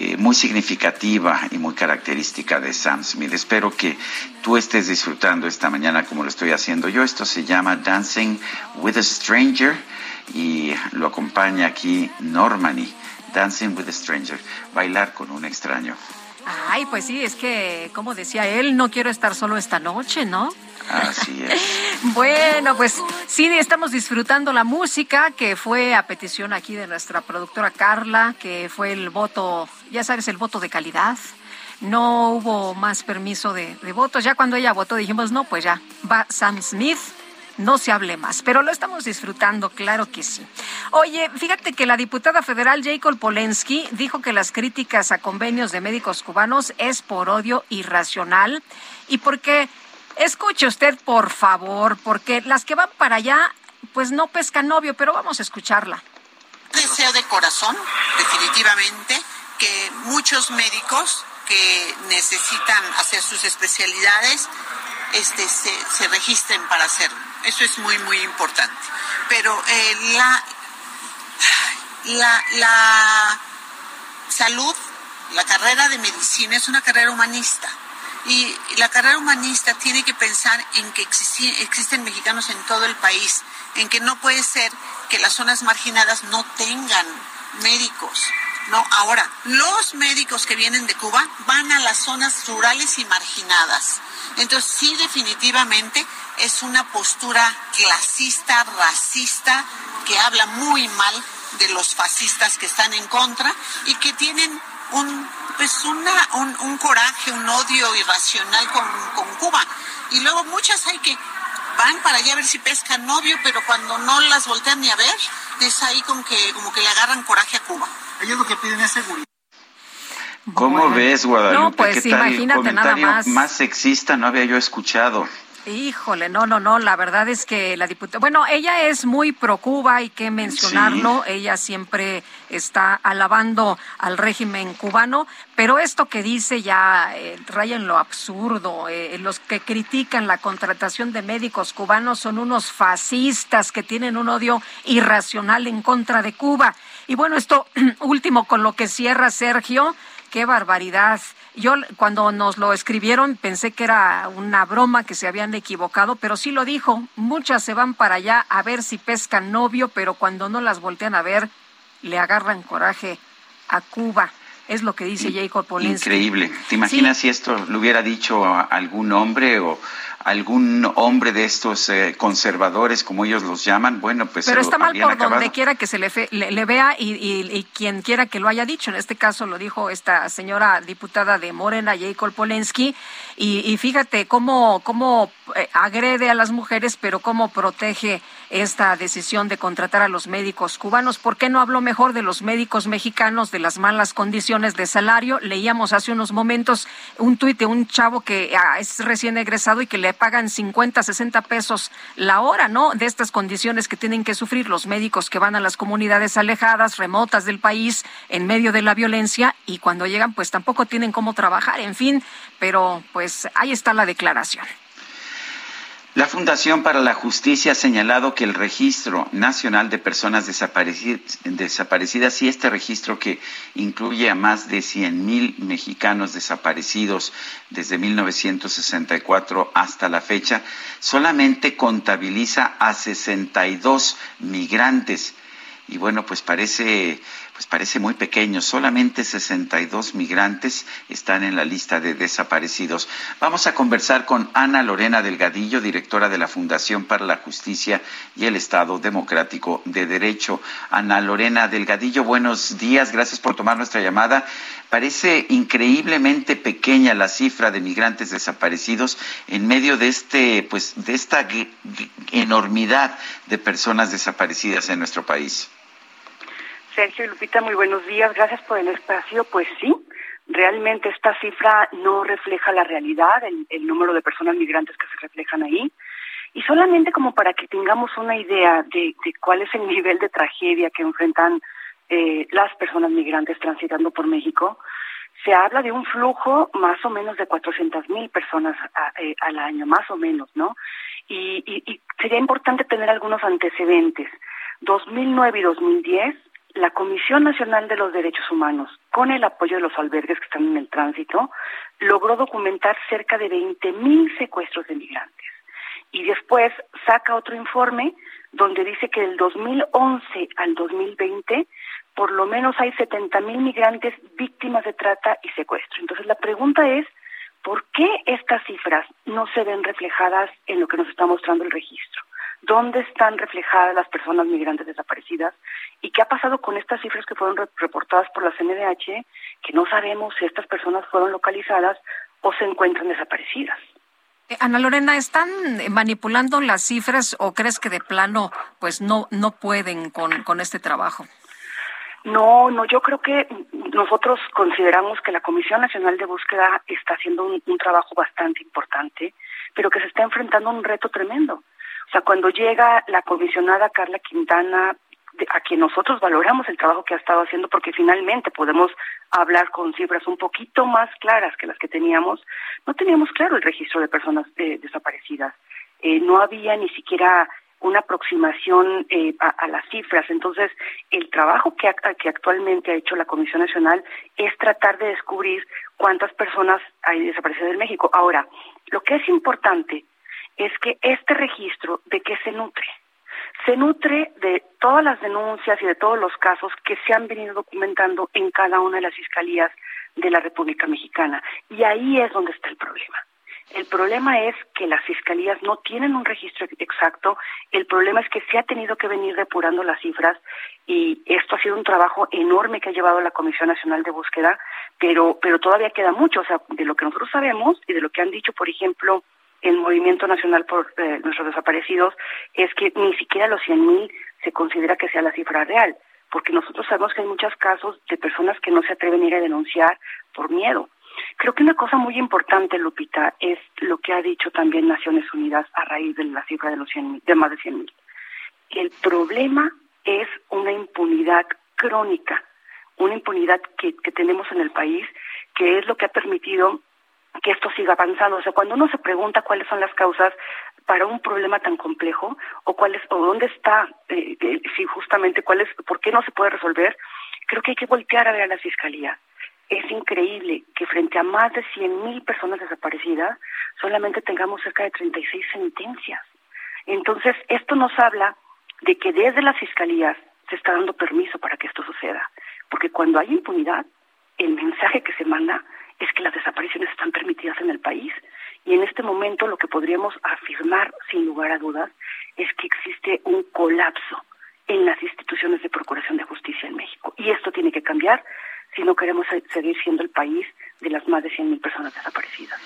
eh, muy significativa y muy característica de Sam Smith. Espero que tú estés disfrutando esta mañana como lo estoy haciendo yo. Esto se llama Dancing with a Stranger y lo acompaña aquí Normani Dancing with a Stranger, bailar con un extraño. Ay, pues sí, es que, como decía él, no quiero estar solo esta noche, ¿no? Así es. bueno, pues sí, estamos disfrutando la música que fue a petición aquí de nuestra productora Carla, que fue el voto, ya sabes, el voto de calidad. No hubo más permiso de, de votos. Ya cuando ella votó dijimos, no, pues ya, va Sam Smith no se hable más, pero lo estamos disfrutando, claro que sí. Oye, fíjate que la diputada federal Jacob Polensky dijo que las críticas a convenios de médicos cubanos es por odio irracional y porque Escuche usted, por favor, porque las que van para allá, pues no pescan novio, pero vamos a escucharla. Deseo de corazón, definitivamente, que muchos médicos que necesitan hacer sus especialidades este, se, registren para hacerlo. Eso es muy, muy importante. Pero eh, la, la, la salud, la carrera de medicina es una carrera humanista y la carrera humanista tiene que pensar en que existen mexicanos en todo el país, en que no puede ser que las zonas marginadas no tengan médicos. No, ahora, los médicos que vienen de Cuba van a las zonas rurales y marginadas. Entonces, sí, definitivamente es una postura clasista, racista, que habla muy mal de los fascistas que están en contra y que tienen un pues una, un, coraje, un odio irracional con, Cuba. Y luego muchas hay que van para allá a ver si pescan novio, pero cuando no las voltean ni a ver, es ahí como que, como que le agarran coraje a Cuba. Ellos lo que piden es seguridad. ¿Cómo ves, Guadalupe? No, pues imagínate nada más. Más sexista no había yo escuchado. Híjole, no, no, no, la verdad es que la diputada, bueno, ella es muy pro Cuba, hay que mencionarlo, ella siempre está alabando al régimen cubano, pero esto que dice ya eh, raya en lo absurdo, eh, los que critican la contratación de médicos cubanos son unos fascistas que tienen un odio irracional en contra de Cuba. Y bueno, esto último con lo que cierra Sergio, qué barbaridad. Yo cuando nos lo escribieron pensé que era una broma, que se habían equivocado, pero sí lo dijo. Muchas se van para allá a ver si pescan novio, pero cuando no las voltean a ver, le agarran coraje a Cuba. Es lo que dice Jacob Polensky. Increíble. ¿Te imaginas si esto lo hubiera dicho algún hombre o algún hombre de estos eh, conservadores, como ellos los llaman, bueno, pues... Pero está mal por donde quiera que se le, le, vea y, y, quien quiera que lo haya dicho. En este caso lo dijo esta señora diputada de Morena, Jacob Polensky, y, y fíjate cómo, cómo eh, agrede a las mujeres, pero cómo protege esta decisión de contratar a los médicos cubanos. ¿Por qué no habló mejor de los médicos mexicanos, de las malas condiciones de salario? Leíamos hace unos momentos un tuit de un chavo que ah, es recién egresado y que le pagan 50, 60 pesos la hora, ¿no? De estas condiciones que tienen que sufrir los médicos que van a las comunidades alejadas, remotas del país, en medio de la violencia y cuando llegan pues tampoco tienen cómo trabajar, en fin, pero pues ahí está la declaración. La Fundación para la Justicia ha señalado que el Registro Nacional de Personas Desaparecidas y este registro que incluye a más de 100.000 mexicanos desaparecidos desde 1964 hasta la fecha, solamente contabiliza a 62 migrantes. Y bueno, pues parece pues parece muy pequeño. Solamente 62 migrantes están en la lista de desaparecidos. Vamos a conversar con Ana Lorena Delgadillo, directora de la Fundación para la Justicia y el Estado Democrático de Derecho. Ana Lorena Delgadillo, buenos días. Gracias por tomar nuestra llamada. Parece increíblemente pequeña la cifra de migrantes desaparecidos en medio de este, pues, de esta enormidad de personas desaparecidas en nuestro país. Sergio y Lupita, muy buenos días. Gracias por el espacio. Pues sí, realmente esta cifra no refleja la realidad, el, número de personas migrantes que se reflejan ahí. Y solamente como para que tengamos una idea de, cuál es el nivel de tragedia que enfrentan eh, las personas migrantes transitando por México, se habla de un flujo más o menos de 400 mil personas eh, al año, más o menos, ¿no? Y, y sería importante tener algunos antecedentes. 2009 y 2010 la Comisión Nacional de los Derechos Humanos, con el apoyo de los albergues que están en el tránsito, logró documentar cerca de 20.000 secuestros de migrantes. Y después saca otro informe donde dice que del 2011 al 2020 por lo menos hay 70 mil migrantes víctimas de trata y secuestro. Entonces la pregunta es, ¿por qué estas cifras no se ven reflejadas en lo que nos está mostrando el registro? ¿Dónde están reflejadas las personas migrantes desaparecidas? ¿Y qué ha pasado con estas cifras que fueron reportadas por la CNDH, que no sabemos si estas personas fueron localizadas o se encuentran desaparecidas? Eh, Ana Lorena, ¿están manipulando las cifras o crees que de plano pues no, no pueden con, con este trabajo? No, no, yo creo que nosotros consideramos que la Comisión Nacional de Búsqueda está haciendo un, un, trabajo bastante importante, pero que se está enfrentando a un reto tremendo. O sea, cuando llega la comisionada Carla Quintana, a quien nosotros valoramos el trabajo que ha estado haciendo, porque finalmente podemos hablar con cifras un poquito más claras que las que teníamos, no teníamos claro el registro de personas desaparecidas. Eh, no había ni siquiera una aproximación eh, a, a, las cifras. Entonces, el trabajo que, que actualmente ha hecho la Comisión Nacional es tratar de descubrir cuántas personas hay desaparecidas en México. Ahora, lo que es importante es que este registro, ¿de qué se nutre? Se nutre de todas las denuncias y de todos los casos que se han venido documentando en cada una de las fiscalías de la República Mexicana. Y ahí es donde está el problema. El problema es que las fiscalías no tienen un registro exacto, el problema es que se ha tenido que venir depurando las cifras y esto ha sido un trabajo enorme que ha llevado la Comisión Nacional de Búsqueda, pero, pero todavía queda mucho, o sea, de lo que nosotros sabemos y de lo que han dicho, por ejemplo, el Movimiento Nacional por eh, Nuestros Desaparecidos, es que ni siquiera los 100.000 se considera que sea la cifra real, porque nosotros sabemos que hay muchos casos de personas que no se atreven a ir a denunciar por miedo. Creo que una cosa muy importante, Lupita, es lo que ha dicho también Naciones Unidas a raíz de la cifra de los 100, de más de 100.000. El problema es una impunidad crónica, una impunidad que, que tenemos en el país, que es lo que ha permitido que esto siga avanzando. O sea, cuando uno se pregunta cuáles son las causas para un problema tan complejo o cuál o dónde está, eh, eh, si justamente cuál es, por qué no se puede resolver, creo que hay que voltear a ver a la fiscalía. Es increíble que frente a más de 100.000 personas desaparecidas solamente tengamos cerca de 36 sentencias. Entonces, esto nos habla de que desde las fiscalías se está dando permiso para que esto suceda. Porque cuando hay impunidad, el mensaje que se manda es que las desapariciones están permitidas en el país y en este momento lo que podríamos afirmar sin lugar a dudas es que existe un colapso en las instituciones de procuración de justicia en México. Y esto tiene que cambiar si no queremos seguir siendo el país de las más de 100.000 personas desaparecidas.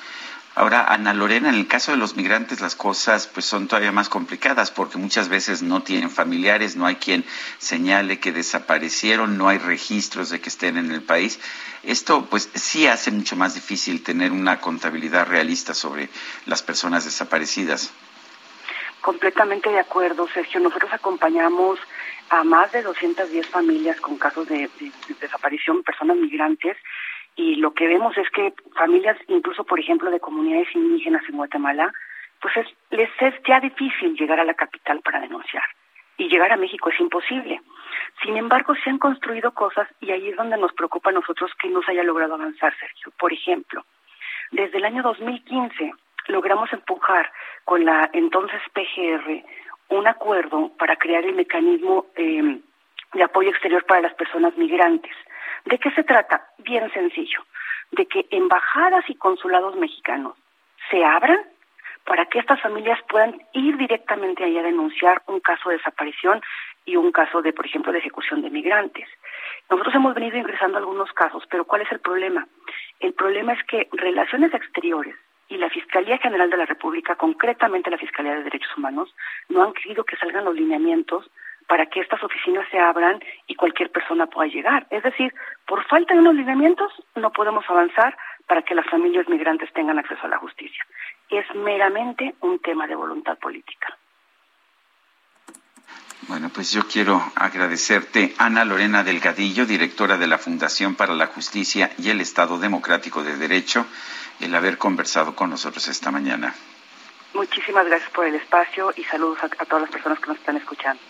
Ahora, Ana Lorena, en el caso de los migrantes las cosas pues son todavía más complicadas porque muchas veces no tienen familiares, no hay quien señale que desaparecieron, no hay registros de que estén en el país. Esto pues sí hace mucho más difícil tener una contabilidad realista sobre las personas desaparecidas. Completamente de acuerdo, Sergio. Nosotros acompañamos a más de 210 familias con casos de, de, de desaparición, personas migrantes, y lo que vemos es que familias, incluso por ejemplo de comunidades indígenas en Guatemala, pues es, les es ya difícil llegar a la capital para denunciar y llegar a México es imposible. Sin embargo, se han construido cosas y ahí es donde nos preocupa a nosotros que no se haya logrado avanzar, Sergio. Por ejemplo, desde el año 2015 logramos empujar con la entonces PGR un acuerdo para crear el mecanismo eh, de apoyo exterior para las personas migrantes. ¿De qué se trata? Bien sencillo, de que embajadas y consulados mexicanos se abran para que estas familias puedan ir directamente ahí a denunciar un caso de desaparición y un caso de, por ejemplo, de ejecución de migrantes. Nosotros hemos venido ingresando algunos casos, pero ¿cuál es el problema? El problema es que Relaciones Exteriores y la Fiscalía General de la República, concretamente la Fiscalía de Derechos Humanos, no han querido que salgan los lineamientos para que estas oficinas se abran y cualquier persona pueda llegar. Es decir, por falta de unos lineamientos no podemos avanzar para que las familias migrantes tengan acceso a la justicia. Es meramente un tema de voluntad política. Bueno, pues yo quiero agradecerte, Ana Lorena Delgadillo, directora de la Fundación para la Justicia y el Estado Democrático de Derecho, el haber conversado con nosotros esta mañana. Muchísimas gracias por el espacio y saludos a, a todas las personas que nos están escuchando.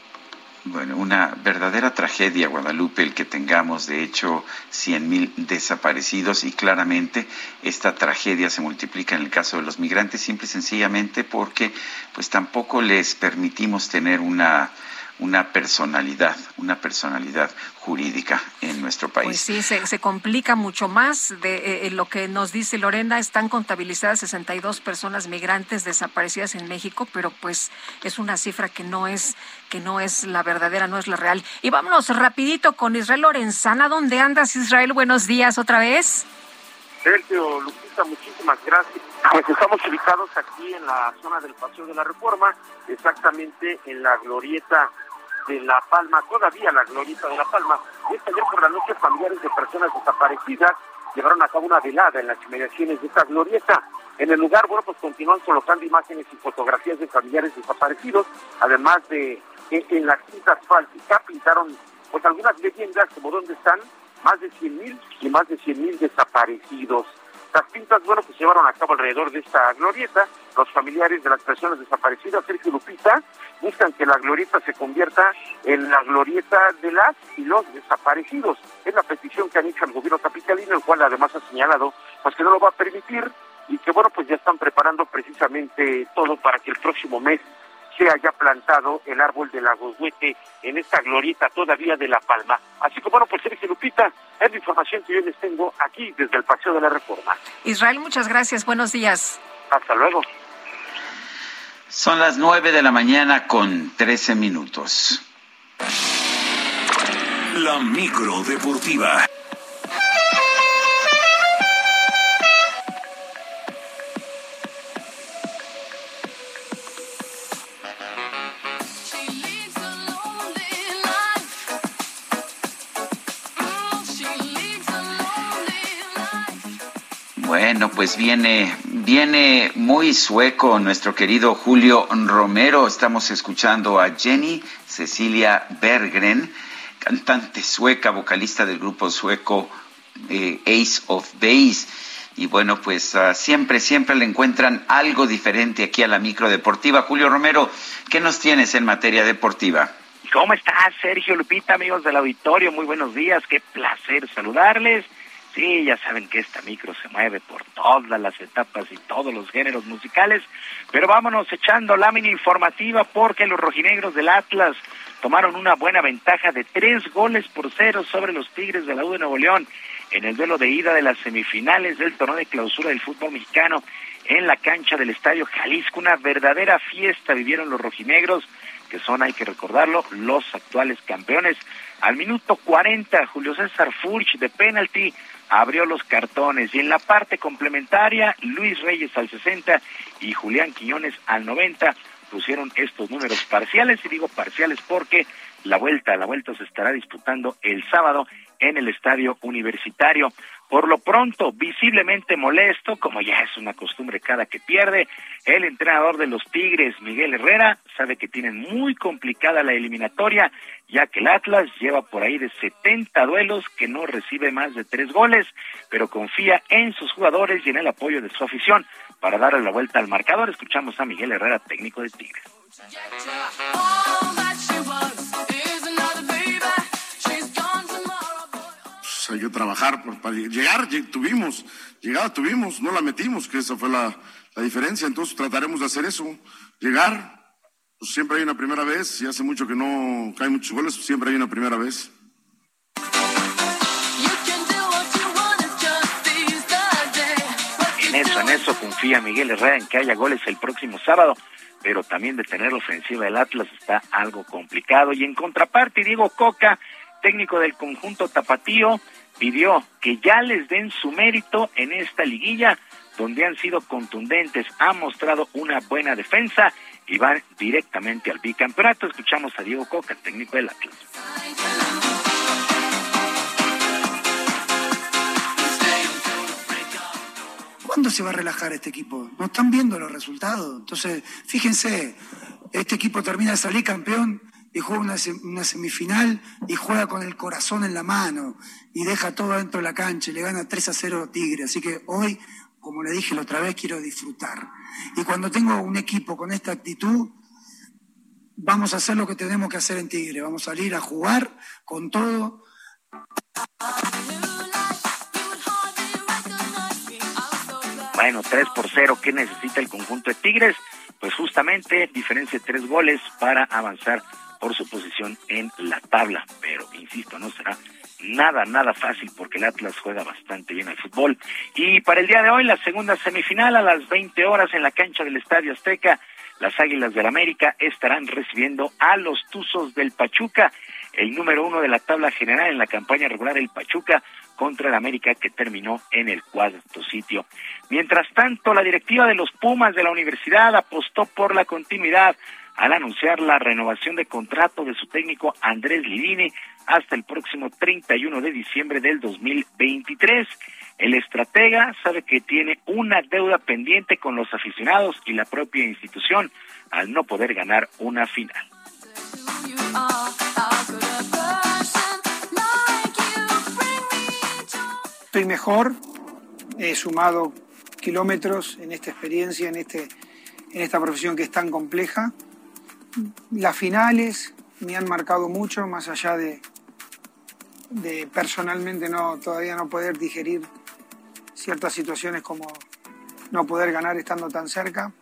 Bueno, una verdadera tragedia, Guadalupe, el que tengamos, de hecho, 100.000 desaparecidos y claramente esta tragedia se multiplica en el caso de los migrantes simple y sencillamente porque pues tampoco les permitimos tener una una personalidad, una personalidad jurídica en nuestro país. Pues sí, se, complica mucho más de eh, eh, lo que nos dice Lorena. Están contabilizadas 62 personas migrantes desaparecidas en México, pero pues es una cifra que no es que no es la verdadera, no es la real. Y vámonos rapidito con Israel Lorenzana. ¿Dónde andas, Israel? Buenos días otra vez. Sergio, Lupita, muchísimas gracias. Pues estamos ubicados aquí en la zona del Paseo de la Reforma, exactamente en la glorieta de La Palma, todavía la glorieta de La Palma. Y esta ayer por la noche familiares de personas desaparecidas llevaron a cabo una velada en las inmediaciones de esta glorieta. En el lugar, bueno, pues continúan colocando imágenes y fotografías de familiares desaparecidos, además de que en la cinta asfáltica pintaron pues algunas leyendas como dónde están más de 100.000 y más de 100.000 desaparecidos. Las pintas, bueno, que se llevaron a cabo alrededor de esta glorieta. Los familiares de las personas desaparecidas, Sergio Lupita, buscan que la glorieta se convierta en la glorieta de las y los desaparecidos. Es la petición que han hecho al gobierno capitalino, el cual además ha señalado pues que no lo va a permitir y que bueno, pues ya están preparando precisamente todo para que el próximo mes se haya plantado el árbol de la Goshuete en esta glorieta todavía de La Palma. Así que bueno, pues Sergio Lupita, es la información que yo les tengo aquí desde el Paseo de la Reforma. Israel, muchas gracias. Buenos días. Hasta luego. Son las nueve de la mañana con trece minutos. La micro deportiva. Bueno, pues viene, viene muy sueco nuestro querido Julio Romero. Estamos escuchando a Jenny Cecilia Bergren, cantante sueca, vocalista del grupo sueco eh, Ace of Base. Y bueno, pues ah, siempre, siempre le encuentran algo diferente aquí a la micro deportiva. Julio Romero, ¿qué nos tienes en materia deportiva? ¿Cómo estás, Sergio Lupita, amigos del auditorio? Muy buenos días, qué placer saludarles. Sí, ya saben que esta micro se mueve por todas las etapas y todos los géneros musicales, pero vámonos echando lámina informativa porque los rojinegros del Atlas tomaron una buena ventaja de tres goles por cero sobre los Tigres de la U de Nuevo León en el duelo de ida de las semifinales del torneo de clausura del fútbol mexicano en la cancha del Estadio Jalisco. Una verdadera fiesta vivieron los rojinegros, que son, hay que recordarlo, los actuales campeones. Al minuto 40, Julio César Furch de penalti abrió los cartones y en la parte complementaria Luis Reyes al 60 y Julián Quiñones al 90 pusieron estos números parciales y digo parciales porque la vuelta, la vuelta se estará disputando el sábado en el estadio universitario. Por lo pronto, visiblemente molesto, como ya es una costumbre cada que pierde, el entrenador de los Tigres, Miguel Herrera, sabe que tienen muy complicada la eliminatoria, ya que el Atlas lleva por ahí de 70 duelos que no recibe más de tres goles, pero confía en sus jugadores y en el apoyo de su afición para darle la vuelta al marcador. Escuchamos a Miguel Herrera, técnico de Tigres. Hay que trabajar para llegar, tuvimos, llegada tuvimos, no la metimos, que esa fue la, diferencia, entonces trataremos de hacer eso, llegar, pues siempre hay una primera vez, y hace mucho que no caen muchos goles, siempre hay una primera vez. En eso, en eso confía Miguel Herrera en que haya goles el próximo sábado, pero también de tener la ofensiva del Atlas está algo complicado. Y en contraparte, Diego Coca, técnico del conjunto Tapatío, pidió que ya les den su mérito en esta liguilla, donde han sido contundentes, han mostrado una buena defensa y van directamente al bicampeonato. Escuchamos a Diego Coca, técnico del Atlas. ¿Cuándo se va a relajar este equipo? No están viendo los resultados. Entonces, fíjense, este equipo termina de salir campeón y juega una, semifinal y juega con el corazón en la mano y deja todo dentro de la cancha y le gana 3 a 0 a Tigre. Así que hoy, como le dije la otra vez, quiero disfrutar. Y cuando tengo un equipo con esta actitud, vamos a hacer lo que tenemos que hacer en Tigre. Vamos a salir a jugar con todo. Bueno, 3 por 0, ¿qué necesita el conjunto de Tigres? Pues justamente diferencia de tres goles para avanzar por su posición en la tabla, pero insisto, no será nada, nada fácil porque el Atlas juega bastante bien al fútbol. Y para el día de hoy, la segunda semifinal a las 20 horas en la cancha del Estadio Azteca, las Águilas del América estarán recibiendo a los Tuzos del Pachuca, el número uno de la tabla general en la campaña regular el Pachuca contra el América que terminó en el cuarto sitio. Mientras tanto, la directiva de los Pumas de la universidad apostó por la continuidad al anunciar la renovación de contrato de su técnico Andrés Lirini hasta el próximo 31 de diciembre del 2023. El estratega sabe que tiene una deuda pendiente con los aficionados y la propia institución al no poder ganar una final. Estoy mejor, he sumado kilómetros en esta experiencia, en, este, en esta profesión que es tan compleja. Las finales me han marcado mucho, más allá de, de personalmente no, todavía no poder digerir ciertas situaciones como no poder ganar estando tan cerca.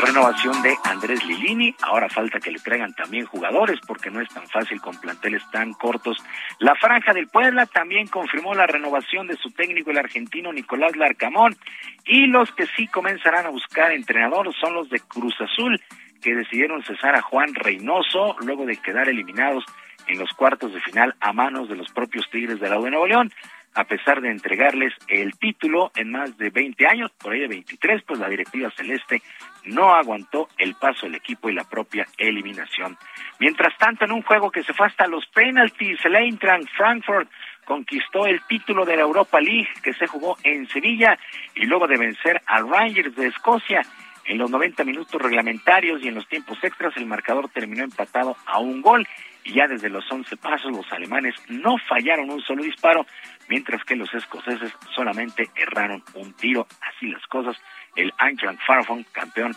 Renovación de Andrés Lilini, ahora falta que le traigan también jugadores porque no es tan fácil con planteles tan cortos. La Franja del Puebla también confirmó la renovación de su técnico el argentino Nicolás Larcamón y los que sí comenzarán a buscar entrenador son los de Cruz Azul que decidieron cesar a Juan Reynoso luego de quedar eliminados en los cuartos de final a manos de los propios Tigres de la de Nuevo León a pesar de entregarles el título en más de 20 años, por ahí de 23, pues la directiva celeste no aguantó el paso del equipo y la propia eliminación. Mientras tanto, en un juego que se fue hasta los penaltis, el Eintracht Frankfurt conquistó el título de la Europa League que se jugó en Sevilla y luego de vencer al Rangers de Escocia en los 90 minutos reglamentarios y en los tiempos extras el marcador terminó empatado a un gol y ya desde los 11 pasos los alemanes no fallaron un solo disparo, mientras que los escoceses solamente erraron un tiro. Así las cosas, el Eintracht Frankfurt, campeón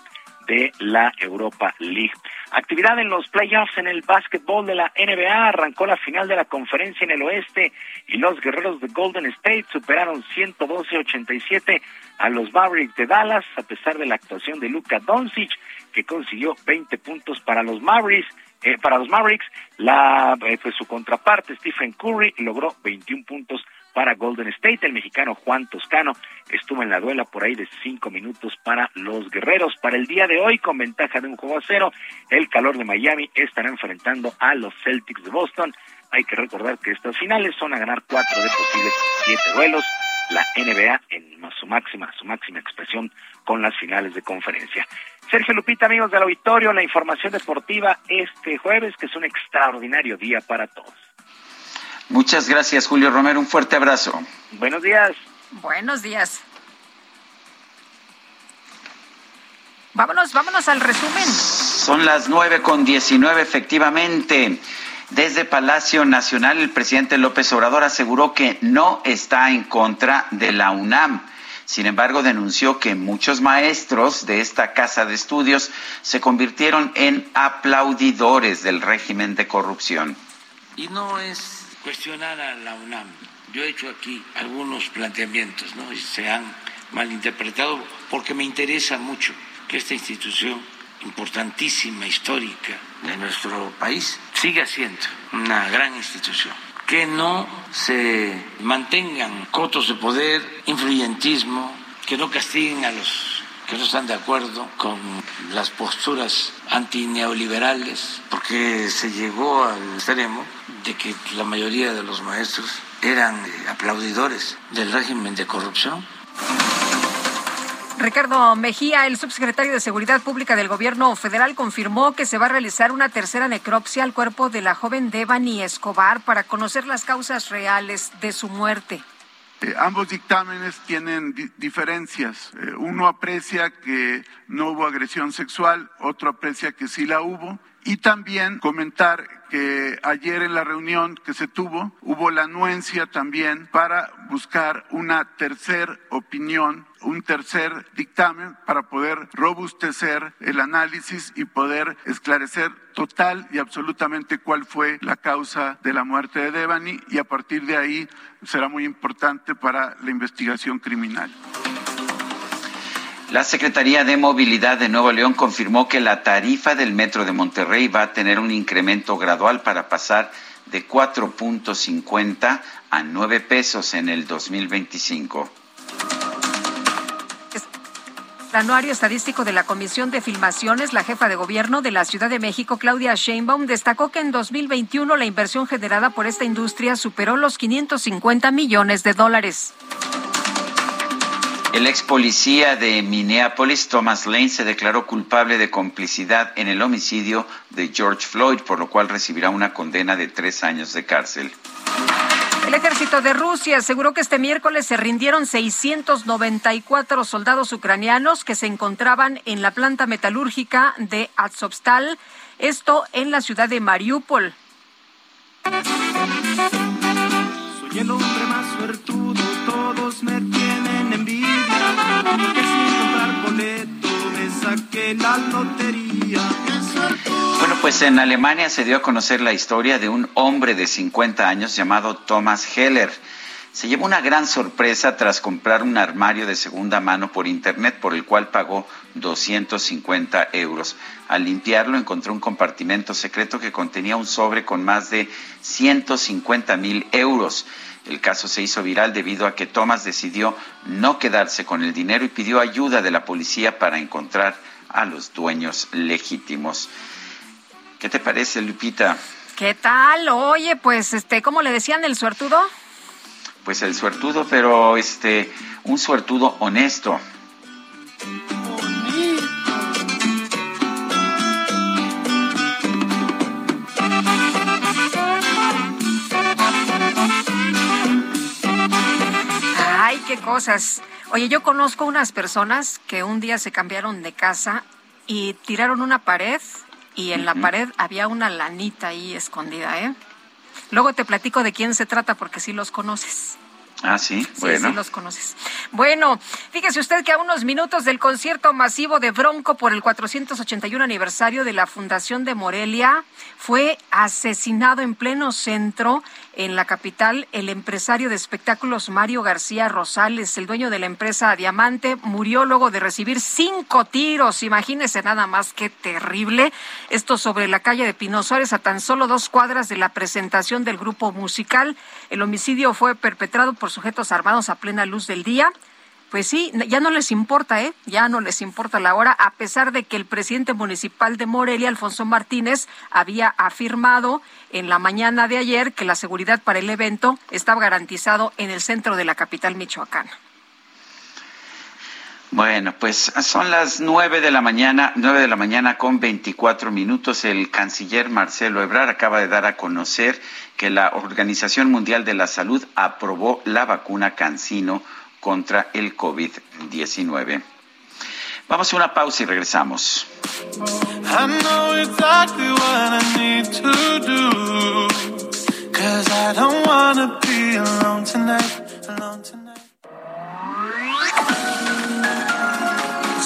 de la Europa League. Actividad en los playoffs en el básquetbol de la NBA. Arrancó la final de la conferencia en el oeste y los guerreros de Golden State superaron 112-87 a los Mavericks de Dallas a pesar de la actuación de Luka Doncic que consiguió 20 puntos para los Mavericks. Eh, para los Mavericks, la, eh, pues su contraparte Stephen Curry logró 21 puntos para Golden State. El mexicano Juan Toscano estuvo en la duela por ahí de cinco minutos para los guerreros. Para el día de hoy, con ventaja de un juego a cero, el calor de Miami estará enfrentando a los Celtics de Boston. Hay que recordar que estas finales son a ganar cuatro de posibles siete duelos. La NBA en su máxima, su máxima expresión con las finales de conferencia. Sergio Lupita, amigos del auditorio, la información deportiva este jueves, que es un extraordinario día para todos. Muchas gracias, Julio Romero. Un fuerte abrazo. Buenos días. Buenos días. Vámonos, vámonos al resumen. Son las nueve con diecinueve, efectivamente. Desde Palacio Nacional, el presidente López Obrador aseguró que no está en contra de la UNAM. Sin embargo, denunció que muchos maestros de esta casa de estudios se convirtieron en aplaudidores del régimen de corrupción. Y no es cuestionar a la UNAM. Yo he hecho aquí algunos planteamientos, ¿no? Y se han malinterpretado porque me interesa mucho que esta institución importantísima, histórica de nuestro país, siga siendo una gran institución. Que no se mantengan cotos de poder, influyentismo, que no castiguen a los que no están de acuerdo con las posturas antineoliberales, porque se llegó al extremo de que la mayoría de los maestros eran aplaudidores del régimen de corrupción. Ricardo Mejía, el subsecretario de Seguridad Pública del Gobierno Federal, confirmó que se va a realizar una tercera necropsia al cuerpo de la joven Devani Escobar para conocer las causas reales de su muerte. Eh, ambos dictámenes tienen diferencias. Eh, uno aprecia que no hubo agresión sexual, otro aprecia que sí la hubo. Y también comentar que ayer en la reunión que se tuvo hubo la anuencia también para buscar una tercer opinión, un tercer dictamen para poder robustecer el análisis y poder esclarecer total y absolutamente cuál fue la causa de la muerte de Devani y a partir de ahí será muy importante para la investigación criminal. La Secretaría de Movilidad de Nuevo León confirmó que la tarifa del Metro de Monterrey va a tener un incremento gradual para pasar de 4.50 a 9 pesos en el 2025. El anuario estadístico de la Comisión de Filmaciones, la jefa de gobierno de la Ciudad de México, Claudia Sheinbaum, destacó que en 2021 la inversión generada por esta industria superó los 550 millones de dólares. El ex policía de Minneapolis, Thomas Lane, se declaró culpable de complicidad en el homicidio de George Floyd, por lo cual recibirá una condena de tres años de cárcel. El ejército de Rusia aseguró que este miércoles se rindieron 694 soldados ucranianos que se encontraban en la planta metalúrgica de Azovstal, esto en la ciudad de Mariupol. Soy el hombre más suertudo, todos me la lotería. Bueno, pues en Alemania se dio a conocer la historia de un hombre de 50 años llamado Thomas Heller. Se llevó una gran sorpresa tras comprar un armario de segunda mano por internet por el cual pagó 250 euros. Al limpiarlo encontró un compartimento secreto que contenía un sobre con más de 150 mil euros. El caso se hizo viral debido a que Thomas decidió no quedarse con el dinero y pidió ayuda de la policía para encontrar a los dueños legítimos. ¿Qué te parece, Lupita? ¿Qué tal? Oye, pues, este, ¿cómo le decían el suertudo? Pues el suertudo, pero este, un suertudo honesto. Qué cosas. Oye, yo conozco unas personas que un día se cambiaron de casa y tiraron una pared y en la pared había una lanita ahí escondida, ¿eh? Luego te platico de quién se trata porque sí los conoces. Ah, sí, bueno. Sí, los conoces. Bueno, fíjese usted que a unos minutos del concierto masivo de Bronco por el 481 aniversario de la Fundación de Morelia, fue asesinado en pleno centro, en la capital, el empresario de espectáculos Mario García Rosales, el dueño de la empresa Diamante, murió luego de recibir cinco tiros. Imagínese nada más qué terrible. Esto sobre la calle de Pino Suárez, a tan solo dos cuadras de la presentación del grupo musical. El homicidio fue perpetrado por sujetos armados a plena luz del día. Pues sí, ya no les importa, ¿eh? Ya no les importa la hora, a pesar de que el presidente municipal de Morelia, Alfonso Martínez, había afirmado en la mañana de ayer que la seguridad para el evento estaba garantizado en el centro de la capital michoacana. Bueno, pues son las nueve de la mañana, nueve de la mañana con veinticuatro minutos. El canciller Marcelo Ebrard acaba de dar a conocer que la Organización Mundial de la Salud aprobó la vacuna Cancino contra el COVID-19. Vamos a una pausa y regresamos.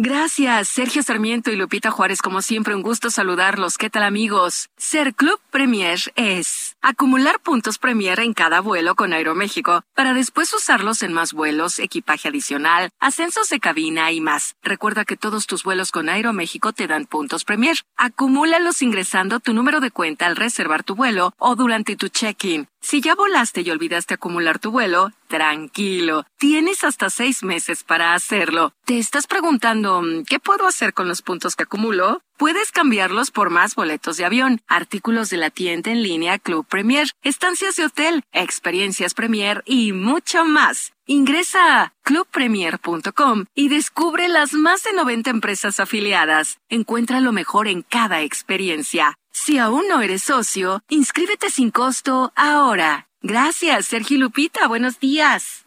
Gracias, Sergio Sarmiento y Lupita Juárez, como siempre, un gusto saludarlos. ¿Qué tal amigos? Ser Club Premier es acumular puntos Premier en cada vuelo con Aeroméxico para después usarlos en más vuelos, equipaje adicional, ascensos de cabina y más. Recuerda que todos tus vuelos con Aeroméxico te dan puntos Premier. Acumúlalos ingresando tu número de cuenta al reservar tu vuelo o durante tu check-in. Si ya volaste y olvidaste acumular tu vuelo, tranquilo, tienes hasta seis meses para hacerlo. ¿Te estás preguntando qué puedo hacer con los puntos que acumulo? Puedes cambiarlos por más boletos de avión, artículos de la tienda en línea Club Premier, estancias de hotel, experiencias Premier y mucho más. Ingresa a clubpremier.com y descubre las más de 90 empresas afiliadas. Encuentra lo mejor en cada experiencia. Si aún no eres socio, inscríbete sin costo ahora. Gracias, Sergio Lupita. Buenos días.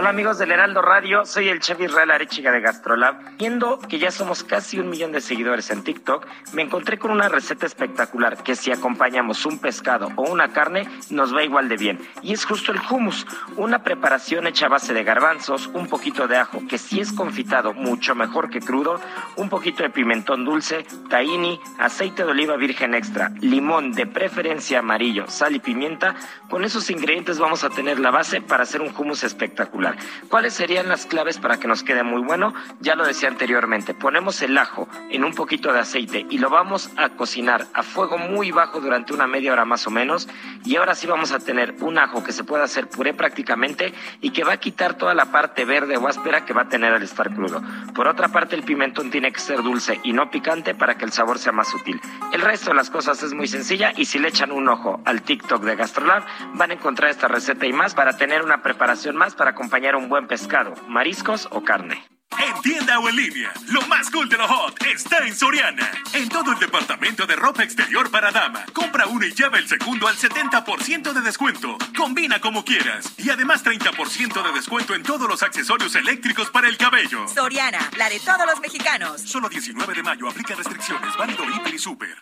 Hola amigos del Heraldo Radio, soy el chef Israel Arechiga de Gastrolab. Viendo que ya somos casi un millón de seguidores en TikTok, me encontré con una receta espectacular que si acompañamos un pescado o una carne nos va igual de bien. Y es justo el hummus, una preparación hecha a base de garbanzos, un poquito de ajo que si es confitado mucho mejor que crudo, un poquito de pimentón dulce, tahini, aceite de oliva virgen extra, limón de preferencia amarillo, sal y pimienta. Con esos ingredientes vamos a tener la base para hacer un hummus espectacular. ¿Cuáles serían las claves para que nos quede muy bueno? Ya lo decía anteriormente, ponemos el ajo en un poquito de aceite y lo vamos a cocinar a fuego muy bajo durante una media hora más o menos y ahora sí vamos a tener un ajo que se puede hacer puré prácticamente y que va a quitar toda la parte verde o áspera que va a tener al estar crudo. Por otra parte, el pimentón tiene que ser dulce y no picante para que el sabor sea más sutil. El resto de las cosas es muy sencilla y si le echan un ojo al TikTok de Gastrolab van a encontrar esta receta y más para tener una preparación más para acompañar un buen pescado, mariscos o carne. En tienda o en línea, lo más cool de lo hot está en Soriana. En todo el departamento de ropa exterior para dama. Compra uno y lleva el segundo al 70% de descuento. Combina como quieras. Y además 30% de descuento en todos los accesorios eléctricos para el cabello. Soriana, la de todos los mexicanos. Solo 19 de mayo aplica restricciones. Válido hiper y super.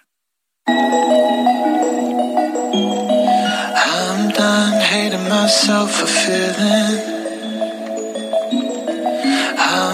I'm done hating myself for feeling.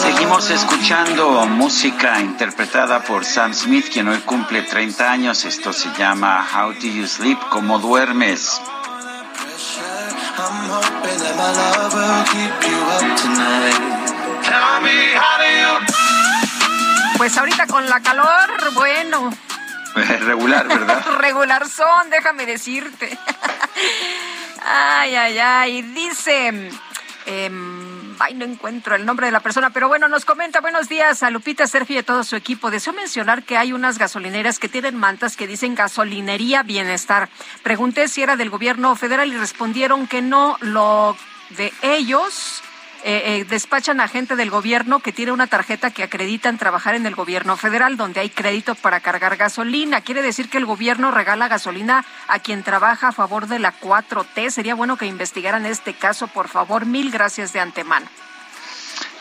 Seguimos escuchando música interpretada por Sam Smith, quien hoy cumple 30 años. Esto se llama How Do You Sleep? ¿Cómo duermes? Pues ahorita con la calor, bueno, Regular, ¿verdad? regular son, déjame decirte. Ay, ay, ay. Dice, em, ay, no encuentro el nombre de la persona, pero bueno, nos comenta, buenos días a Lupita, Sergio y a todo su equipo. Deseo mencionar que hay unas gasolineras que tienen mantas que dicen gasolinería bienestar. Pregunté si era del gobierno federal y respondieron que no, lo de ellos eh, eh, despachan a gente del gobierno que tiene una tarjeta que acreditan trabajar en el gobierno federal, donde hay crédito para cargar gasolina. Quiere decir que el gobierno regala gasolina a quien trabaja a favor de la 4T. Sería bueno que investigaran este caso, por favor. Mil gracias de antemano.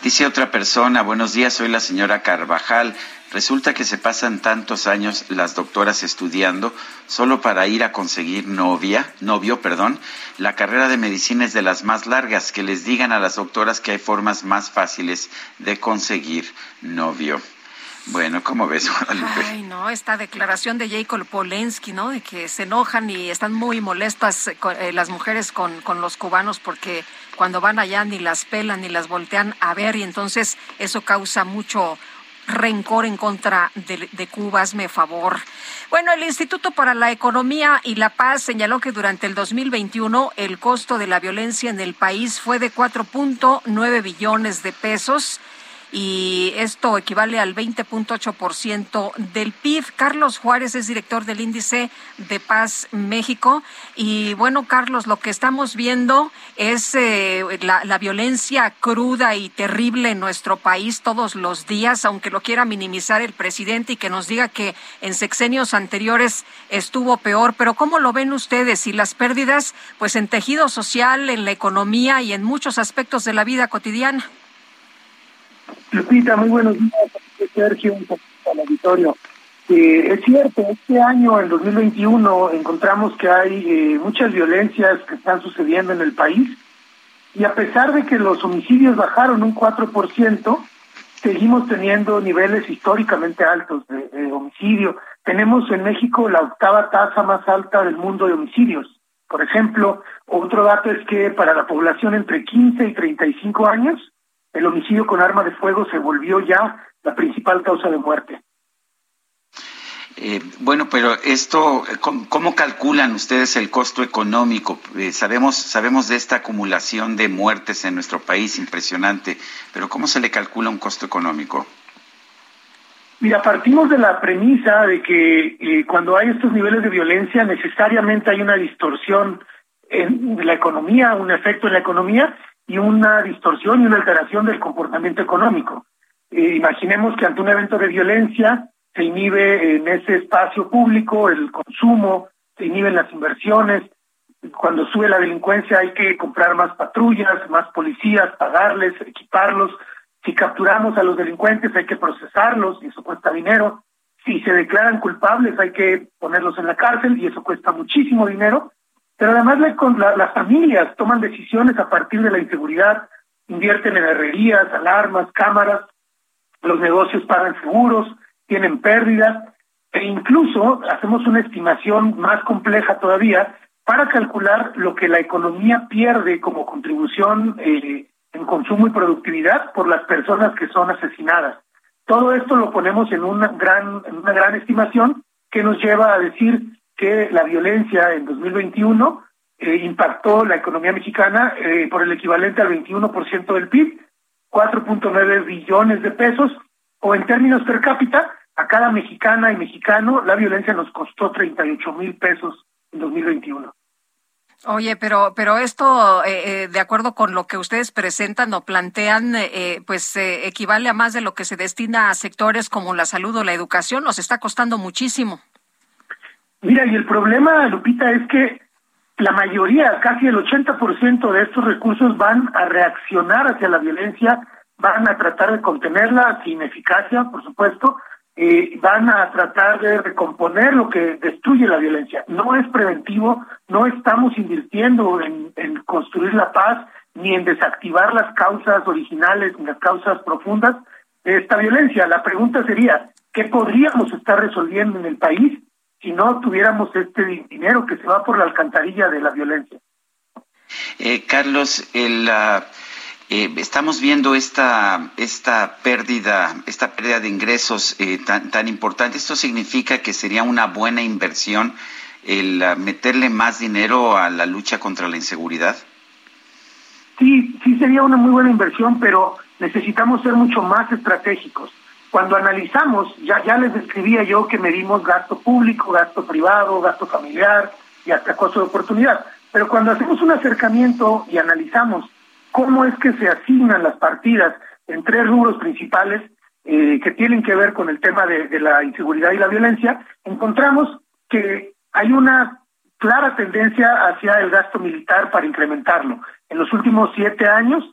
Dice otra persona, buenos días, soy la señora Carvajal. Resulta que se pasan tantos años las doctoras estudiando solo para ir a conseguir novia, novio, perdón. La carrera de medicina es de las más largas. Que les digan a las doctoras que hay formas más fáciles de conseguir novio. Bueno, ¿cómo ves, Guadalupe? Ay, no, esta declaración de Jacob Polensky, ¿no? De que se enojan y están muy molestas eh, eh, las mujeres con, con los cubanos porque cuando van allá ni las pelan ni las voltean a ver y entonces eso causa mucho rencor en contra de, de Cuba, hazme favor. Bueno, el Instituto para la Economía y la Paz señaló que durante el 2021 el costo de la violencia en el país fue de 4.9 billones de pesos y esto equivale al 20.8% del PIB. Carlos Juárez es director del índice de Paz México y bueno, Carlos, lo que estamos viendo es eh, la, la violencia cruda y terrible en nuestro país todos los días, aunque lo quiera minimizar el presidente y que nos diga que en sexenios anteriores estuvo peor, pero ¿cómo lo ven ustedes? Y las pérdidas, pues en tejido social, en la economía y en muchos aspectos de la vida cotidiana. Lupita, muy buenos días. Sergio, un poquito al auditorio. Eh, es cierto, este año, en 2021, encontramos que hay eh, muchas violencias que están sucediendo en el país Y a pesar de que los homicidios bajaron un 4%, seguimos teniendo niveles históricamente altos de, de, homicidio. Tenemos en México la octava tasa más alta del mundo de homicidios. Por ejemplo, otro dato es que para la población entre 15 y 35 años, el homicidio con arma de fuego se volvió ya la principal causa de muerte. Eh, bueno, pero esto, ¿cómo, ¿cómo, calculan ustedes el costo económico? Eh, sabemos, sabemos de esta acumulación de muertes en nuestro país, impresionante, pero ¿cómo se le calcula un costo económico? Mira, partimos de la premisa de que eh, cuando hay estos niveles de violencia necesariamente hay una distorsión en la economía, un efecto en la economía y una distorsión y una alteración del comportamiento económico. Eh, imaginemos que ante un evento de violencia se inhibe en ese espacio público el consumo, se inhiben las inversiones. Cuando sube la delincuencia hay que comprar más patrullas, más policías, pagarles, equiparlos. Si capturamos a los delincuentes hay que procesarlos y eso cuesta dinero. Si se declaran culpables hay que ponerlos en la cárcel y eso cuesta muchísimo dinero. Pero además la, las familias toman decisiones a partir de la inseguridad, invierten en herrerías, alarmas, cámaras, los negocios pagan seguros, tienen pérdidas e incluso hacemos una estimación más compleja todavía para calcular lo que la economía pierde como contribución eh, en consumo y productividad por las personas que son asesinadas. Todo esto lo ponemos en una gran, en una gran estimación que nos lleva a decir que la violencia en 2021 eh, impactó la economía mexicana eh, por el equivalente al 21% del PIB, 4.9 billones de pesos, o en términos per cápita, a cada mexicana y mexicano la violencia nos costó 38 mil pesos en 2021. Oye, pero pero esto, eh, eh, de acuerdo con lo que ustedes presentan o plantean, eh, pues eh, equivale a más de lo que se destina a sectores como la salud o la educación. Nos está costando muchísimo. Mira, y el problema, Lupita, es que la mayoría, casi el 80% de estos recursos van a reaccionar hacia la violencia, van a tratar de contenerla sin eficacia, por supuesto, eh, van a tratar de recomponer lo que destruye la violencia. No es preventivo, no estamos invirtiendo en, en construir la paz ni en desactivar las causas originales ni las causas profundas de esta violencia. La pregunta sería, ¿qué podríamos estar resolviendo en el país si no tuviéramos este dinero que se va por la alcantarilla de la violencia? Eh, Carlos, el... Uh eh, estamos viendo esta, esta pérdida, esta pérdida de ingresos eh, tan, tan importante. ¿Esto significa que sería una buena inversión el uh, meterle más dinero a la lucha contra la inseguridad? Sí, sí sería una muy buena inversión, pero necesitamos ser mucho más estratégicos. Cuando analizamos, ya, ya les describía yo que medimos gasto público, gasto privado, gasto familiar y hasta costo de oportunidad. Pero cuando hacemos un acercamiento y analizamos cómo es que se asignan las partidas en tres rubros principales eh, que tienen que ver con el tema de, de, la inseguridad y la violencia, encontramos que hay una clara tendencia hacia el gasto militar para incrementarlo. En los últimos siete años,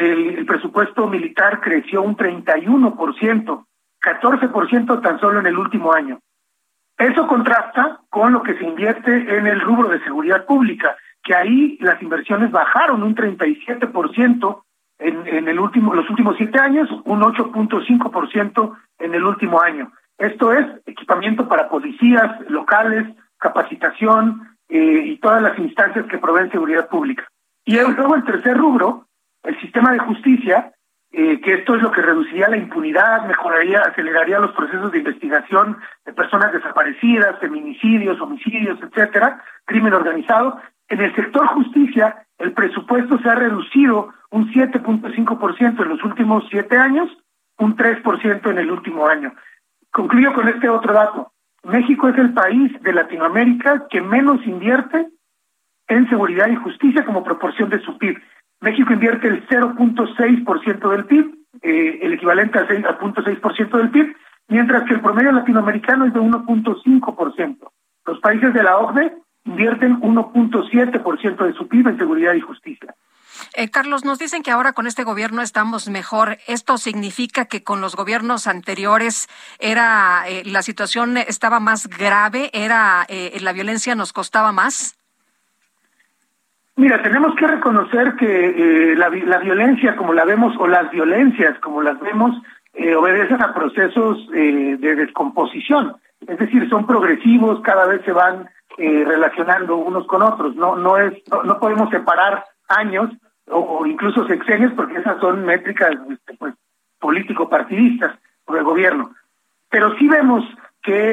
el, presupuesto militar creció un 31%, 14% tan solo en el último año. Eso contrasta con lo que se invierte en el rubro de seguridad pública, que ahí las inversiones bajaron un 37% en, en el último, los últimos siete años, un 8.5% en el último año. Esto es equipamiento para policías locales, capacitación eh, y todas las instancias que proveen seguridad pública. Y luego el tercer rubro, el sistema de justicia, eh, que esto es lo que reduciría la impunidad, mejoraría, aceleraría los procesos de investigación de personas desaparecidas, feminicidios, homicidios, etcétera, crimen organizado, en el sector justicia, el presupuesto se ha reducido un 7.5% en los últimos siete años, un 3% en el último año. Concluyo con este otro dato. México es el país de Latinoamérica que menos invierte en seguridad y justicia como proporción de su PIB. México invierte el 0.6% del PIB, eh, el equivalente al 0.6% del PIB, mientras que el promedio latinoamericano es de 1.5%. Los países de la OCDE invierten 1.7% de su PIB en seguridad y justicia. Eh, Carlos, nos dicen que ahora con este gobierno estamos mejor. ¿Esto significa que con los gobiernos anteriores era eh, la situación estaba más grave? ¿Era eh, la violencia nos costaba más? Mira, tenemos que reconocer que eh, la, violencia como la vemos, o las violencias como las vemos, eh, obedecen a procesos eh, de descomposición. Es decir, son progresivos, cada vez se van relacionando unos con otros. No, no, es, no, podemos separar años o, incluso sexenios porque esas son métricas este, pues, político-partidistas por el gobierno. Pero sí vemos que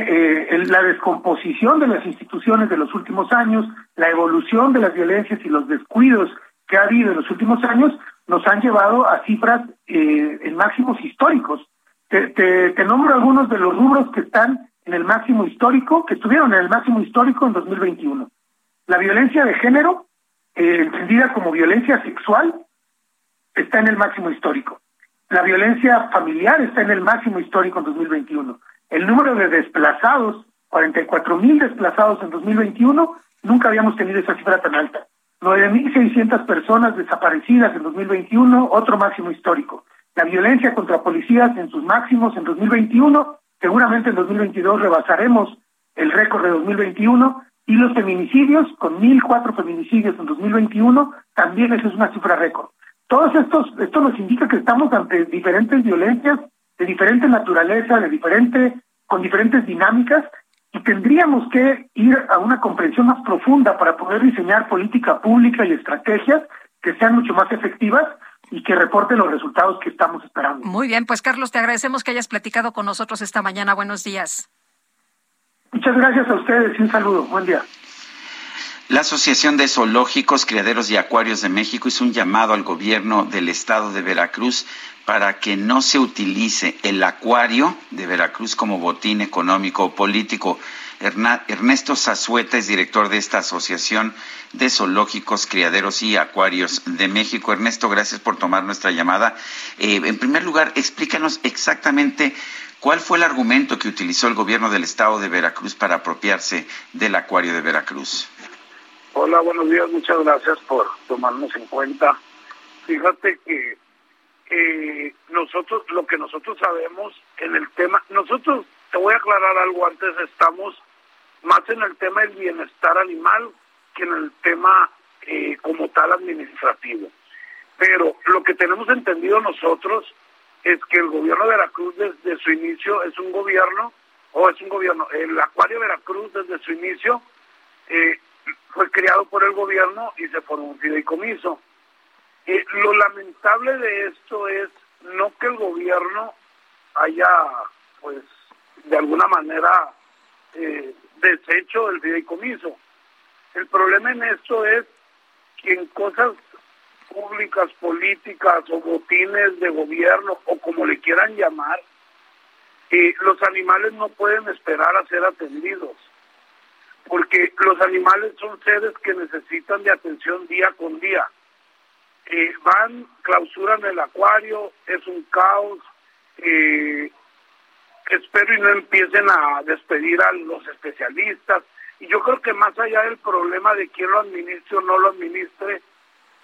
eh, la descomposición de las instituciones de los últimos años, la evolución de las violencias y los descuidos que ha habido en los últimos años nos han llevado a cifras eh, en máximos históricos. Te, te, nombro algunos de los rubros que están en el máximo histórico, que estuvieron en el máximo histórico en 2021. La violencia de género, eh, entendida como violencia sexual, está en el máximo histórico. La violencia familiar está en el máximo histórico en 2021. El número de desplazados, 44 mil desplazados en 2021, nunca habíamos tenido esa cifra tan alta. 9.600 personas desaparecidas en 2021, otro máximo histórico. La violencia contra policías en sus máximos en 2021, seguramente en 2022 rebasaremos el récord de 2021 y los feminicidios, con 1.004 feminicidios en 2021, también esa es una cifra récord. Todos estos, esto nos indica que estamos ante diferentes violencias de diferente naturaleza, de diferente, con diferentes dinámicas, y tendríamos que ir a una comprensión más profunda para poder diseñar política pública y estrategias que sean mucho más efectivas y que reporten los resultados que estamos esperando. Muy bien, pues Carlos, te agradecemos que hayas platicado con nosotros esta mañana. Buenos días. Muchas gracias a ustedes y un saludo. Buen día. La Asociación de Zoológicos, Criaderos y Acuarios de México hizo un llamado al gobierno del estado de Veracruz para que no se utilice el acuario de Veracruz como botín económico o político. Ernesto Zazueta es director de esta Asociación de Zoológicos, Criaderos y Acuarios de México. Ernesto, gracias por tomar nuestra llamada. Eh, en primer lugar, explícanos exactamente cuál fue el argumento que utilizó el gobierno del estado de Veracruz para apropiarse del acuario de Veracruz. Hola, buenos días, muchas gracias por tomarnos en cuenta. Fíjate que eh, nosotros, lo que nosotros sabemos en el tema, nosotros, te voy a aclarar algo antes, estamos más en el tema del bienestar animal que en el tema eh, como tal administrativo. Pero lo que tenemos entendido nosotros es que el gobierno de Veracruz desde su inicio es un gobierno, o es un gobierno, el Acuario Veracruz desde su inicio eh, fue creado por el gobierno y se formó un fideicomiso. Eh, lo lamentable de esto es no que el gobierno haya, pues, de alguna manera eh, deshecho el fideicomiso. El problema en esto es que en cosas públicas, políticas o botines de gobierno o como le quieran llamar, eh, los animales no pueden esperar a ser atendidos porque los animales son seres que necesitan de atención día con día. Eh, van, clausuran el acuario, es un caos. Eh, espero y no empiecen a despedir a los especialistas. Y yo creo que más allá del problema de quién lo administre o no lo administre,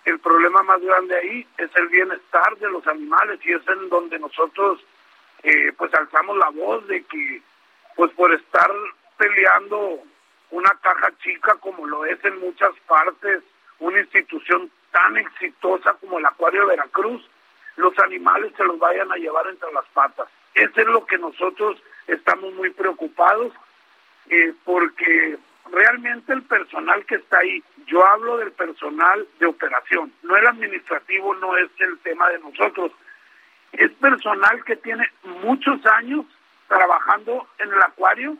el problema más grande ahí es el bienestar de los animales y es en donde nosotros eh, pues alzamos la voz de que pues por estar peleando una caja chica como lo es en muchas partes, una institución tan exitosa como el Acuario de Veracruz, los animales se los vayan a llevar entre las patas. Eso es lo que nosotros estamos muy preocupados, eh, porque realmente el personal que está ahí, yo hablo del personal de operación, no el administrativo, no es el tema de nosotros, es personal que tiene muchos años trabajando en el acuario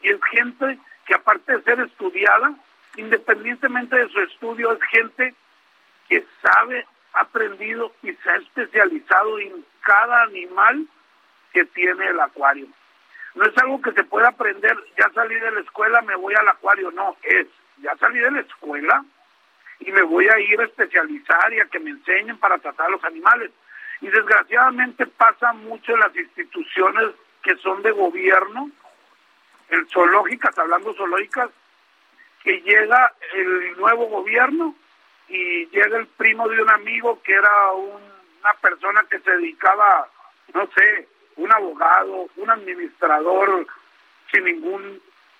y es gente que aparte de ser estudiada, independientemente de su estudio, es gente que sabe, ha aprendido y se ha especializado en cada animal que tiene el acuario. No es algo que se pueda aprender, ya salí de la escuela, me voy al acuario, no, es, ya salí de la escuela y me voy a ir a especializar y a que me enseñen para tratar a los animales. Y desgraciadamente pasa mucho en las instituciones que son de gobierno, el zoológicas, hablando zoológicas, que llega el nuevo gobierno y llega el primo de un amigo que era una persona que se dedicaba, no sé, un abogado, un administrador sin ninguna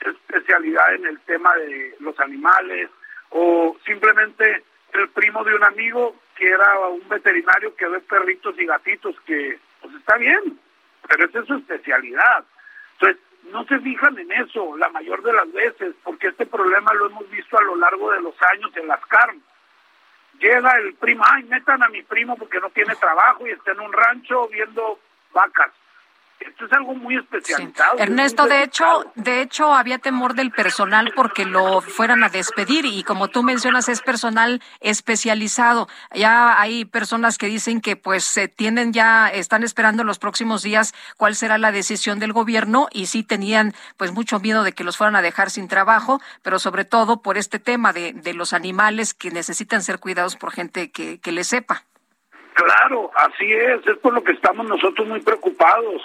especialidad en el tema de los animales o simplemente el primo de un amigo que era un veterinario que ve perritos y gatitos, que pues está bien, pero esa es su especialidad. Entonces, no se fijan en eso la mayor de las veces, porque este problema lo hemos visto a lo largo de los años en las carnes. Llega el primo, ay, metan a mi primo porque no tiene trabajo y está en un rancho viendo vacas esto es algo muy especializado. Ernesto, de hecho, de hecho había temor del personal porque lo fueran a despedir y como tú mencionas es personal especializado. Ya hay personas que dicen que pues se tienen ya están esperando los próximos días cuál será la decisión del gobierno y sí tenían pues mucho miedo de que los fueran a dejar sin trabajo, pero sobre todo por este tema de, de los animales que necesitan ser cuidados por gente que, que le sepa. Claro, así es, es por lo que estamos nosotros muy preocupados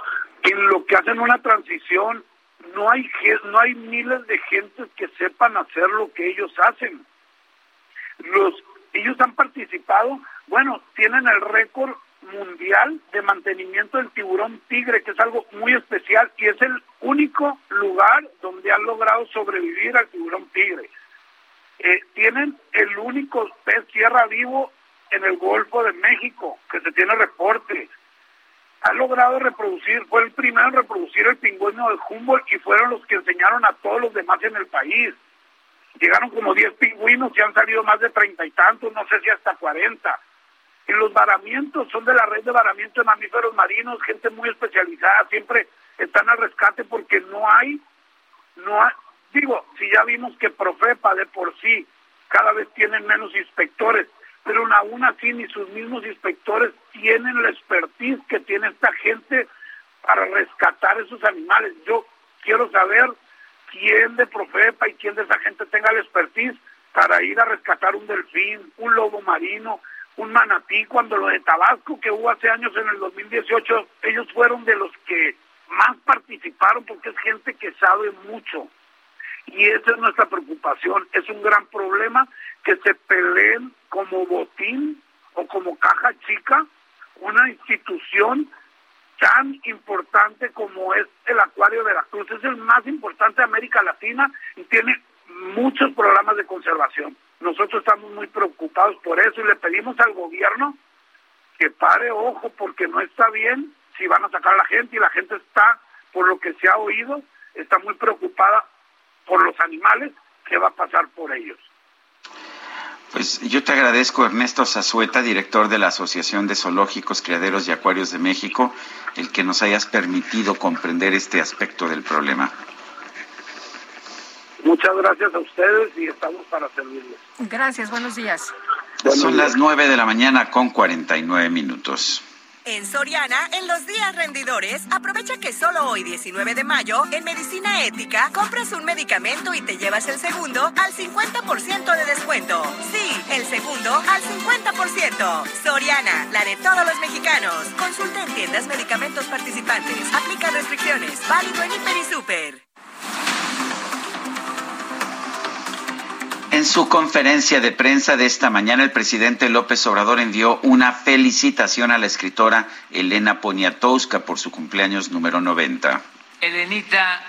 en lo que hacen una transición no hay no hay miles de gentes que sepan hacer lo que ellos hacen. Los ellos han participado, bueno, tienen el récord mundial de mantenimiento del tiburón tigre, que es algo muy especial y es el único lugar donde han logrado sobrevivir al tiburón tigre. Eh, tienen el único pez tierra vivo en el Golfo de México, que se tiene reporte ha logrado reproducir, fue el primero en reproducir el pingüino de Humboldt y fueron los que enseñaron a todos los demás en el país. Llegaron como 10 pingüinos y han salido más de treinta y tantos, no sé si hasta 40. Y los varamientos son de la red de varamiento de mamíferos marinos, gente muy especializada, siempre están al rescate porque no hay, no hay, digo, si ya vimos que Profepa de por sí cada vez tienen menos inspectores, pero aún así ni sus mismos inspectores tienen la expertise que tiene esta gente para rescatar esos animales. Yo quiero saber quién de Profepa y quién de esa gente tenga la expertise para ir a rescatar un delfín, un lobo marino, un manatí, cuando lo de Tabasco que hubo hace años en el 2018, ellos fueron de los que más participaron porque es gente que sabe mucho. Y esa es nuestra preocupación, es un gran problema que se peleen como botín o como caja chica una institución tan importante como es el Acuario de la Cruz. Es el más importante de América Latina y tiene muchos programas de conservación. Nosotros estamos muy preocupados por eso y le pedimos al gobierno que pare ojo porque no está bien si van a sacar a la gente y la gente está, por lo que se ha oído, está muy preocupada por los animales, ¿qué va a pasar por ellos? Pues yo te agradezco, Ernesto Zazueta, director de la Asociación de Zoológicos, Criaderos y Acuarios de México, el que nos hayas permitido comprender este aspecto del problema. Muchas gracias a ustedes y estamos para servirles. Gracias, buenos días. Son las nueve de la mañana con cuarenta y nueve minutos. En Soriana, en los días rendidores, aprovecha que solo hoy 19 de mayo, en Medicina Ética, compras un medicamento y te llevas el segundo al 50% de descuento. Sí, el segundo al 50%. Soriana, la de todos los mexicanos. Consulta en tiendas medicamentos participantes. Aplica restricciones. Válido en Hiper y Super. En su conferencia de prensa de esta mañana, el presidente López Obrador envió una felicitación a la escritora Elena Poniatowska por su cumpleaños número 90. Elenita,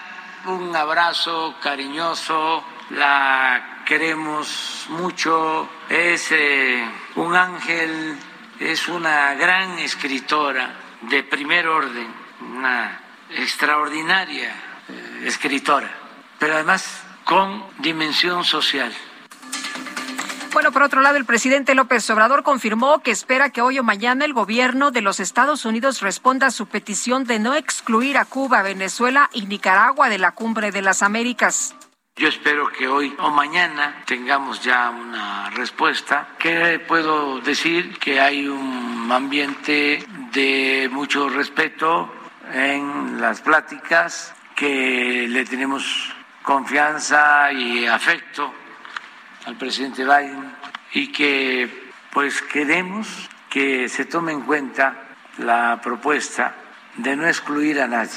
un abrazo cariñoso, la queremos mucho, es eh, un ángel, es una gran escritora de primer orden, una extraordinaria eh, escritora, pero además con dimensión social bueno, por otro lado, el presidente López Obrador confirmó que espera que hoy o mañana el gobierno de los Estados Unidos responda a su petición de no excluir a Cuba, Venezuela y Nicaragua de la Cumbre de las Américas. Yo espero que hoy o mañana tengamos ya una respuesta. ¿Qué puedo decir? Que hay un ambiente de mucho respeto en las pláticas, que le tenemos confianza y afecto al presidente Biden y que pues queremos que se tome en cuenta la propuesta de no excluir a nadie.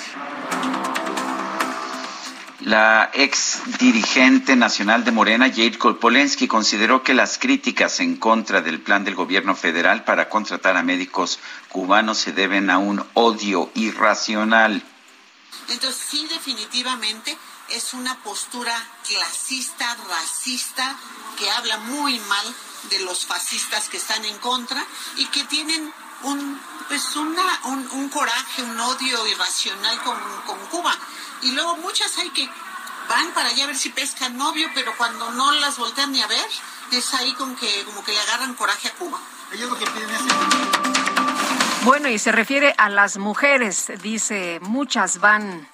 La ex dirigente nacional de Morena, Jade Kolpolensky, consideró que las críticas en contra del plan del gobierno federal para contratar a médicos cubanos se deben a un odio irracional. Entonces, sí, definitivamente es una postura clasista, racista, que habla muy mal de los fascistas que están en contra y que tienen un, pues una, un, coraje, un odio irracional con, con Cuba. Y luego muchas hay que van para allá a ver si pescan novio, pero cuando no las voltean ni a ver, es ahí con que, como que le agarran coraje a Cuba. Bueno, y se refiere a las mujeres, dice, muchas van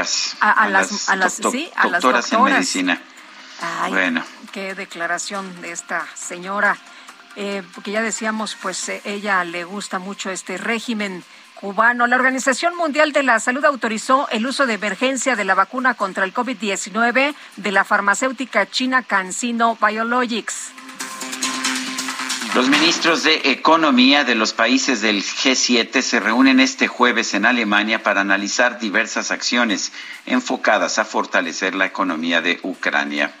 a, las, a las, sí, a las doctoras en medicina. bueno. Qué declaración de esta señora. Eh, porque ya decíamos, pues eh, ella le gusta mucho este régimen cubano. La Organización Mundial de la Salud autorizó el uso de emergencia de la vacuna contra el COVID-19 de la farmacéutica china CanSino Biologics. Los ministros de Economía de los países del G7 se reúnen este jueves en Alemania para analizar diversas acciones enfocadas a fortalecer la economía de Ucrania.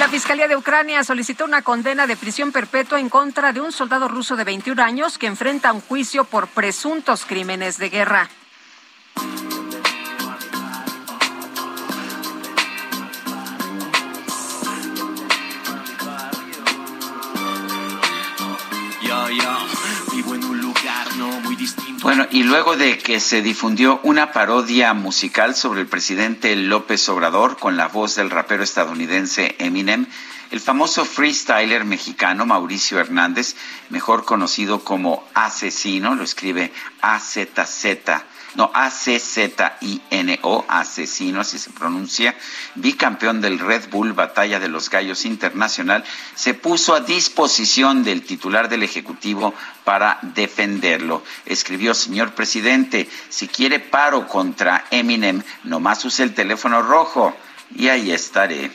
la Fiscalía de Ucrania solicitó una condena de prisión perpetua en contra de un soldado ruso de 21 años que enfrenta un juicio por presuntos crímenes de guerra. Bueno, y luego de que se difundió una parodia musical sobre el presidente López Obrador con la voz del rapero estadounidense Eminem, el famoso freestyler mexicano Mauricio Hernández, mejor conocido como Asesino, lo escribe AZZ no, A-C-Z-I-N-O, Asesino, así se pronuncia, bicampeón del Red Bull Batalla de los Gallos Internacional, se puso a disposición del titular del Ejecutivo para defenderlo. Escribió, señor presidente, si quiere paro contra Eminem, nomás use el teléfono rojo y ahí estaré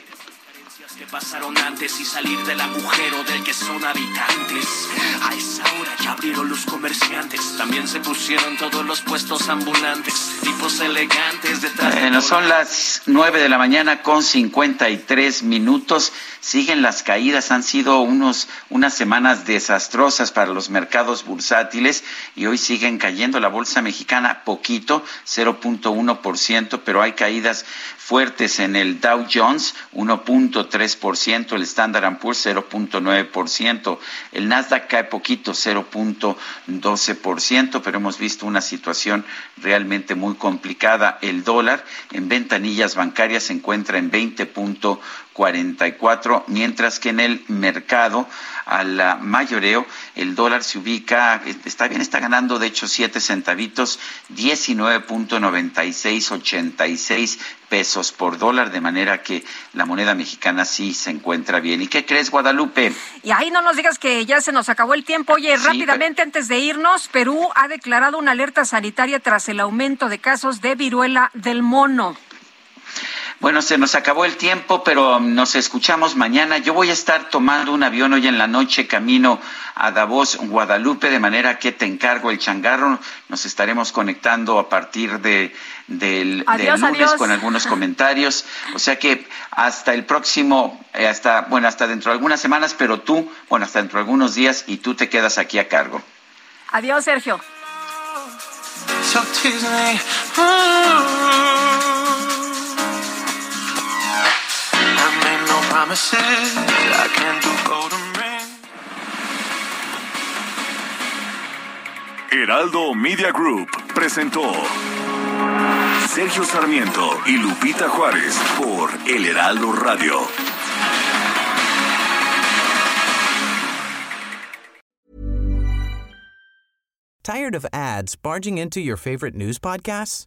pasaron antes y salir del agujero del que son habitantes. A esa hora ya abrieron los comerciantes, también se pusieron todos los puestos ambulantes, tipos elegantes detrás. Bueno, son las 9 de la mañana con 53 minutos. Siguen las caídas, han sido unos, unas semanas desastrosas para los mercados bursátiles y hoy siguen cayendo. La bolsa mexicana poquito, 0.1%, pero hay caídas fuertes en el Dow Jones, 1.3%, el Standard Poor's 0.9%, el Nasdaq cae poquito, 0.12%, pero hemos visto una situación realmente muy complicada. El dólar en ventanillas bancarias se encuentra en 20.1%. 44, mientras que en el mercado al mayoreo el dólar se ubica, está bien, está ganando de hecho 7 centavitos, 19.9686 pesos por dólar, de manera que la moneda mexicana sí se encuentra bien. ¿Y qué crees, Guadalupe? Y ahí no nos digas que ya se nos acabó el tiempo. Oye, rápidamente antes de irnos, Perú ha declarado una alerta sanitaria tras el aumento de casos de viruela del mono. Bueno, se nos acabó el tiempo, pero nos escuchamos mañana. Yo voy a estar tomando un avión hoy en la noche camino a Davos, Guadalupe, de manera que te encargo el changarro. Nos estaremos conectando a partir de, del, lunes con algunos comentarios. O sea que hasta el próximo, eh, hasta, bueno, hasta dentro de algunas semanas, pero tú, bueno, hasta dentro de algunos días y tú te quedas aquí a cargo. Adiós, Sergio. Heraldo Media Group presentó Sergio Sarmiento y Lupita Juárez por El Heraldo Radio. Tired of ads barging into your favorite news podcasts?